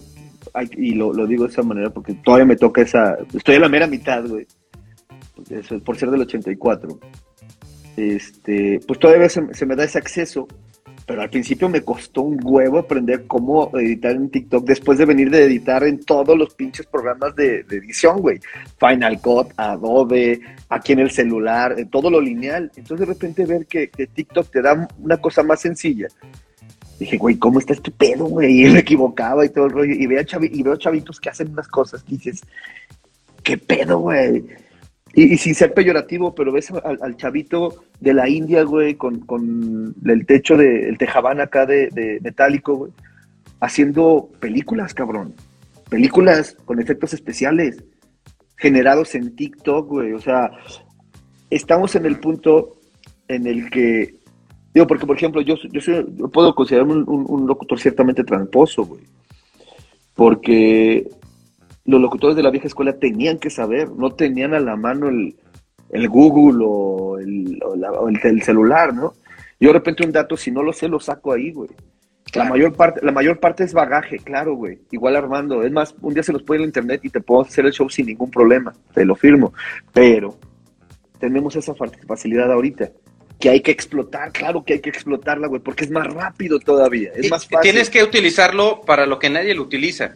y lo, lo, digo de esa manera porque todavía me toca esa, estoy a la mera mitad, güey, por ser del 84, este, pues todavía se, me da ese acceso pero al principio me costó un huevo aprender cómo editar en TikTok después de venir de editar en todos los pinches programas de, edición, güey. Final Cut, Adobe, aquí en el celular, en todo lo lineal. Entonces de repente ver que, TikTok te da una cosa más sencilla. Dije, güey, ¿cómo está este pedo, güey? Y me equivocaba y todo el rollo. Y veo, veo chavitos que hacen unas cosas que dices, ¿qué pedo, güey? Y, sin ser peyorativo, pero ves al, chavito de la India, güey, con, con el techo de, el tejabán acá de, metálico, güey, haciendo películas, cabrón. Películas con efectos especiales, generados en TikTok, güey. O sea, estamos en el punto en el que, digo, porque por ejemplo, yo, yo, puedo considerarme un, un locutor ciertamente tramposo, güey. Porque los locutores de la vieja escuela tenían que saber, no tenían a la mano el, Google o, el, el, celular, ¿no? Yo de repente un dato, si no lo sé, lo saco ahí, güey. La, mayor parte, la mayor parte es bagaje, claro, güey. Igual Armando. Es más, un día se los puede en internet y te puedo hacer el show sin ningún problema. Te lo firmo. Pero tenemos esa facilidad ahorita que hay que explotar, claro que hay que explotarla, güey, porque es más rápido todavía, es más fácil. Tienes que utilizarlo para lo que nadie lo utiliza.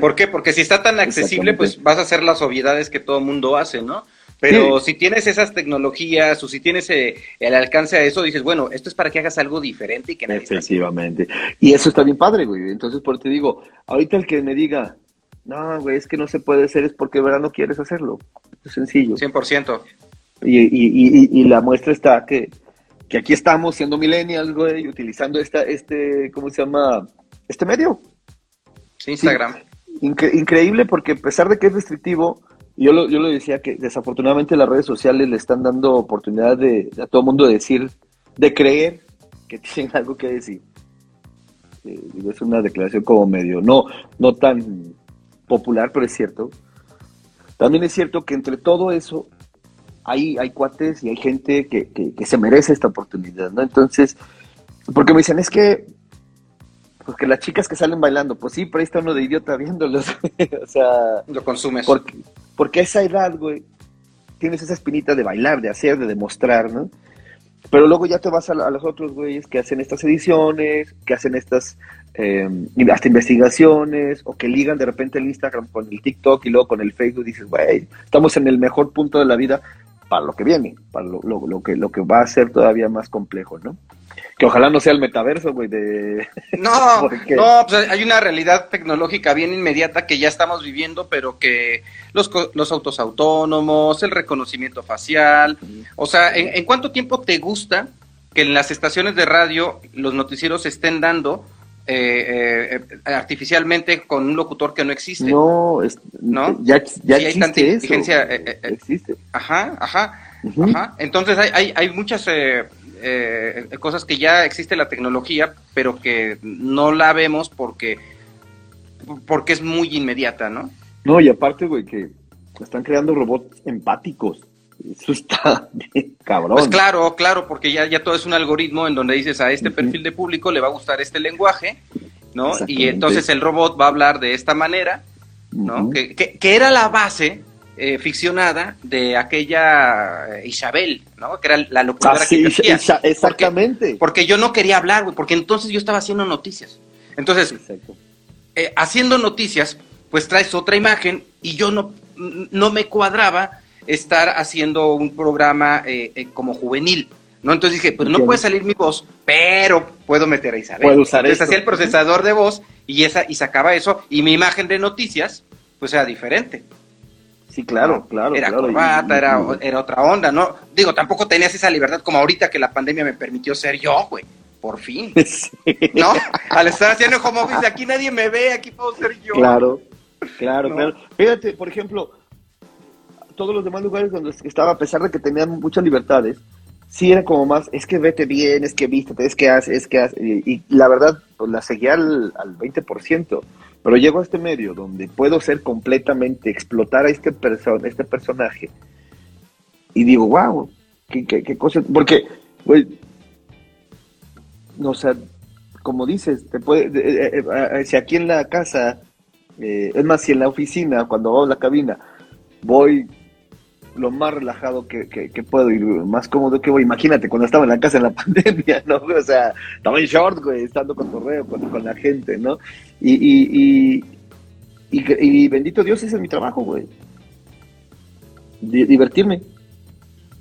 ¿Por qué? Porque si está tan accesible, pues vas a hacer las obviedades que todo mundo hace, ¿no? Pero si tienes esas tecnologías o si tienes eh, el alcance a eso, dices, bueno, esto es para que hagas algo diferente y que nadie Efectivamente. Y eso está bien padre, güey. Entonces, por te digo, ahorita el que me diga, no, güey, es que no se puede hacer, es porque, ¿verdad? No quieres hacerlo. Es sencillo. 100%. Y, y, y, y la muestra está que, que aquí estamos siendo millennials, güey, utilizando esta, este, ¿cómo se llama? Este medio. Instagram. increíble porque a pesar de que es restrictivo, yo lo, yo lo decía que desafortunadamente las redes sociales le están dando oportunidad de, a todo el mundo de decir, de creer que tienen algo que decir. Eh, es una declaración como medio, no, no tan popular, pero es cierto. También es cierto que entre todo eso hay, hay cuates y hay gente que, que se merece esta oportunidad, ¿no? Entonces, porque me dicen, es que pues que las chicas que salen bailando, pues sí, pero ahí está uno de idiota viéndolos. o sea. Lo consumes. Porque, porque a esa edad, güey, tienes esa espinita de bailar, de hacer, de demostrar, ¿no? Pero luego ya te vas a, los otros güeyes que hacen estas ediciones, que hacen estas em, hasta investigaciones, o que ligan de repente el Instagram con el TikTok y luego con el Facebook, dices, güey, estamos en el mejor punto de la vida para lo que viene, para lo, lo, que, lo que va a ser todavía más complejo, ¿no? Que ojalá no sea el metaverso, güey, de... No, no, pues hay una realidad tecnológica bien inmediata que ya estamos viviendo, pero que los, los autos autónomos, el reconocimiento facial, o sea, ¿en, cuánto tiempo te gusta que en las estaciones de radio los noticieros estén dando eh, eh, artificialmente con un locutor que no existe. No, ¿no? ya, ya existe hay tanta inteligencia. Eh, existe. Ajá, ajá, ajá. Entonces hay, hay, hay muchas eh, cosas que ya existe la tecnología, pero que no la vemos porque, porque es muy inmediata, ¿no? No, y aparte, güey, que están creando robots empáticos. Eso está cabrón. Pues claro, claro, porque ya, ya todo es un algoritmo en donde dices a este perfil de público le va a gustar este lenguaje, ¿no? Y entonces el robot va a hablar de esta manera, ¿no? que, que, era la base eh, ficcionada de aquella eh, Isabel, ¿no? Que era la locura ah, que hacía. exactamente. Porque, yo no quería hablar, güey, porque entonces yo estaba haciendo noticias. Entonces, eh, haciendo noticias, pues traes otra imagen y yo no, no me cuadraba estar haciendo un programa como juvenil. ¿no? Entonces dije, pues no puede salir mi voz, pero puedo meter a Isabel. Puedo usar Entonces hacía el procesador de voz y esa y sacaba eso y mi imagen de noticias pues era diferente. Sí, claro, claro. Era corbata, era, era otra onda, ¿no? Digo, tampoco tenías esa libertad como ahorita que la pandemia me permitió ser yo, güey. Por fin. ¿No? Al estar haciendo home office, aquí nadie me ve, aquí puedo ser yo. Claro, claro, claro. Fíjate, por ejemplo, todos los demás lugares donde estaba, a pesar de que tenían muchas libertades, sí era como más, es que vete bien, es que vístete, es que haces, es que haces. Y, la verdad, pues la seguía al, al 20%. Pero llego a este medio donde puedo ser completamente, explotar a este, perso este personaje y digo, wow, qué, qué, cosa. Porque Güey, no, o sea, como dices, te puede, eh, eh, eh, si aquí en la casa, es más, si en la oficina, cuando hago la cabina, voy lo más relajado que, que, puedo y más cómodo que voy. Imagínate, cuando estaba en la casa en la pandemia, ¿no? O sea, estaba en short, güey, estando con correo, con, con la gente, ¿no? Y, y, y, bendito Dios, ese es mi trabajo, güey. divertirme.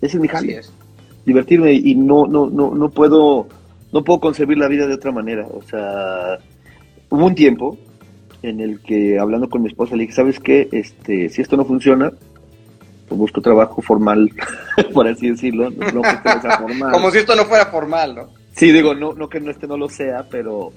Ese es mi jale. Divertirme y no, no, no, no puedo, no puedo concebir la vida de otra manera. O sea, hubo un tiempo en el que hablando con mi esposa le dije, ¿sabes qué? Este, si esto no funciona, busco trabajo formal, por así decirlo. No formal. Como si esto no fuera formal, ¿no? Sí, digo, no, no que no este no lo sea, pero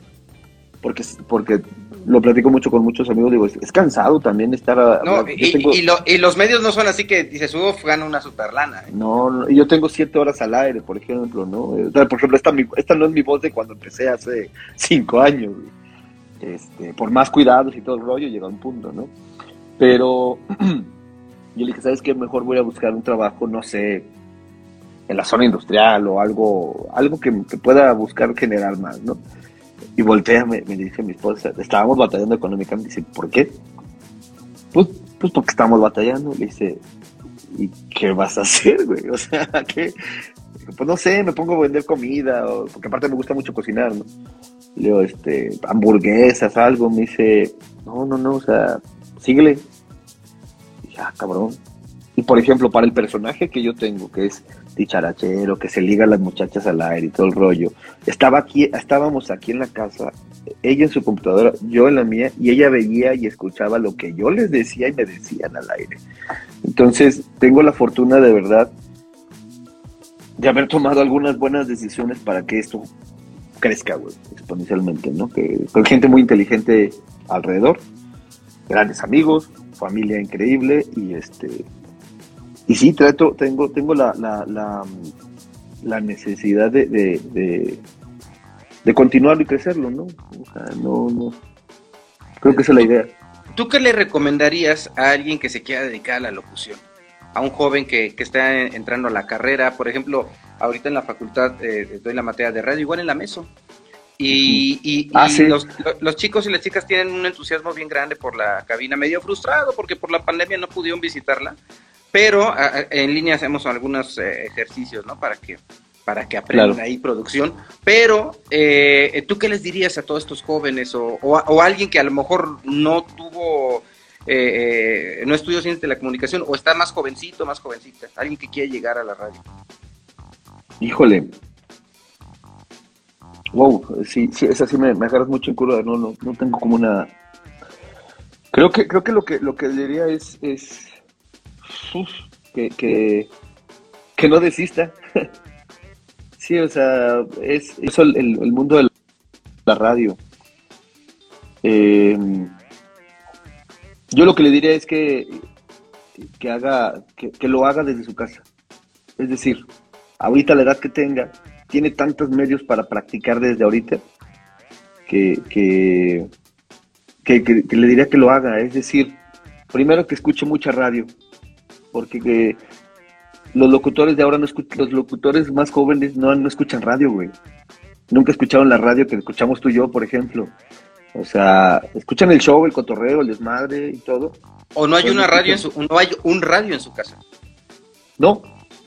porque porque lo platico mucho con muchos amigos, digo, es, cansado también estar... no, y, los medios no son así que dices, uff, gana una super lana. ¿eh? No, y yo tengo siete horas al aire, por ejemplo, ¿no? por ejemplo, esta, esta no es mi voz de cuando empecé hace cinco años. Este, por más cuidados y todo el rollo, llega a un punto, ¿no? Pero yo le dije, ¿sabes qué? Mejor voy a buscar un trabajo, no sé, en la zona industrial o algo, algo que, pueda buscar generar más, ¿no? Y voltea, me, me dice mi esposa, estábamos batallando económicamente, dice, ¿por qué? Pues, pues porque estamos batallando, le dice, ¿y qué vas a hacer, güey? O sea, ¿qué? Pues no sé, me pongo a vender comida, o, porque aparte me gusta mucho cocinar, ¿no? Le digo, este, hamburguesas, algo, me dice, no, no, no, o sea, síguele, ah, cabrón. Y por ejemplo, para el personaje que yo tengo, que es dicharachero, que se liga a las muchachas al aire y todo el rollo, estaba aquí, estábamos aquí en la casa, ella en su computadora, yo en la mía, y ella veía y escuchaba lo que yo les decía y me decían al aire. Entonces, tengo la fortuna de verdad de haber tomado algunas buenas decisiones para que esto crezca, güey, exponencialmente, ¿no? Que con gente muy inteligente alrededor, grandes amigos, familia increíble y este y sí trato tengo tengo la la, la, necesidad de, de, de, continuarlo y crecerlo no o sea, no no creo que esa es la idea ¿Tú qué le recomendarías a alguien que se quiera dedicar a la locución? A un joven que, que está entrando a la carrera, por ejemplo, ahorita en la facultad eh, doy la materia de radio, igual en la MESO. Y, ah, los, chicos y las chicas tienen un entusiasmo bien grande por la cabina, medio frustrado porque por la pandemia no pudieron visitarla, pero en línea hacemos algunos eh, ejercicios, ¿no? Para que para que aprendan ahí producción. Pero, eh, ¿tú qué les dirías a todos estos jóvenes o, o, alguien que a lo mejor no tuvo, eh, no estudió ciencia de la comunicación o está más jovencito, más jovencita, alguien que quiere llegar a la radio? Híjole, Wow, sí, sí, es así, me, me agarras mucho en curva, no, no, no tengo como una... Creo que, creo que lo que lo que diría es, es que, que, que, no desista. sí, o sea, es eso el, el, mundo de la radio. Eh, yo lo que le diría es que, que haga, que, que lo haga desde su casa. Es decir, ahorita la edad que tenga, tiene tantos medios para practicar desde ahorita que, que, le diría que lo haga. Es decir, primero que escuche mucha radio, porque los locutores de ahora no escuchan, los locutores más jóvenes no, no escuchan radio, güey. Nunca escucharon la radio que escuchamos tú y yo, por ejemplo. O sea, escuchan el show, el cotorreo, el desmadre y todo. O no hay una radio en su, no hay un radio en su casa. No,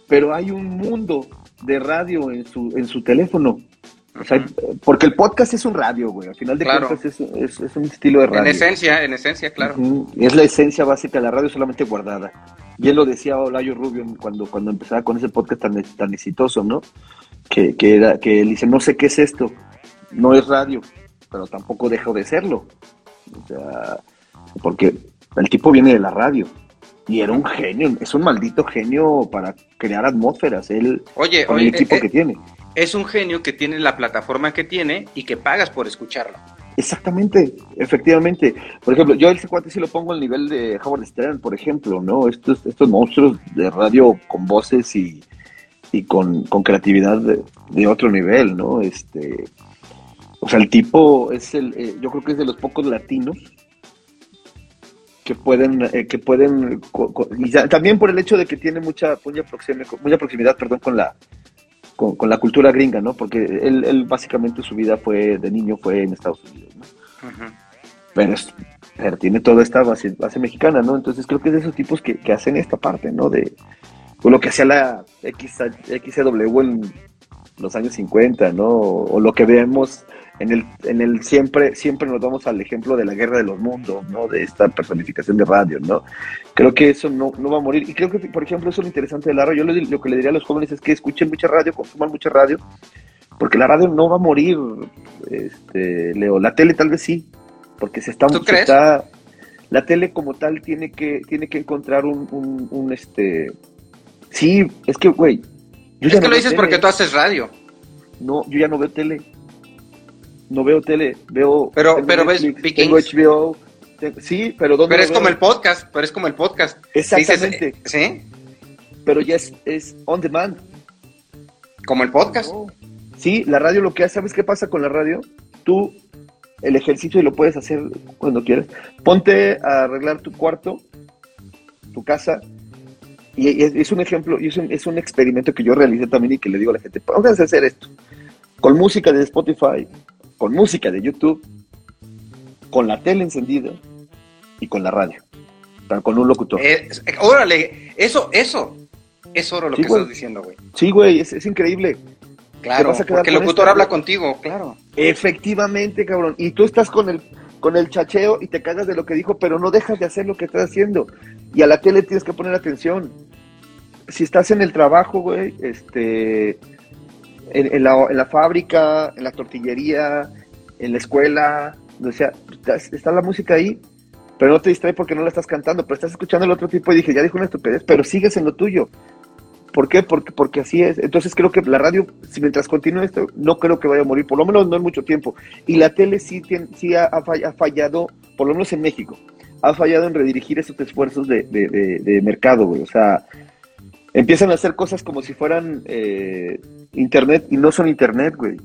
pero hay un mundo de radio en su, en su teléfono. porque el podcast es un radio, güey. Al final de cuentas es, es, un estilo de radio. En esencia, en esencia, claro. Es la esencia básica de la radio solamente guardada. Y él lo decía Olayo Rubio cuando, cuando empezaba con ese podcast tan, tan exitoso, ¿no? Que, que, era, que él dice, no sé qué es esto. No es radio, pero tampoco dejo de serlo. O sea, porque el tipo viene de la radio y era un genio, es un maldito genio para crear atmósferas, él oye, con el equipo eh, que tiene. Es un genio que tiene la plataforma que tiene y que pagas por escucharlo. Exactamente, efectivamente. Por ejemplo, yo ese cuate sí lo pongo al nivel de Howard Stern, por ejemplo, ¿no? Estos, estos monstruos de radio con voces y, y con, con creatividad de, otro nivel, ¿no? Este, o sea, el tipo es el, eh, yo creo que es de los pocos latinos que pueden, eh, que pueden, y también por el hecho de que tiene mucha, mucha proximidad, mucha proximidad, perdón, con la, con, con la cultura gringa, ¿no? Porque él, él básicamente su vida fue, de niño fue en Estados Unidos, ¿no? Pero, es- pero tiene toda esta base, base mexicana, ¿no? Entonces creo que es de esos tipos que, que hacen esta parte, ¿no? De o lo que hacía la X, XCW en los años 50, ¿no? O, o lo que vemos en el, en el siempre, siempre nos vamos al ejemplo de la guerra de los mundos, ¿no? De esta personificación de radio, ¿no? Creo que eso no, no va a morir. Y creo que, por ejemplo, eso es lo interesante de la radio. Yo lo, lo que le diría a los jóvenes es que escuchen mucha radio, consuman mucha radio, porque la radio no va a morir, este, Leo. La tele tal vez sí, porque se está, ¿Tú se crees? está- la tele como tal tiene que, tiene que encontrar un, un, un, este, sí, es que, güey. Yo Es que no lo dices tele. porque tú haces radio. No, yo ya no veo tele. No veo tele, veo. Pero- pero ves Netflix. Tengo HBO. sí, pero ¿dónde Pero es como el podcast, pero es como el podcast. Exactamente. Dices, eh, ¿Sí? Pero ya es, es on demand. Como el podcast. Sí, la radio lo que hace, ¿sabes qué pasa con la radio? Tú, el ejercicio, y lo puedes hacer cuando quieras. Ponte a arreglar tu cuarto, tu casa, y es, es un ejemplo, y es un, es un experimento que yo realicé también y que le digo a la gente, pónganse a hacer esto. Con música de Spotify, con música de YouTube, con la tele encendida y con la radio. Con un locutor. Eh, órale, eso, eso. Es oro lo Sí, que estás diciendo, güey. Sí, güey, es, es increíble. Claro, porque el locutor esto, habla güey. contigo, claro. Efectivamente, cabrón. Y tú estás con el, con el chacheo y te cagas de lo que dijo, pero no dejas de hacer lo que estás haciendo. Y a la tele tienes que poner atención. Si estás en el trabajo, güey, este, en, la, en la fábrica, en la tortillería, en la escuela, o sea, está, la música ahí, pero no te distrae porque no la estás cantando, pero estás escuchando el otro tipo y dije, ya dijo una estupidez, pero sigues en lo tuyo. ¿Por qué? Porque, porque así es. Entonces creo que la radio, si mientras continúe esto, no creo que vaya a morir, por lo menos no en mucho tiempo. Y la tele sí, tien- sí ha, ha fallado, por lo menos en México, ha fallado en redirigir esos esfuerzos de, de- de- de mercado, güey. O sea, empiezan a hacer cosas como si fueran eh, internet y no son internet, güey.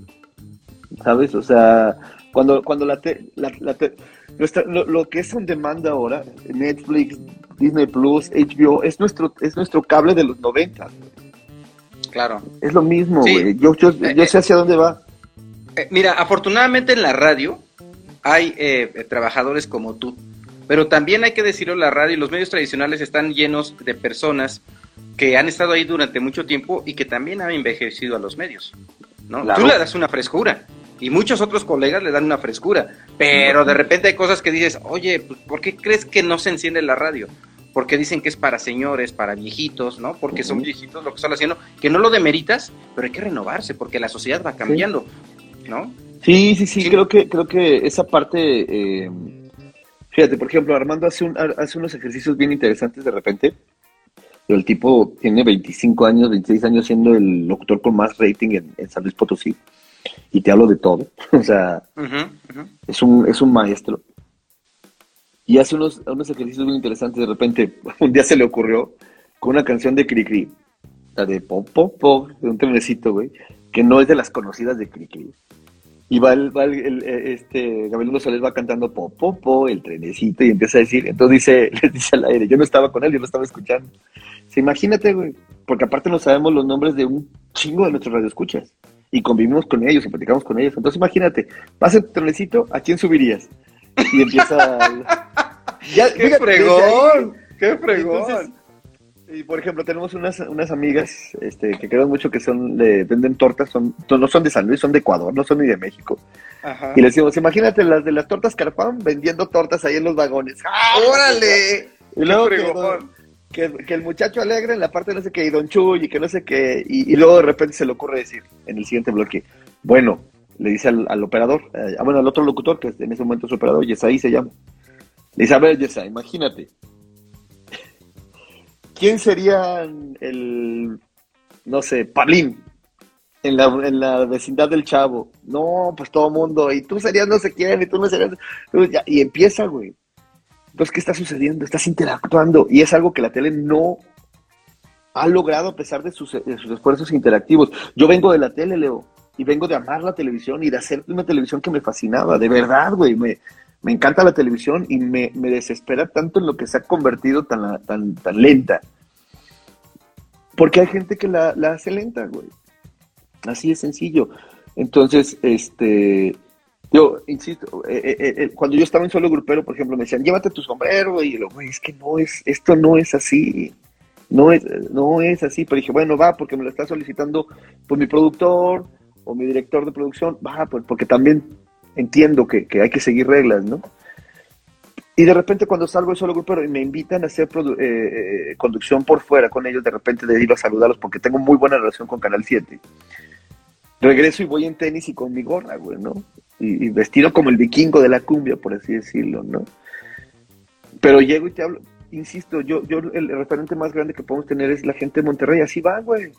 ¿Sabes? O sea, cuando, cuando la, te- la, la te- nuestra- lo, lo que es on demand ahora, Netflix, Disney Plus, HBO, es nuestro, es nuestro cable de los 90. Claro. Es lo mismo, Sí. güey. Yo, yo, yo Eh, sé hacia dónde va. Eh, mira, afortunadamente en la radio hay eh, eh, trabajadores como tú, pero también hay que decirlo, la radio y los medios tradicionales están llenos de personas que han estado ahí durante mucho tiempo y que también han envejecido a los medios. ¿no? Claro. Tú le das una frescura y muchos otros colegas le dan una frescura, pero de repente hay cosas que dices, oye, pues, ¿por qué crees que no se enciende la radio? Porque dicen que es para señores, para viejitos, ¿no? Porque son viejitos lo que están haciendo, que no lo demeritas, pero hay que renovarse porque la sociedad va cambiando, ¿no? Sí, sí, sí, Sí. creo que, creo que esa parte, eh, fíjate, por ejemplo, Armando hace, un, hace unos ejercicios bien interesantes de repente. El tipo tiene 25 años, 26 años siendo el locutor con más rating en, en San Luis Potosí. Y te hablo de todo. O sea, es un, es un maestro. Y hace unos, unos ejercicios bien interesantes. De repente, un día se le ocurrió con una canción de Cricri, la de Pop, Pop, Pop, de un trenecito, güey, que no es de las conocidas de Cricri. Y va, el, va el, el, eh, este, Gabriel González va cantando Pop, Pop, Pop, el trenecito, y empieza a decir, entonces dice, les dice al aire, yo no estaba con él, yo lo estaba escuchando. Sí, imagínate, güey, porque aparte no sabemos los nombres de un chingo de nuestros radioescuchas. Y convivimos con ellos y platicamos con ellos. Entonces imagínate, en tu trenecito, ¿a quién subirías? Y empieza... ya, ¡Qué fíjate, fregón! ¡Qué fregón! entonces, y por ejemplo, tenemos unas, unas amigas este, que queremos mucho que son, de, venden tortas, son, no son de San Luis, son de Ecuador, no son ni de México. Ajá. Y les decimos, imagínate las de las tortas Carpán vendiendo tortas ahí en los vagones. ¡Ah! ¡Órale! Y luego ¡Qué que, fregón! que, que el muchacho alegre en la parte no sé qué, y Don Chuy, y que no sé qué, y, y luego de repente se le ocurre decir en el siguiente bloque, bueno, le dice al, al operador, eh, ah, bueno, al otro locutor, que en ese momento es operador, Yesaí se llama. Le dice, a ver, imagínate, ¿quién sería el, no sé, Pablín? En la, en la vecindad del chavo. No, pues todo mundo. Y tú serías no sé quién, y tú no serías. Y empieza, güey. Entonces, ¿qué está sucediendo? Estás interactuando. Y es algo que la tele no ha logrado a pesar de sus, de sus esfuerzos interactivos. Yo vengo de la tele, Leo, y vengo de amar la televisión y de hacer una televisión que me fascinaba. De verdad, güey. Me, me encanta la televisión y me, me desespera tanto en lo que se ha convertido tan, tan, tan lenta. Porque hay gente que la, la hace lenta, güey. Así es sencillo. Entonces, este, yo insisto, eh, eh, eh, cuando yo estaba en solo grupero, por ejemplo, me decían, llévate tu sombrero, y yo, güey, es que no es, esto no es así, no es, no es así, pero dije, bueno, va, porque me lo está solicitando pues mi productor o mi director de producción, va, pues porque también entiendo que, que hay que seguir reglas, ¿no? Y de repente cuando salgo de solo grupero y me invitan a hacer conducción por fuera con ellos, de repente de ir a saludarlos porque tengo muy buena relación con Canal 7 regreso y voy en tenis y con mi gorra, güey, ¿no? Y, vestido como el vikingo de la cumbia, por así decirlo, ¿no? Pero llego y te hablo, insisto, yo, yo el referente más grande que podemos tener es la gente de Monterrey, así va, güey.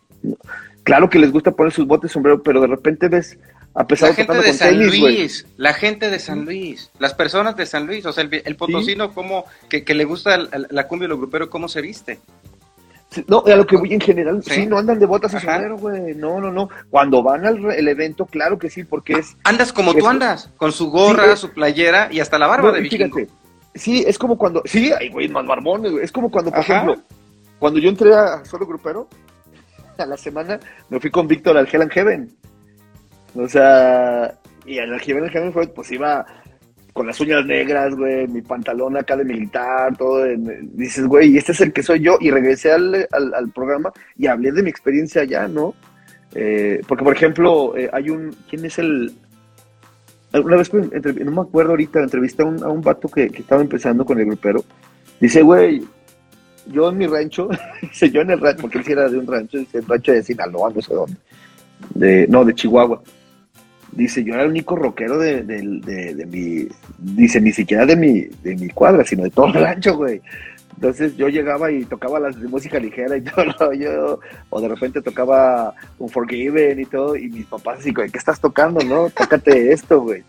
Claro que les gusta poner sus botes sombrero, pero de repente ves a pesar la gente de San Luis, la gente de San Luis, las personas de San Luis, o sea, el, potosino como que, le gusta la cumbia y lo grupero, cómo se viste. No, a lo que voy en general, sí, no andan de botas y sombrero, güey. No, no, no. Cuando van al evento, claro que sí, porque es. Andas como tú andas, con su gorra, su playera y hasta la barba de vikingo. Fíjate, sí, es como cuando. Sí, ay, güey, más barbones, güey. Es como cuando, por ejemplo, cuando yo entré a solo grupero, a la semana, me fui con Víctor al Hell and Heaven. O sea, y al Hell and Heaven fue, pues iba con las uñas negras, güey, mi pantalón acá de militar, todo. dices, güey, este es el que soy yo. Y regresé al, al, programa y hablé de mi experiencia allá, ¿no? Eh, porque, por ejemplo, eh, hay un. ¿Quién es el.? Una vez, no me acuerdo ahorita, entrevisté a un, a un vato que, que, estaba empezando con el grupero. Dice, güey, yo en mi rancho, dice yo en el rancho, porque él sí era de un rancho, dice el rancho de Sinaloa, no sé dónde. De, no, de Chihuahua Dice, yo era el único rockero de, de, mi, dice, ni siquiera de mi, de mi cuadra, sino de todo el rancho, güey. Entonces yo llegaba y tocaba las de música ligera y todo yo, o de repente tocaba un Forgiven y todo, y mis papás así, güey, ¿qué estás tocando, no? Tócate esto, güey.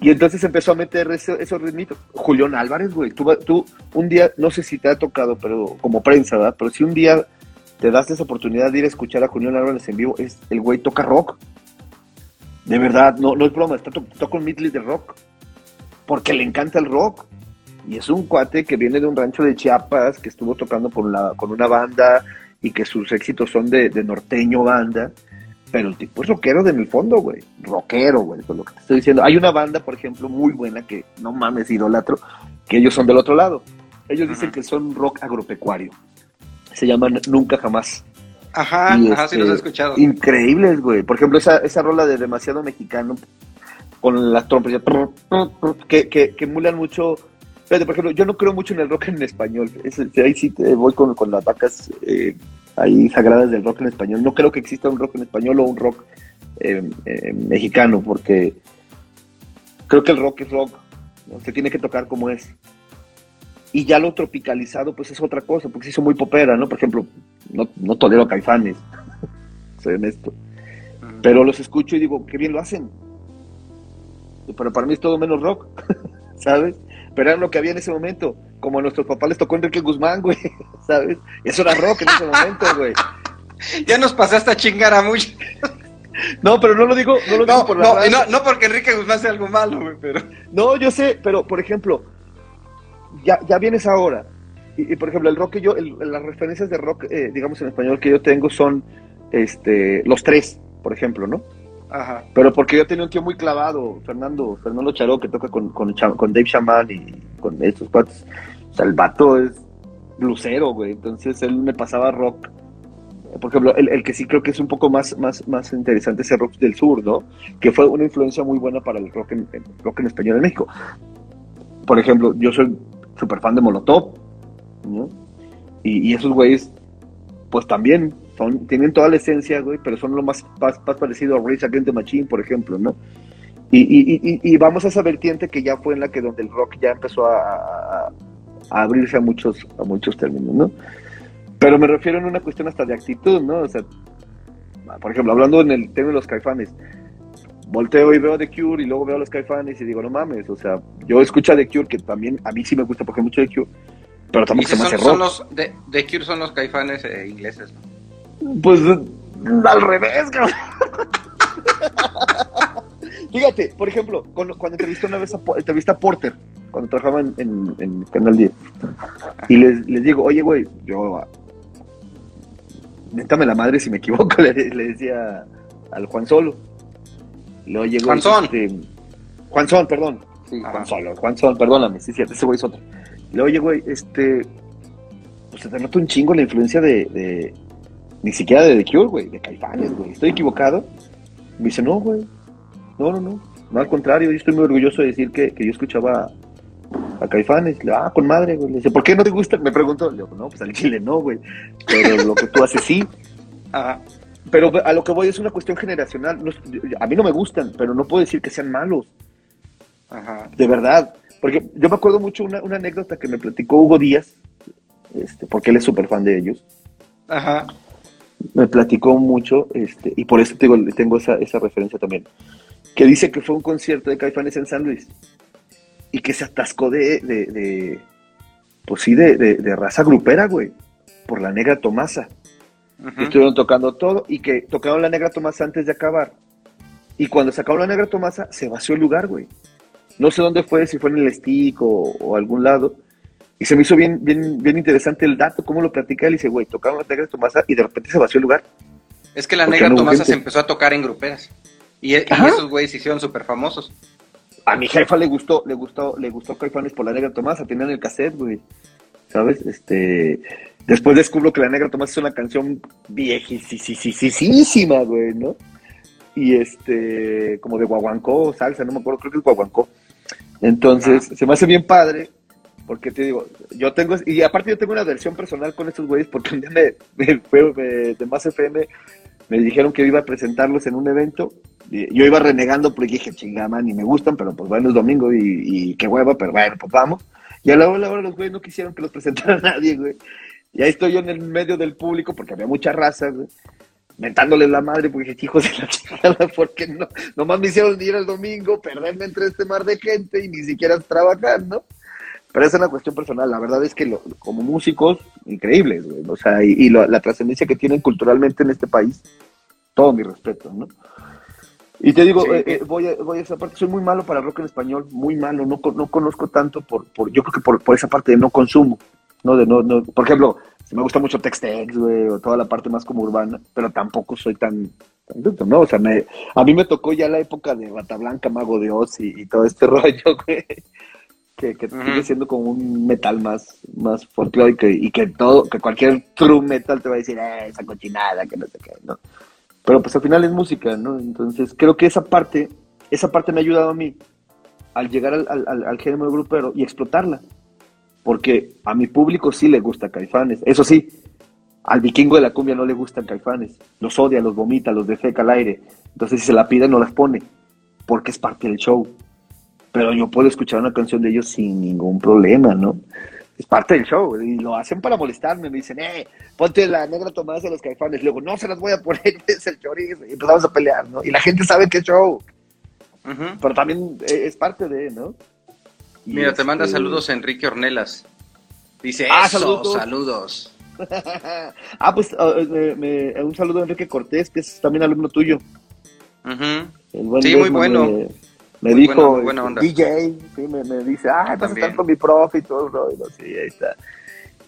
Y entonces empezó a meter esos ritmitos. Julián Álvarez, güey, tú, un día, no sé si te ha tocado, pero como prensa, ¿verdad? Pero si un día te das esa oportunidad de ir a escuchar a Julián Álvarez en vivo, es el güey toca rock. De verdad, no, no es broma, está to toca un medley de rock. Porque le encanta el rock. Y es un cuate que viene de un rancho de Chiapas, que estuvo tocando con, la, con una banda y que sus éxitos son de, norteño banda. Pero el tipo es rockero de mi fondo, güey. Rockero, güey, por lo que te estoy diciendo. Hay una banda, por ejemplo, muy buena que no mames, idolatro, que ellos son del otro lado. Ellos dicen que son rock agropecuario. Se llaman Nunca Jamás. Ajá, ajá, sí los he este, escuchado. Increíbles, güey. Por ejemplo, esa, esa rola de demasiado mexicano con las trompas que, que, que emulan mucho. Por ejemplo, yo no creo mucho en el rock en español. ahí sí voy con, con, las vacas eh, ahí sagradas del rock en español. No creo que exista un rock en español o un rock eh, eh, mexicano, porque creo que el rock es rock. Se tiene que tocar como es y ya lo tropicalizado pues es otra cosa, porque se hizo muy popera, ¿no? Por ejemplo, no, no tolero a Caifanes, soy honesto, pero los escucho y digo, qué bien lo hacen, pero para mí es todo menos rock, ¿sabes? Pero era lo que había en ese momento, como a nuestros papás les tocó Enrique Guzmán, güey, ¿sabes? Eso era rock en ese momento, güey. Ya nos pasaste a chingar a mucho. No, pero no lo digo, no lo digo por la no, no, porque Enrique Guzmán sea algo malo, güey, pero. No, yo sé, pero por ejemplo, ya, ya vienes ahora. Y, por ejemplo, el rock que yo, las referencias de rock, eh, digamos en español, que yo tengo son este, los tres, por ejemplo, ¿no? Ajá. Pero porque yo tenía un tío muy clavado, Fernando, Fernando Charó, que toca con, con, Dave Shaman y con estos cuates. O sea, el vato es lucero, güey. Entonces él me pasaba rock. Por ejemplo, el, el, que sí creo que es un poco más, más, más interesante es el rock del sur, ¿no? Que fue una influencia muy buena para el rock en, en español en México. Por ejemplo, yo soy súper fan de Molotov, Y, esos güeyes, pues también son, tienen toda la esencia, güey, pero son lo más, más, parecido a Race Against the Machine, por ejemplo, ¿no? Y, vamos a esa vertiente que ya fue en la que donde el rock ya empezó a, abrirse a muchos, a muchos términos, ¿no? Pero me refiero en una cuestión hasta de actitud, ¿no? O sea, por ejemplo, hablando en el tema de los caifanes, volteo y veo The Cure y luego veo a los Caifanes y digo, no mames, o sea, yo escucho a The Cure, que también a mí sí me gusta porque mucho The Cure, pero tampoco se me hace son los de, The Cure son los Caifanes eh, ingleses, Pues al revés, cabrón. Fíjate, por ejemplo, cuando, cuando entrevisté una vez a, entrevisté a Porter, cuando trabajaba en, en, Canal 10, y les, les digo, oye, güey, yo, métame la madre si me equivoco, le, le decía al Juan Solo. Luego llegó Juan Son. este, Juan Son, perdón. Sí. Juan Solo, Juan Son, perdóname, sí, cierto, ese güey es otro. Luego llegó este, pues se te nota un chingo la influencia de, de- ni siquiera de The Cure, güey, de Caifanes, güey. ¿Estoy equivocado? Me dice, no, güey, no, no, no, no, al contrario, yo estoy muy orgulloso de decir que, que yo escuchaba a Caifanes. Le digo, ah, con madre, güey. Le dice, ¿por qué no te gusta? Me preguntó. Le digo, no, pues al chile no, güey. Pero lo que tú haces sí. Ajá. Pero a lo que voy es una cuestión generacional. No a mí no me gustan, pero no puedo decir que sean malos, Ajá. de verdad. Porque yo me acuerdo mucho una, una anécdota que me platicó Hugo Díaz, este, porque él es súper fan de ellos. Ajá. Me platicó mucho, este, y por eso tengo, tengo esa, esa referencia también. Que dice que fue un concierto de Caifanes en San Luis y que se atascó de, de, de- pues sí, de, de- de raza grupera, güey, por la negra Tomasa. Estuvieron tocando todo y que tocaron la negra Tomasa antes de acabar. Y cuando se acabó la negra Tomasa, se vació el lugar, güey. No sé dónde fue, si fue en el stick o, o algún lado. Y se me hizo bien, bien, bien interesante el dato, cómo lo platica él. Y dice, güey, tocaron la negra Tomasa y de repente se vació el lugar. Es que la Porque negra no Tomasa se empezó a tocar en gruperas. Y, esos güeyes se hicieron súper famosos. A mi jefa le gustó, le gustó, le gustó Caifanes por la negra Tomasa, tenían el cassette, güey. ¿Sabes? Este. Después descubro que la negra Tomasa es una canción viejísima, güey, ¿no? Y este, como de guaguancó, salsa, no me acuerdo, creo que es guaguancó. Entonces, se me hace bien padre, porque te digo, yo tengo, y aparte yo tengo una versión personal con estos güeyes, porque un día me, me fue me- de Más FM, me dijeron que iba a presentarlos en un evento, y yo iba renegando porque dije, chingama, ni me gustan, pero pues bueno, es domingo y, y qué hueva, pero bueno, pues vamos. Y a la hora, a los güeyes no quisieron que los presentara nadie, güey. Y ahí estoy yo en el medio del público, porque había mucha raza, güey, mentándoles la madre, porque dije, hijos de la chingada, porque no, nomás me hicieron ir el domingo, perderme entre este mar de gente y ni siquiera trabajar, ¿no? Pero esa es una cuestión personal. La verdad es que lo- como músicos, increíbles, güey. O sea, y, y lo- la trascendencia que tienen culturalmente en este país, todo mi respeto, ¿no? Y te digo, Sí. eh, eh, voy, a, voy a esa parte, soy muy malo para rock en español, muy malo, no, no conozco tanto por, por yo creo que por, por esa parte de no consumo, ¿no? De no, no, por ejemplo, si me gusta mucho Tex-Tex, güey, o toda la parte más como urbana, pero tampoco soy tan, tan ¿no? O sea, me, a mí me tocó ya la época de Bata Blanca, Mago de Oz y, y todo este rollo, güey, que, sigue siendo como un metal más, más folclórico y, y que todo, que cualquier true metal te va a decir, eh, esa cochinada, que no sé qué, ¿no? Pero pues al final es música, ¿no? Entonces creo que esa parte, esa parte me ha ayudado a mí al llegar al, al, al- al género grupero y explotarla. Porque a mi público sí le gusta Caifanes. Eso sí, al vikingo de la cumbia no le gustan Caifanes. Los odia, los vomita, los defeca al aire. Entonces si se la pide no las pone. Porque es parte del show. Pero yo puedo escuchar una canción de ellos sin ningún problema, ¿no? Es parte del show. Y lo hacen para molestarme. Me dicen, eh, ponte la negra tomada de los caifanes. Luego, no se las voy a poner, es el chorizo. Y empezamos a pelear, ¿no? Y la gente sabe que es show. Pero también eh, es parte de, ¿no? Y Mira, te manda este- saludos Enrique Ornelas. Dice, Ah, eso, saludos. saludos. ah, pues eh, me- un saludo a Enrique Cortés, que es también alumno tuyo. El buen Sí, muy bueno. Me Muy dijo, buena, buena. DJ, sí, me, me dice, ah, vas a estar con mi profe y todo el rollo. Sí, ahí está.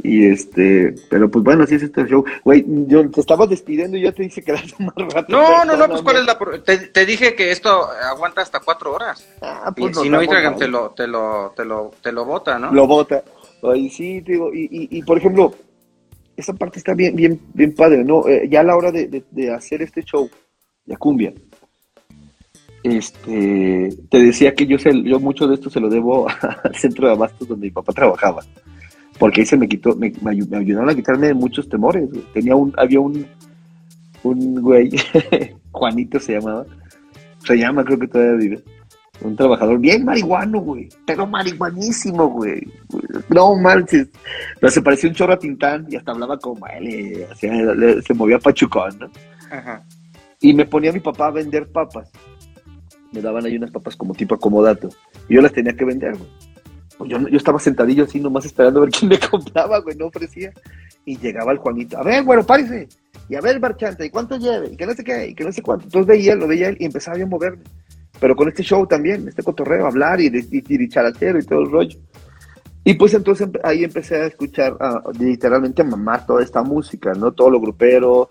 Y este, pero pues bueno, así es este show. Güey, yo te estabas despidiendo y ya te dije que más rato. No, no, no, pues cuál es la... pro- Te, te dije que esto aguanta hasta cuatro horas. Ah, Y pues si no, Instagram te lo, te lo, te lo, te lo bota, ¿no? Lo bota. Ay, sí, te digo, y, y, y, por ejemplo, esa parte está bien, bien, bien padre, ¿no? Eh, ya a la hora de, de- de hacer este show de cumbia, este, te decía que yo, se, yo mucho de esto se lo debo al centro de abastos donde mi papá trabajaba, porque ahí se me quitó, me, me ayu- me ayudaron a quitarme de muchos temores. Tenía un, había un, un güey, Juanito se llamaba, se llama, creo que todavía vive. Un trabajador bien marihuano, güey. Pero marihuanísimo, güey. No manches. Pero se parecía un chorro a Tintán y hasta hablaba como él. se movía pachucón, ¿no? Ajá. Y me ponía a mi papá a vender papas. Me daban ahí unas papas como tipo acomodato. Y yo las tenía que vender, güey. Pues yo, yo estaba sentadillo así nomás esperando a ver quién me compraba, güey. No ofrecía. Y llegaba el Juanito. A ver, bueno, párese. Y a ver, marchante. ¿Y cuánto lleve? Y que no sé qué. Y que no sé cuánto. Entonces veía, lo veía él y empezaba yo a moverme. Pero con este show también, este cotorreo, hablar y, de- y, y charatero y todo el rollo. Y pues entonces ahí empecé a escuchar, a- literalmente a mamar toda esta música, ¿no? Todo lo grupero,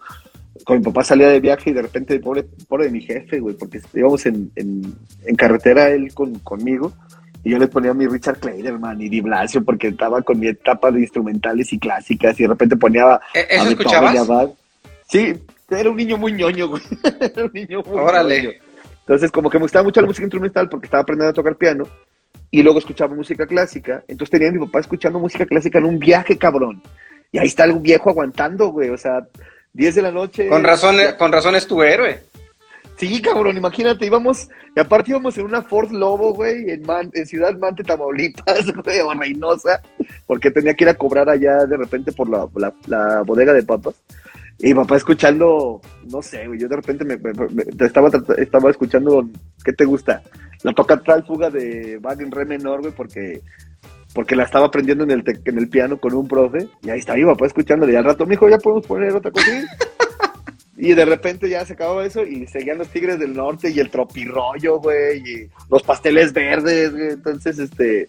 con mi papá salía de viaje y de repente, pobre, pobre de mi jefe, güey, porque íbamos en, en, en carretera él con, conmigo y yo le ponía mi Richard Kleiderman y Di Blasio porque estaba con mi etapa de instrumentales y clásicas y de repente ponía ¿E- ¿Eso escuchabas? Sí, era un niño muy ñoño, güey. era un niño muy Órale. ñoño. Entonces, como que me gustaba mucho la música instrumental porque estaba aprendiendo a tocar piano y luego escuchaba música clásica. Entonces tenía a mi papá escuchando música clásica en un viaje, cabrón. Y ahí está el viejo aguantando, güey. O sea, 10 de la noche. Con razón, con razón es tu héroe. Sí, cabrón, imagínate, íbamos, y aparte íbamos en una Ford Lobo, güey, en, Man- en Ciudad Mante, Tamaulipas, güey, o Reynosa, porque tenía que ir a cobrar allá de repente por la, la- la bodega de papas. Y papá escuchando, no sé, güey, yo de repente me, me- me- estaba, estaba escuchando, ¿qué te gusta? La toca tal fuga de en re menor, güey, porque, porque la estaba aprendiendo en el, tec- en el piano con un profe, y ahí está mi papá escuchándole, y al rato, mijo, ya podemos poner otra cosa. Y de repente ya se acababa eso y seguían los Tigres del Norte y el tropirollo, güey, y los pasteles verdes, güey. Entonces, este,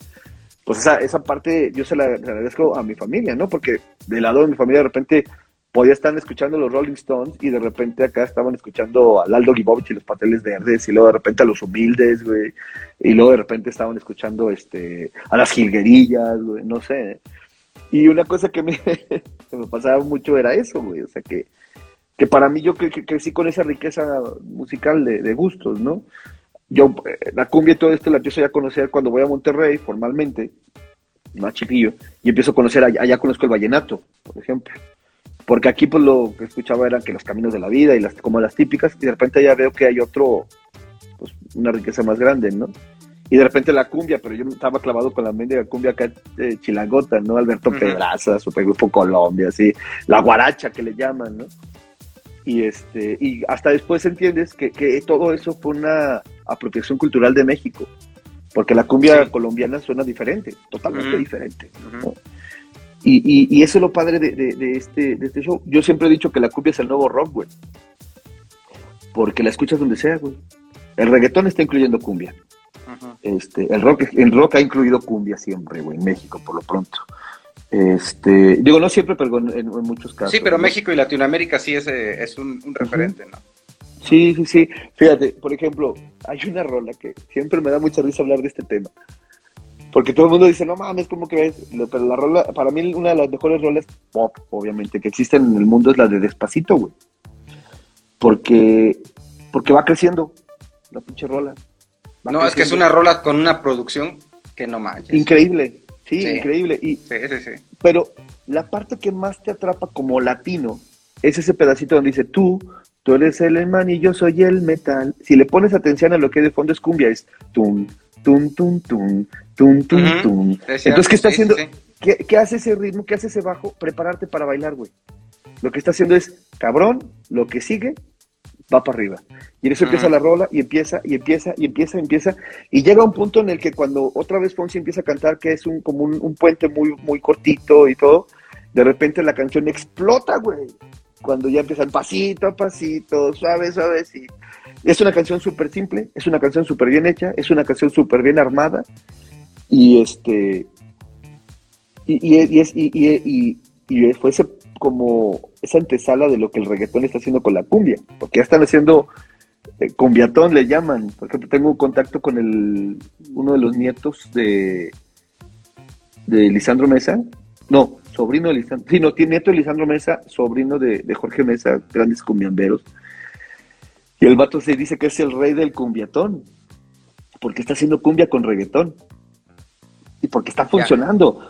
pues esa, esa parte yo se la agradezco a mi familia, ¿no? Porque del lado de mi familia de repente podía estar escuchando los Rolling Stones y de repente acá estaban escuchando a Aldo Gibovich y los pasteles verdes y luego de repente a los humildes, güey. Y luego de repente estaban escuchando este, a las jilguerillas, güey, no sé. Y una cosa que me, que me pasaba mucho era eso, güey. O sea, que, que para mí yo cre- que crecí con esa riqueza musical de, gustos, ¿no? Yo, eh, la cumbia y todo esto la empiezo ya a conocer cuando voy a Monterrey formalmente, más chiquillo, y empiezo a conocer, allá conozco el vallenato, por ejemplo. Porque aquí pues lo que escuchaba eran que los caminos de la vida y las como las típicas, y de repente ya veo que hay otro, pues una riqueza más grande, ¿no? Y de repente la cumbia, pero yo estaba clavado con la mendiga cumbia acá eh, chilangota, ¿no? Alberto Ujú. Pedraza, Supergrupo Colombia, así, la guaracha que le llaman, ¿no? Y este, y hasta después entiendes que, que todo eso fue una apropiación cultural de México. Porque la cumbia Sí. colombiana suena diferente, totalmente diferente. ¿no? Y, y, y eso es lo padre de, de- de este, de este show. Yo siempre he dicho que la cumbia es el nuevo rock, güey. Porque la escuchas donde sea, güey. El reggaetón está incluyendo cumbia. Este, el rock, el rock ha incluido cumbia siempre, güey, en México, por lo pronto. Este, digo, no siempre, pero en, en muchos casos. Sí, pero ¿no? México y Latinoamérica sí es, eh, es un, un referente, ¿no? Sí, sí, sí. Fíjate, por ejemplo, hay una rola que siempre me da mucha risa hablar de este tema. Porque todo el mundo dice, no mames, ¿cómo? Lo- Pero la rola, para mí, una de las mejores rolas pop, obviamente, que existen en el mundo es la de Despacito, güey. Porque, porque va creciendo la pinche rola. No, es que es una rola con una producción que no manches. Increíble, sí, Sí. increíble. Y, Sí, sí, sí. Pero la parte que más te atrapa como latino es ese pedacito donde dice tú, tú eres el man y yo soy el metal. Si le pones atención a lo que hay de fondo es cumbia, es tum, tum, tum, tum, tum, tum, tum. Cierto, Entonces, ¿qué está sí, haciendo? sí. ¿Qué, qué hace ese ritmo? ¿Qué hace ese bajo? Prepararte para bailar, güey. Lo que está haciendo es, cabrón, lo que sigue va para arriba. Y en eso empieza la rola y empieza y empieza y empieza y empieza. Y llega un punto en el que cuando otra vez Fonsi empieza a cantar, que es un como un, un puente muy, muy cortito y todo, de repente la canción explota, güey. Cuando ya empiezan pasito a pasito, suave, suave, sí. Es una canción súper simple, es una canción súper bien hecha, es una canción súper bien armada. Y este. Y, y, y es, y, y, fue como esa antesala de lo que el reggaetón está haciendo con la cumbia, porque ya están haciendo eh, cumbiatón, le llaman. Por ejemplo, tengo un contacto con el, uno de los nietos de, de Lisandro Mesa, no, sobrino de Lisandro, sí, no, tiene nieto de Lisandro Mesa, sobrino de, de Jorge Mesa, grandes cumbiamberos. Y el vato se dice que es el rey del cumbiatón, porque está haciendo cumbia con reggaetón. Y porque está funcionando.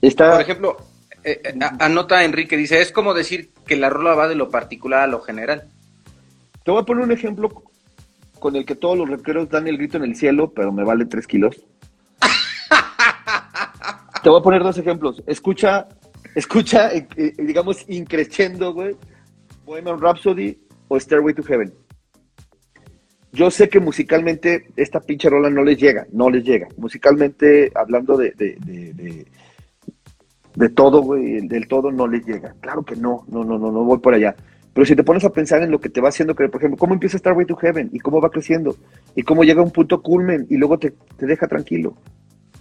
Está, Por ejemplo, eh, eh, anota Enrique, dice, es como decir que la rola va de lo particular a lo general. Te voy a poner un ejemplo con el que todos los rockeros dan el grito en el cielo, pero me vale tres kilos. Te voy a poner dos ejemplos. Escucha, escucha, eh, eh, digamos, increciendo, güey, Bohemian Rhapsody o Stairway to Heaven. Yo sé que musicalmente esta pinche rola no les llega, no les llega. Musicalmente, hablando de, de, de, de, de todo, güey, del todo no les llega. Claro que no, no, no, no, no voy por allá. Pero si te pones a pensar en lo que te va haciendo creer, por ejemplo, cómo empieza Starway to Heaven y cómo va creciendo y cómo llega a un punto culmen y luego te, te deja tranquilo.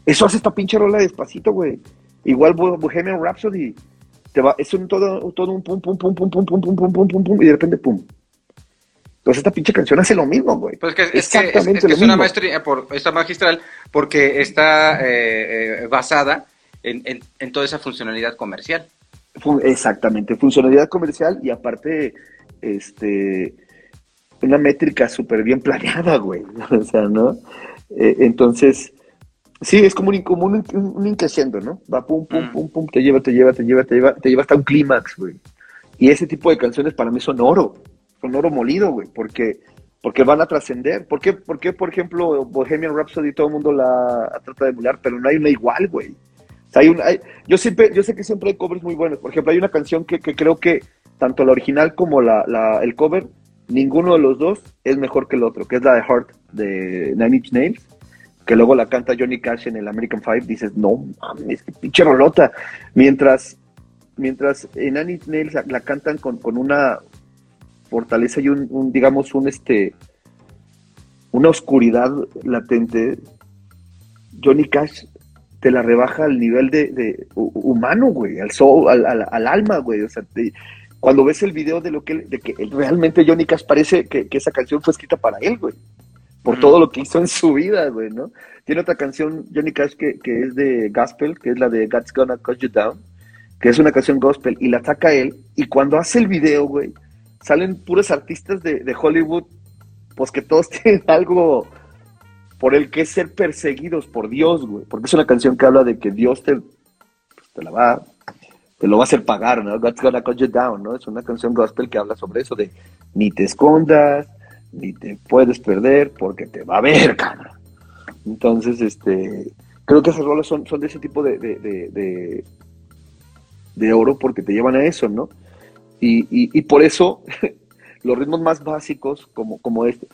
Eso hace esta pinche rola despacito, güey. Igual Bo- Bohemian Rhapsody. te va, es un todo, todo un pum, pum, pum, pum, pum, pum, pum, pum, pum, pum, pum, y de repente pum. Entonces esta pinche canción hace lo mismo, güey. Pues que, es, Exactamente que es, es, una maestría, por, está magistral porque está eh, eh, basada en, en, en, toda esa funcionalidad comercial. Exactamente, funcionalidad comercial y aparte, este, una métrica súper bien planeada, güey. O sea, ¿no? Eh, entonces, sí, es como un, como un, un, increciendo, ¿no? Va pum, pum, pum, pum, te lleva, te lleva, te lleva, te lleva, te lleva hasta un clímax, güey. Y ese tipo de canciones para mí son oro, son oro molido, güey, porque, porque van a trascender. ¿Por qué, por qué, por ejemplo, Bohemian Rhapsody todo el mundo la trata de emular, pero no hay una igual, güey? O sea, hay un, hay, yo, siempre, yo sé que siempre hay covers muy buenos. Por ejemplo, hay una canción que, que creo que tanto la original como la, la, el cover ninguno de los dos es mejor que el otro, que es la de Heart de Nine Inch Nails, que luego la canta Johnny Cash en el American Five, dices, no mames, qué pinche rolota. Mientras, mientras en Nails la, cantan con, una fortaleza y un, digamos, un este una oscuridad latente, Johnny Cash te la rebaja al nivel de, humano, güey, al, al, al, alma, güey. O sea, cuando ves el video de lo que, de que realmente Johnny Cash parece que, esa canción fue escrita para él, güey. Por todo lo que hizo en su vida, güey, ¿no? Tiene otra canción, Johnny Cash, que, es de gospel, que es la de God's Gonna Cut You Down, que es una canción gospel, y la ataca él, y cuando hace el video, güey, salen puros artistas de, de Hollywood, pues que todos tienen algo por el que ser perseguidos por Dios, güey, porque es una canción que habla de que Dios te, pues, te la va te lo va a hacer pagar, ¿no? God's gonna cut you down, ¿no? Es una canción gospel que habla sobre eso de ni te escondas, ni te puedes perder porque te va a ver, cara. Entonces, este, creo que esas rolas son, son de ese tipo de, de, de, oro porque te llevan a eso, ¿no? Y, y, por eso los ritmos más básicos, como, como este,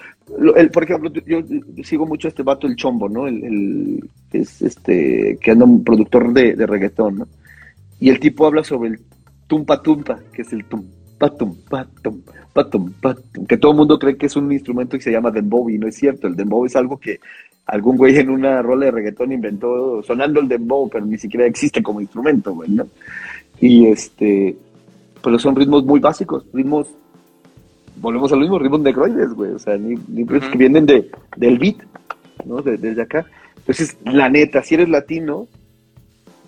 el, por ejemplo, yo, sigo mucho a este vato, el chombo, ¿no? El, el es este, que anda un productor de, de reggaetón, ¿no? Y el tipo habla sobre el tumpa tumpa, que es el tumpa tumpa tumpa tumpa, que todo el mundo cree que es un instrumento que se llama dembow y no es cierto. El dembow es algo que algún güey en una rola de reggaetón inventó sonando el dembow, pero ni siquiera existe como instrumento, güey, ¿no? Y este, pero son ritmos muy básicos, ritmos, volvemos a lo mismo, ritmos negroides, güey, o sea, ni, ni que vienen de, del beat, ¿no? desde acá. Entonces, la neta, si eres latino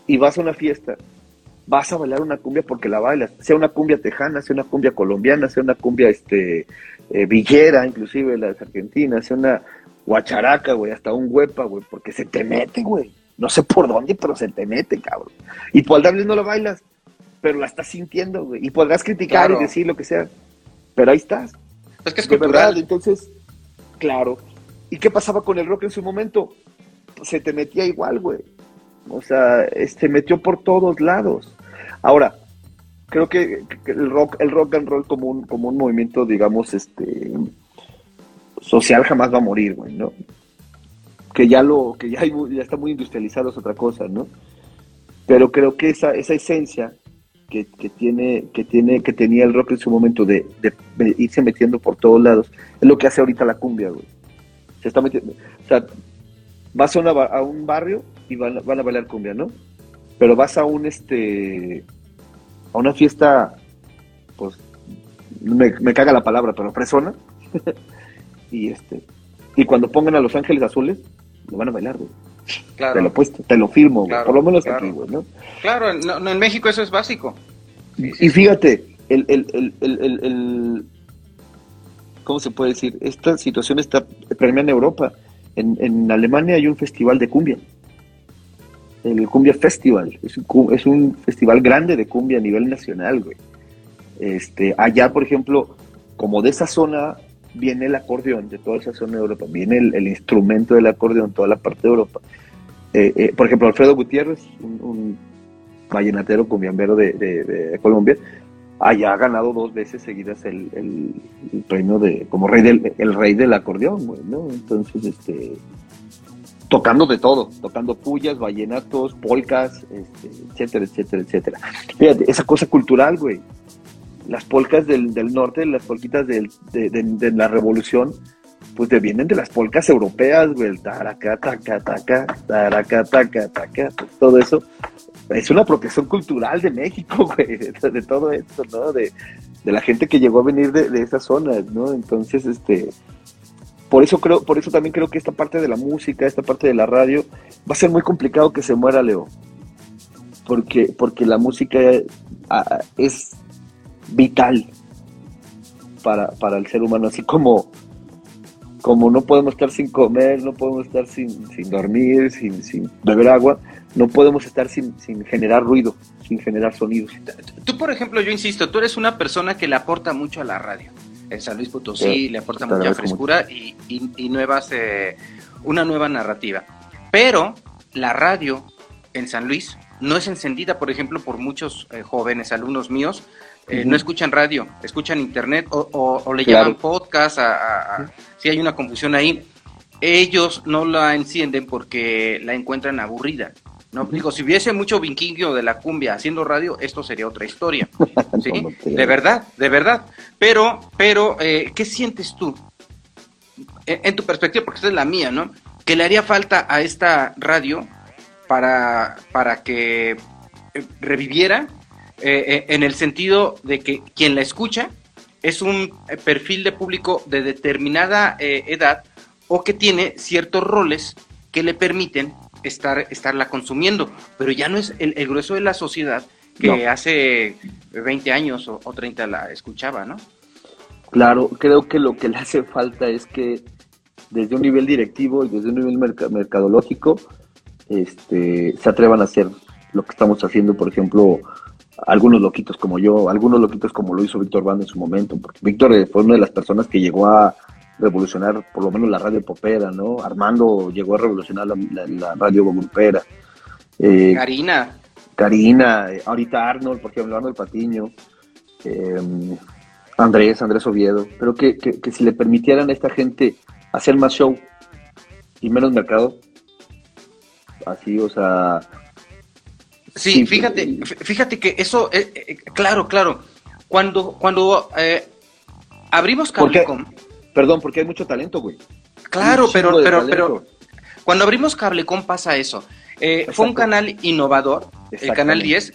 y vas a una fiesta vas a bailar una cumbia porque la bailas, sea una cumbia tejana, sea una cumbia colombiana, sea una cumbia este eh, villera, inclusive la de Argentina, sea una guacharaca, güey, hasta un huepa, güey, porque se te mete, güey. No sé por dónde, pero se te mete, cabrón. Y por darle no la bailas, pero la estás sintiendo, güey. Y podrás criticar y decir lo que sea, pero ahí estás. Es que es de verdad, entonces, claro. ¿Y qué pasaba con el rock en su momento? se te metía igual, güey. O sea, se este, metió por todos lados. Ahora, creo que, el rock, el rock and roll como un, como un movimiento, digamos, este social jamás va a morir, güey, ¿no? Que ya lo, que ya, ya está muy industrializado es otra cosa, ¿no? Pero creo que esa, esa esencia que, tiene, que tiene, que tenía el rock en su momento de, irse metiendo por todos lados, es lo que hace ahorita la cumbia, güey. Se está metiendo, o sea, vas a, a un barrio y van, a bailar cumbia, ¿no? Pero vas a un este a una fiesta, pues me, me caga la palabra, pero fresona, y este y cuando pongan a Los Ángeles Azules, lo van a bailar, güey. Claro. Te lo puesto, te lo firmo, por lo menos aquí, güey, ¿no? Claro, en México eso es básico. y fíjate, el, el, el, el, el, ¿cómo se puede decir? Esta situación está permeada en Europa. En, en Alemania hay un festival de cumbia el Cumbia Festival. Es un, es un festival grande de cumbia a nivel nacional, güey. Este, allá, por ejemplo, como de esa zona viene el acordeón, de toda esa zona de Europa, viene el, instrumento del acordeón, toda la parte de Europa. Eh, eh, por ejemplo, Alfredo Gutiérrez, un, vallenatero cumbiambero de, de, Colombia, allá ha ganado dos veces seguidas el, el, premio de como rey del el rey del acordeón, güey, ¿no? Entonces, este tocando de todo, tocando pullas, vallenatos, polcas, este, etcétera, etcétera, etcétera. Fíjate, esa cosa cultural, güey. Las polcas del, del norte, las polquitas de, de, la revolución, pues vienen de las polcas europeas, güey, el taraca, taca, taca, taraca, taca, taca, todo eso. es una apropiación cultural de México, güey, de, todo esto, ¿no? De, la gente que llegó a venir de, de esas zonas, ¿no? Entonces, este, por eso creo, por eso también creo que esta parte de la música, esta parte de la radio, va a ser muy complicado que se muera Leo. Porque, porque la música ah, es vital para, para el ser humano, así como como no podemos estar sin comer, no podemos estar sin, sin dormir, sin, sin, beber agua, no podemos estar sin, sin, generar ruido, sin generar sonidos. Tú, por ejemplo, yo insisto, tú eres una persona que le aporta mucho a la radio. En San Luis Potosí le aporta mucha frescura y, y, nuevas, eh, una nueva narrativa. Pero la radio en San Luis no es encendida, por ejemplo, por muchos eh, jóvenes alumnos míos eh, no escuchan radio, escuchan internet o, le llaman podcast, si hay una confusión ahí. Ellos no la encienden porque la encuentran aburrida. No, digo, si hubiese mucho vinquillo de la cumbia haciendo radio, esto sería otra historia. ¿sí? de verdad, de verdad. Pero, pero, eh, ¿qué sientes tú? En, tu perspectiva, porque esta es la mía, ¿no? Que le haría falta a esta radio para, para que eh, reviviera eh, eh, en el sentido de que quien la escucha es un eh, perfil de público de determinada edad o que tiene ciertos roles que le permiten estar estarla consumiendo, pero ya no es el, grueso de la sociedad que hace 20 años o, 30 la escuchaba, ¿no? Claro, creo que lo que le hace falta es que desde un nivel directivo y desde un nivel mercadológico este, se atrevan a hacer lo que estamos haciendo, por ejemplo, algunos loquitos como yo, algunos loquitos como lo hizo Víctor Banda en su momento, porque Víctor eh, fue una de las personas que llegó a revolucionar por lo menos la radio popera, ¿no? Armando llegó a revolucionar la, radio grupera. Eh, Karina. Karina, eh, ahorita Arnold, porque ejemplo Arnold Patiño, Andrés, Andrés Oviedo, pero que, que si le permitieran a esta gente hacer más show y menos mercado, así, o sea, Sí, fíjate, fíjate que eso, eh, eh, claro, claro. Cuando, cuando eh, abrimos Cablecom. Perdón, porque hay mucho talento, güey. Claro, pero, pero, pero cuando abrimos Cablecom pasa eso. fue un canal innovador, el canal 10,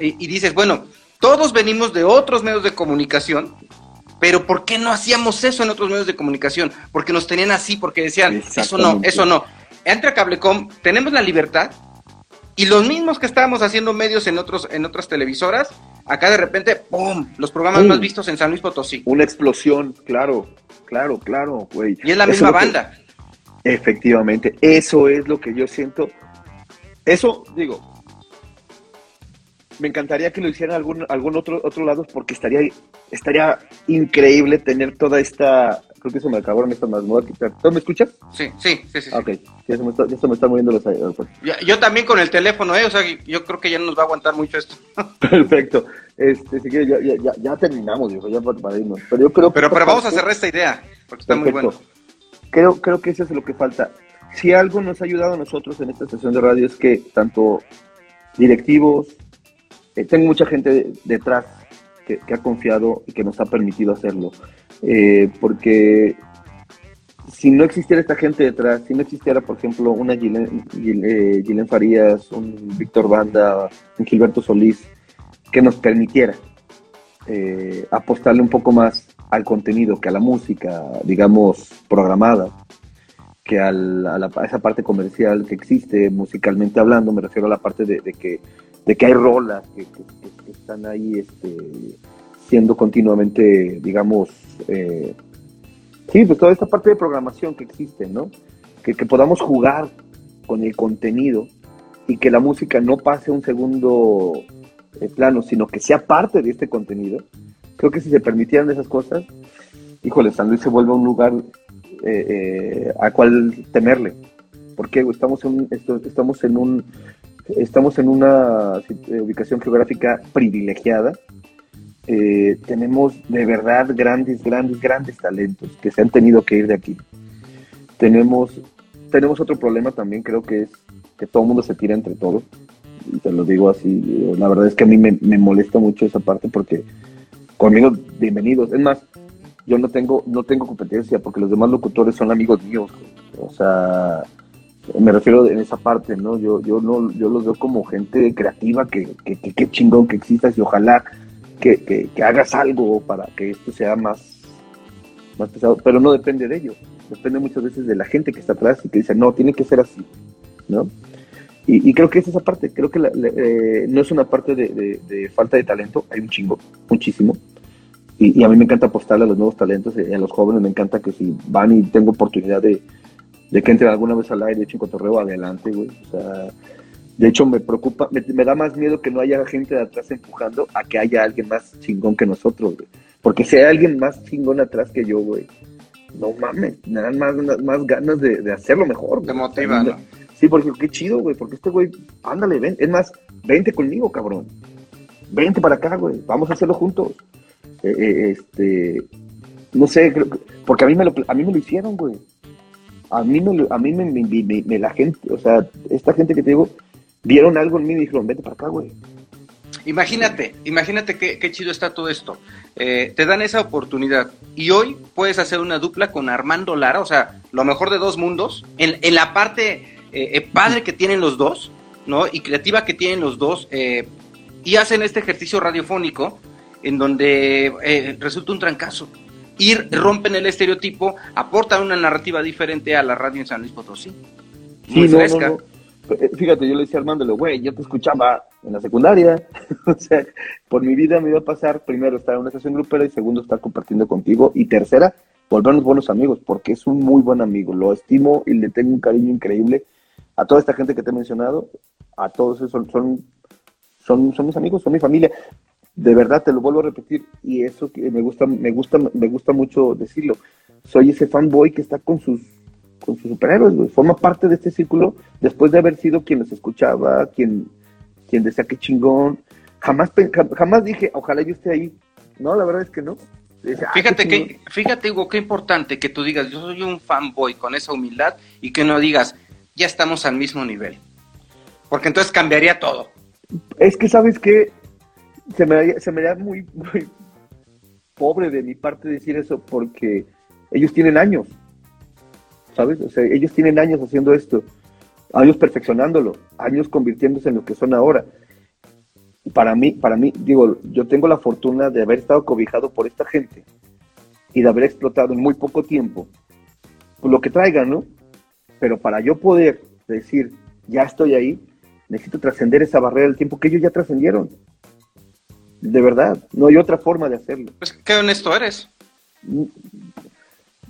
y dices, bueno, todos venimos de otros medios de comunicación, pero ¿por qué no hacíamos eso en otros medios de comunicación? Porque nos tenían así, porque decían, eso no, eso no. Entra Cablecom, tenemos la libertad y los mismos que estábamos haciendo medios en otros en otras televisoras, acá de repente, ¡pum! Los programas más vistos en San Luis Potosí. Una explosión, claro, claro, claro, güey. Y es la misma banda. efectivamente, eso es lo que yo siento. Eso, digo, me encantaría que lo hicieran algún, algún otro, otro lado porque estaría, estaría increíble tener toda esta creo que se me acabaron estas quitar. ¿Tú me escuchas? Sí, sí, sí, sí. Ok, ya se me está, ya se me está moviendo los yo también con el teléfono, ¿eh? O sea, yo creo que ya no nos va a aguantar mucho esto. Perfecto. Este, si quieres, ya, ya, ya, terminamos, dijo, ya para irnos. Pero yo creo Pero, pero vamos a cerrar esta idea, porque está muy bueno. Creo, creo que eso es lo que falta. Si algo nos ha ayudado a nosotros en esta sesión de radio es que tanto directivos, eh, tengo mucha gente detrás que, ha confiado y que nos ha permitido hacerlo. Eh, porque si no existiera esta gente detrás, si no existiera, por ejemplo, una eh, Farías, un Víctor Banda, un Gilberto Solís, que nos permitiera eh, apostarle un poco más al contenido que a la música, digamos, programada, que a, esa parte comercial que existe musicalmente hablando, me refiero a la parte de, que, de que hay rolas que, están ahí este, siendo continuamente, digamos, eh, sí, pues toda esta parte de programación que existe, ¿no? Que, podamos jugar con el contenido y que la música no pase a un segundo eh, plano, sino que sea parte de este contenido. Creo que si se permitieran esas cosas, híjole, San Luis se vuelve un lugar eh, a cual temerle. Porque estamos en, estamos en un estamos en una ubicación geográfica privilegiada. Tenemos de verdad grandes, grandes, grandes talentos que se han tenido que ir de aquí. Tenemos, tenemos otro problema también, creo que es que todo el mundo se tira entre todos. Y te lo digo así, la verdad es que a mí me, molesta mucho esa parte porque conmigo, bienvenidos. Es más, yo no tengo, no tengo competencia porque los demás locutores son amigos míos. O sea, Me refiero en esa parte, ¿no? Yo, yo no, yo los veo como gente creativa que, que, que, chingón que existas y ojalá que, que, hagas algo para que esto sea más, más pesado, pero no depende de ellos, depende muchas veces de la gente que está atrás y que dice, no, tiene que ser así, ¿no? Y, creo que es esa parte, creo que eh, no es una parte de, falta de talento, hay un chingo, muchísimo. Y, a mí me encanta apostarle a los nuevos talentos, y a los jóvenes me encanta que si van y tengo oportunidad de, que entren alguna vez al aire, de hecho en cotorreo, adelante, güey. O sea, de hecho me preocupa, me, da más miedo que no haya gente de atrás empujando a que haya alguien más chingón que nosotros, güey. Porque si hay alguien más chingón atrás que yo, güey, no mames, me dan más, más ganas de, hacerlo mejor. Te motiva, ¿no? Sí, porque qué chido, güey, porque este güey, ándale, ven, es más, vente conmigo, cabrón. Vente para acá, güey, vamos a hacerlo juntos. Eh, eh, este, no sé, creo porque a mí me lo, a mí me lo hicieron, güey. A mí, me, a mí me, la gente, o sea, esta gente que te digo, vieron algo en mí y dijeron, vente para acá, güey. Imagínate, imagínate qué, qué, chido está todo esto. Eh, te dan esa oportunidad y hoy puedes hacer una dupla con Armando Lara, o sea, lo mejor de dos mundos, en, en la parte eh, eh, padre que tienen los dos, ¿no? Y creativa que tienen los dos, eh, y hacen este ejercicio radiofónico en donde resulta un trancazo. Y rompen el estereotipo, aportan una narrativa diferente a la radio en San Luis Potosí. Muy fresca. Fíjate, yo le decía a Armando, güey, yo te escuchaba en la secundaria. o sea, por mi vida me iba a pasar primero estar en una estación grupera y segundo estar compartiendo contigo. Y tercera, volvernos buenos amigos, porque es un muy buen amigo. Lo estimo y le tengo un cariño increíble a toda esta gente que te he mencionado, a todos esos son, son, son, mis amigos, son mi familia. De verdad te lo vuelvo a repetir y eso que me gusta, me gusta, me gusta mucho decirlo. Soy ese fanboy que está con sus con sus superhéroes, Forma parte de este círculo después de haber sido quien los escuchaba, quien, quien decía que chingón. Jamás, jamás dije, ojalá yo esté ahí. No, la verdad es que no. Ah, fíjate que, fíjate Hugo, qué importante que tú digas, yo soy un fanboy con esa humildad y que no digas, ya estamos al mismo nivel. Porque entonces cambiaría todo. Es que, ¿sabes qué? Se me, se me da muy, muy pobre de mi parte decir eso porque ellos tienen años, ¿sabes? O sea, ellos tienen años haciendo esto, años perfeccionándolo, años convirtiéndose en lo que son ahora. Para mí, para mí, digo, yo tengo la fortuna de haber estado cobijado por esta gente y de haber explotado en muy poco tiempo lo que traigan, ¿no? Pero para yo poder decir, ya estoy ahí, necesito trascender esa barrera del tiempo que ellos ya trascendieron. De verdad, no hay otra forma de hacerlo. Pues qué honesto eres.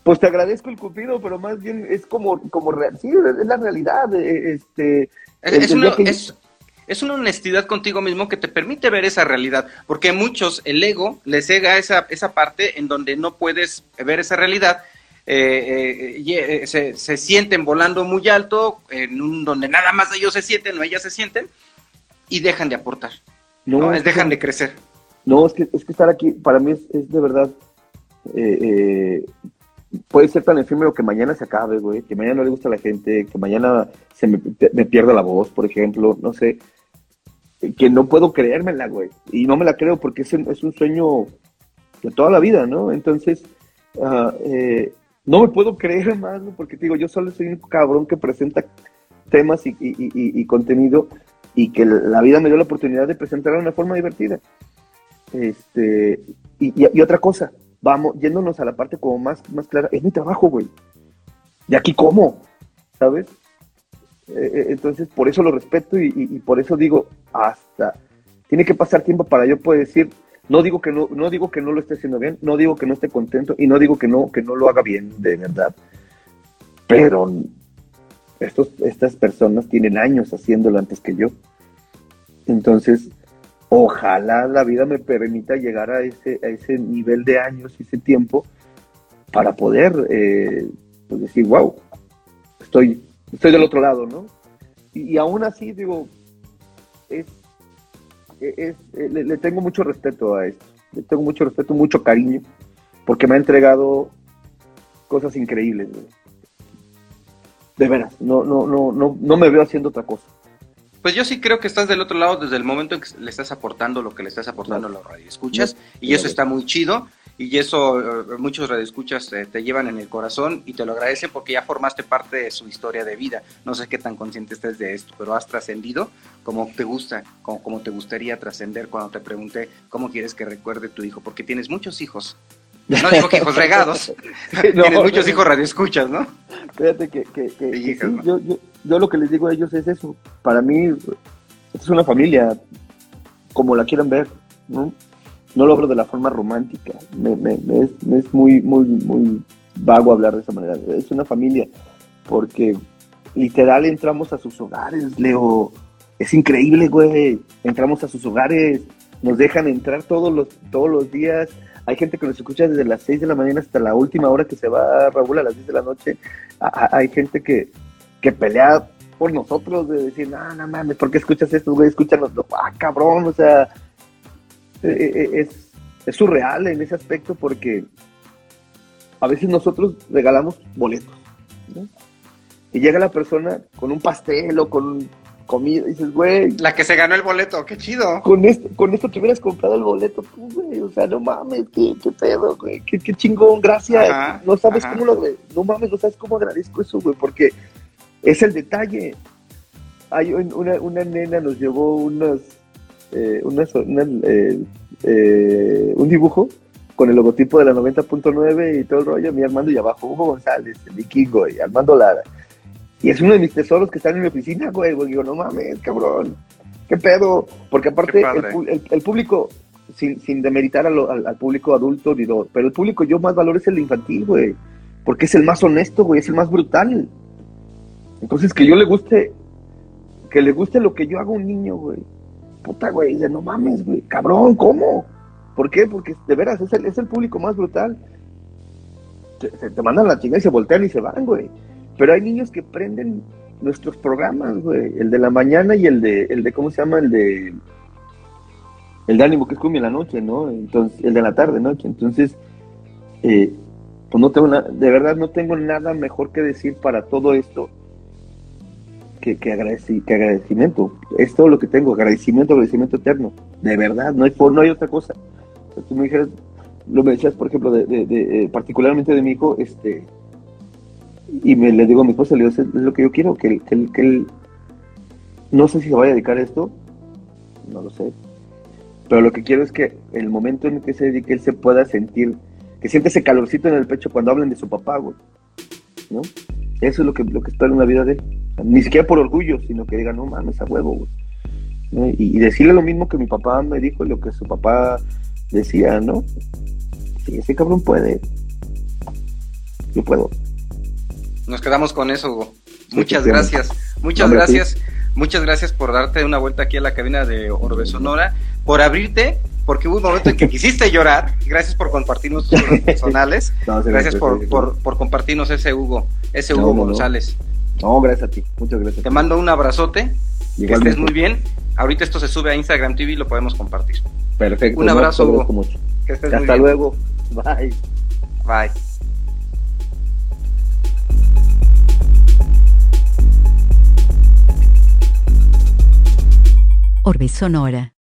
Pues te agradezco el cupido, pero más bien es como, como sí, es la realidad. Eh, este, es, una, honestidad contigo mismo que te permite ver esa realidad, porque a muchos el ego les cega esa, esa parte en donde no puedes ver esa realidad eh, eh, eh, se, se, sienten volando muy alto, en un, donde nada más ellos se sienten o ellas se sienten, y dejan de aportar. No, dejan de crecer. No, es que, es que estar aquí, para mí es, de verdad, puede ser tan efímero que mañana se acabe, güey, que mañana no le gusta a la gente, que mañana se me, pierda la voz, por ejemplo, no sé, que no puedo creérmela, güey, y no me la creo porque es, es un sueño de toda la vida, ¿no? Entonces, uh, no me puedo creer, más, porque digo, yo solo soy un cabrón que presenta temas y, contenido y que la vida me dio la oportunidad de presentarlo de una forma divertida. Este, y, otra cosa, vamos, yéndonos a la parte como más, más clara, es mi trabajo, güey. ¿Y aquí cómo? ¿Sabes? Eh, eh, entonces, por eso lo respeto y, y por eso digo, hasta, tiene que pasar tiempo para yo poder decir, no digo que no, no digo que no lo esté haciendo bien, no digo que no esté contento y no digo que no, que no lo haga bien, de verdad. Pero estos, estas personas tienen años haciéndolo antes que yo. Entonces, ojalá la vida me permita llegar a ese, a ese nivel de años y ese tiempo para poder eh, pues decir, wow, estoy, estoy del otro lado, ¿no? Y, aún así, digo, es, eh, le, tengo mucho respeto a esto, le tengo mucho respeto, mucho cariño, porque me ha entregado cosas increíbles. De veras, no, no, no, no, no me veo haciendo otra cosa. Pues yo sí creo que estás del otro lado desde el momento en que le estás aportando lo que le estás aportando a la radio. Escuchas y eso está muy chido. y eso eh, muchos radioescuchas te, te llevan en el corazón y te lo agradecen porque ya formaste parte de su historia de vida. No sé qué tan consciente estés de esto, pero has trascendido como te gusta, como, como te gustaría trascender cuando te pregunté cómo quieres que recuerde tu hijo, porque tienes muchos hijos. No digo que hijos regados, No, tienes muchos hijos radioescuchas, ¿no? Fíjate que, que- que- que hijas, sí, ¿no? yo, yo, yo lo que les digo a ellos es eso. Para mí, es una familia, como la quieran ver, ¿no? No lo hablo de la forma romántica. Me, me- me es, muy, muy, muy vago hablar de esa manera. Es una familia, porque literal entramos a sus hogares, Leo. Es increíble, güey. Entramos a sus hogares, nos dejan entrar todos los, todos los días. Hay gente que nos escucha desde las 6 de la mañana hasta la última hora que se va Raúl a las 10 de la noche. Hay gente que, que pelea por nosotros, de decir, no, no mames, ¿por qué escuchas esto, güey? Escúchanos, ah, cabrón, o sea, eh, eh, es, es surreal en ese aspecto porque a veces nosotros regalamos boletos, ¿no? Y llega la persona con un pastel o con comida, y dices, güey, La que se ganó el boleto, qué chido. con esto, con esto te hubieras comprado el boleto tú, güey. O sea, no mames, qué, qué pedo, güey. Qué, qué chingón, gracias. Ajá, no sabes ajá. cómo lo, no mames, no sabes cómo agradezco eso, güey, porque es el detalle. Hay un- una, una nena nos llevó eh, unas- unas, eh, eh, un dibujo con el logotipo de la 90.9 y todo el rollo, mi Armando y abajo Hugo González, el vikingo y Armando Lara. Y es uno de mis tesoros que están en mi oficina, güey. güey. Digo, no mames, cabrón. ¿Qué pedo? Porque aparte, el, público, sin, sin demeritar lo- al, al público adulto, digo, pero el público yo más valoro es el infantil, güey. Porque es el más honesto, güey, es el más brutal. Entonces, que yo le guste, que le guste lo que yo hago a un niño, güey. Puta, güey, dice, no mames, güey, cabrón, ¿cómo? ¿Por qué? Porque de veras es el, es el público más brutal. Se, te mandan la chingada y se voltean y se van, güey. Pero hay niños que prenden nuestros programas, güey. El de la mañana y el de, el de ¿cómo se llama? El de, el de ánimo que es cumbia en la noche, ¿no? Entonces, el de la tarde, noche. Entonces, eh, pues no tengo nada, de verdad no tengo nada mejor que decir para todo esto que, que, agradeci- que agradecimiento. Es todo lo que tengo, agradecimiento, agradecimiento eterno. De verdad, no hay, no hay otra cosa. Tú me dijeras, lo me decías, por ejemplo, de, de- eh, particularmente de mi hijo, este, y me le digo a mi esposa, le digo, es lo que yo quiero, que que que él- no sé si se va a dedicar a esto, no lo sé, pero lo que quiero es que el momento en el que se dedique, él se pueda sentir, que siente ese calorcito en el pecho cuando hablan de su papá, güey, ¿no? Eso es lo que, lo que espero en la vida de él. Ni siquiera por orgullo, sino que diga, no mames, a huevo. Y, y decirle lo mismo que mi papá me dijo y lo que su papá decía, ¿no? Si ese cabrón puede, yo puedo. Nos quedamos con eso, Hugo. Sí, Muchas sí, gracias. Muchas Hombre, sí. gracias. Muchas gracias por darte una vuelta aquí a la cabina de Orbe Sonora, por abrirte, porque hubo un momento en que quisiste llorar. Gracias por compartirnos tus personales. No, sí, Gracias sí, por, sí. por, por compartirnos ese Hugo, ese Hugo no. González. No, gracias a ti. Muchas gracias. Te mando un abrazote, que Igualmente. estés muy bien. Ahorita esto se sube a Instagram TV y lo podemos compartir. Perfecto. Un no, abrazo, te agradezco Hugo. mucho. Que estés muy Hasta bien. luego. Bye. Bye. Orbe Sonora.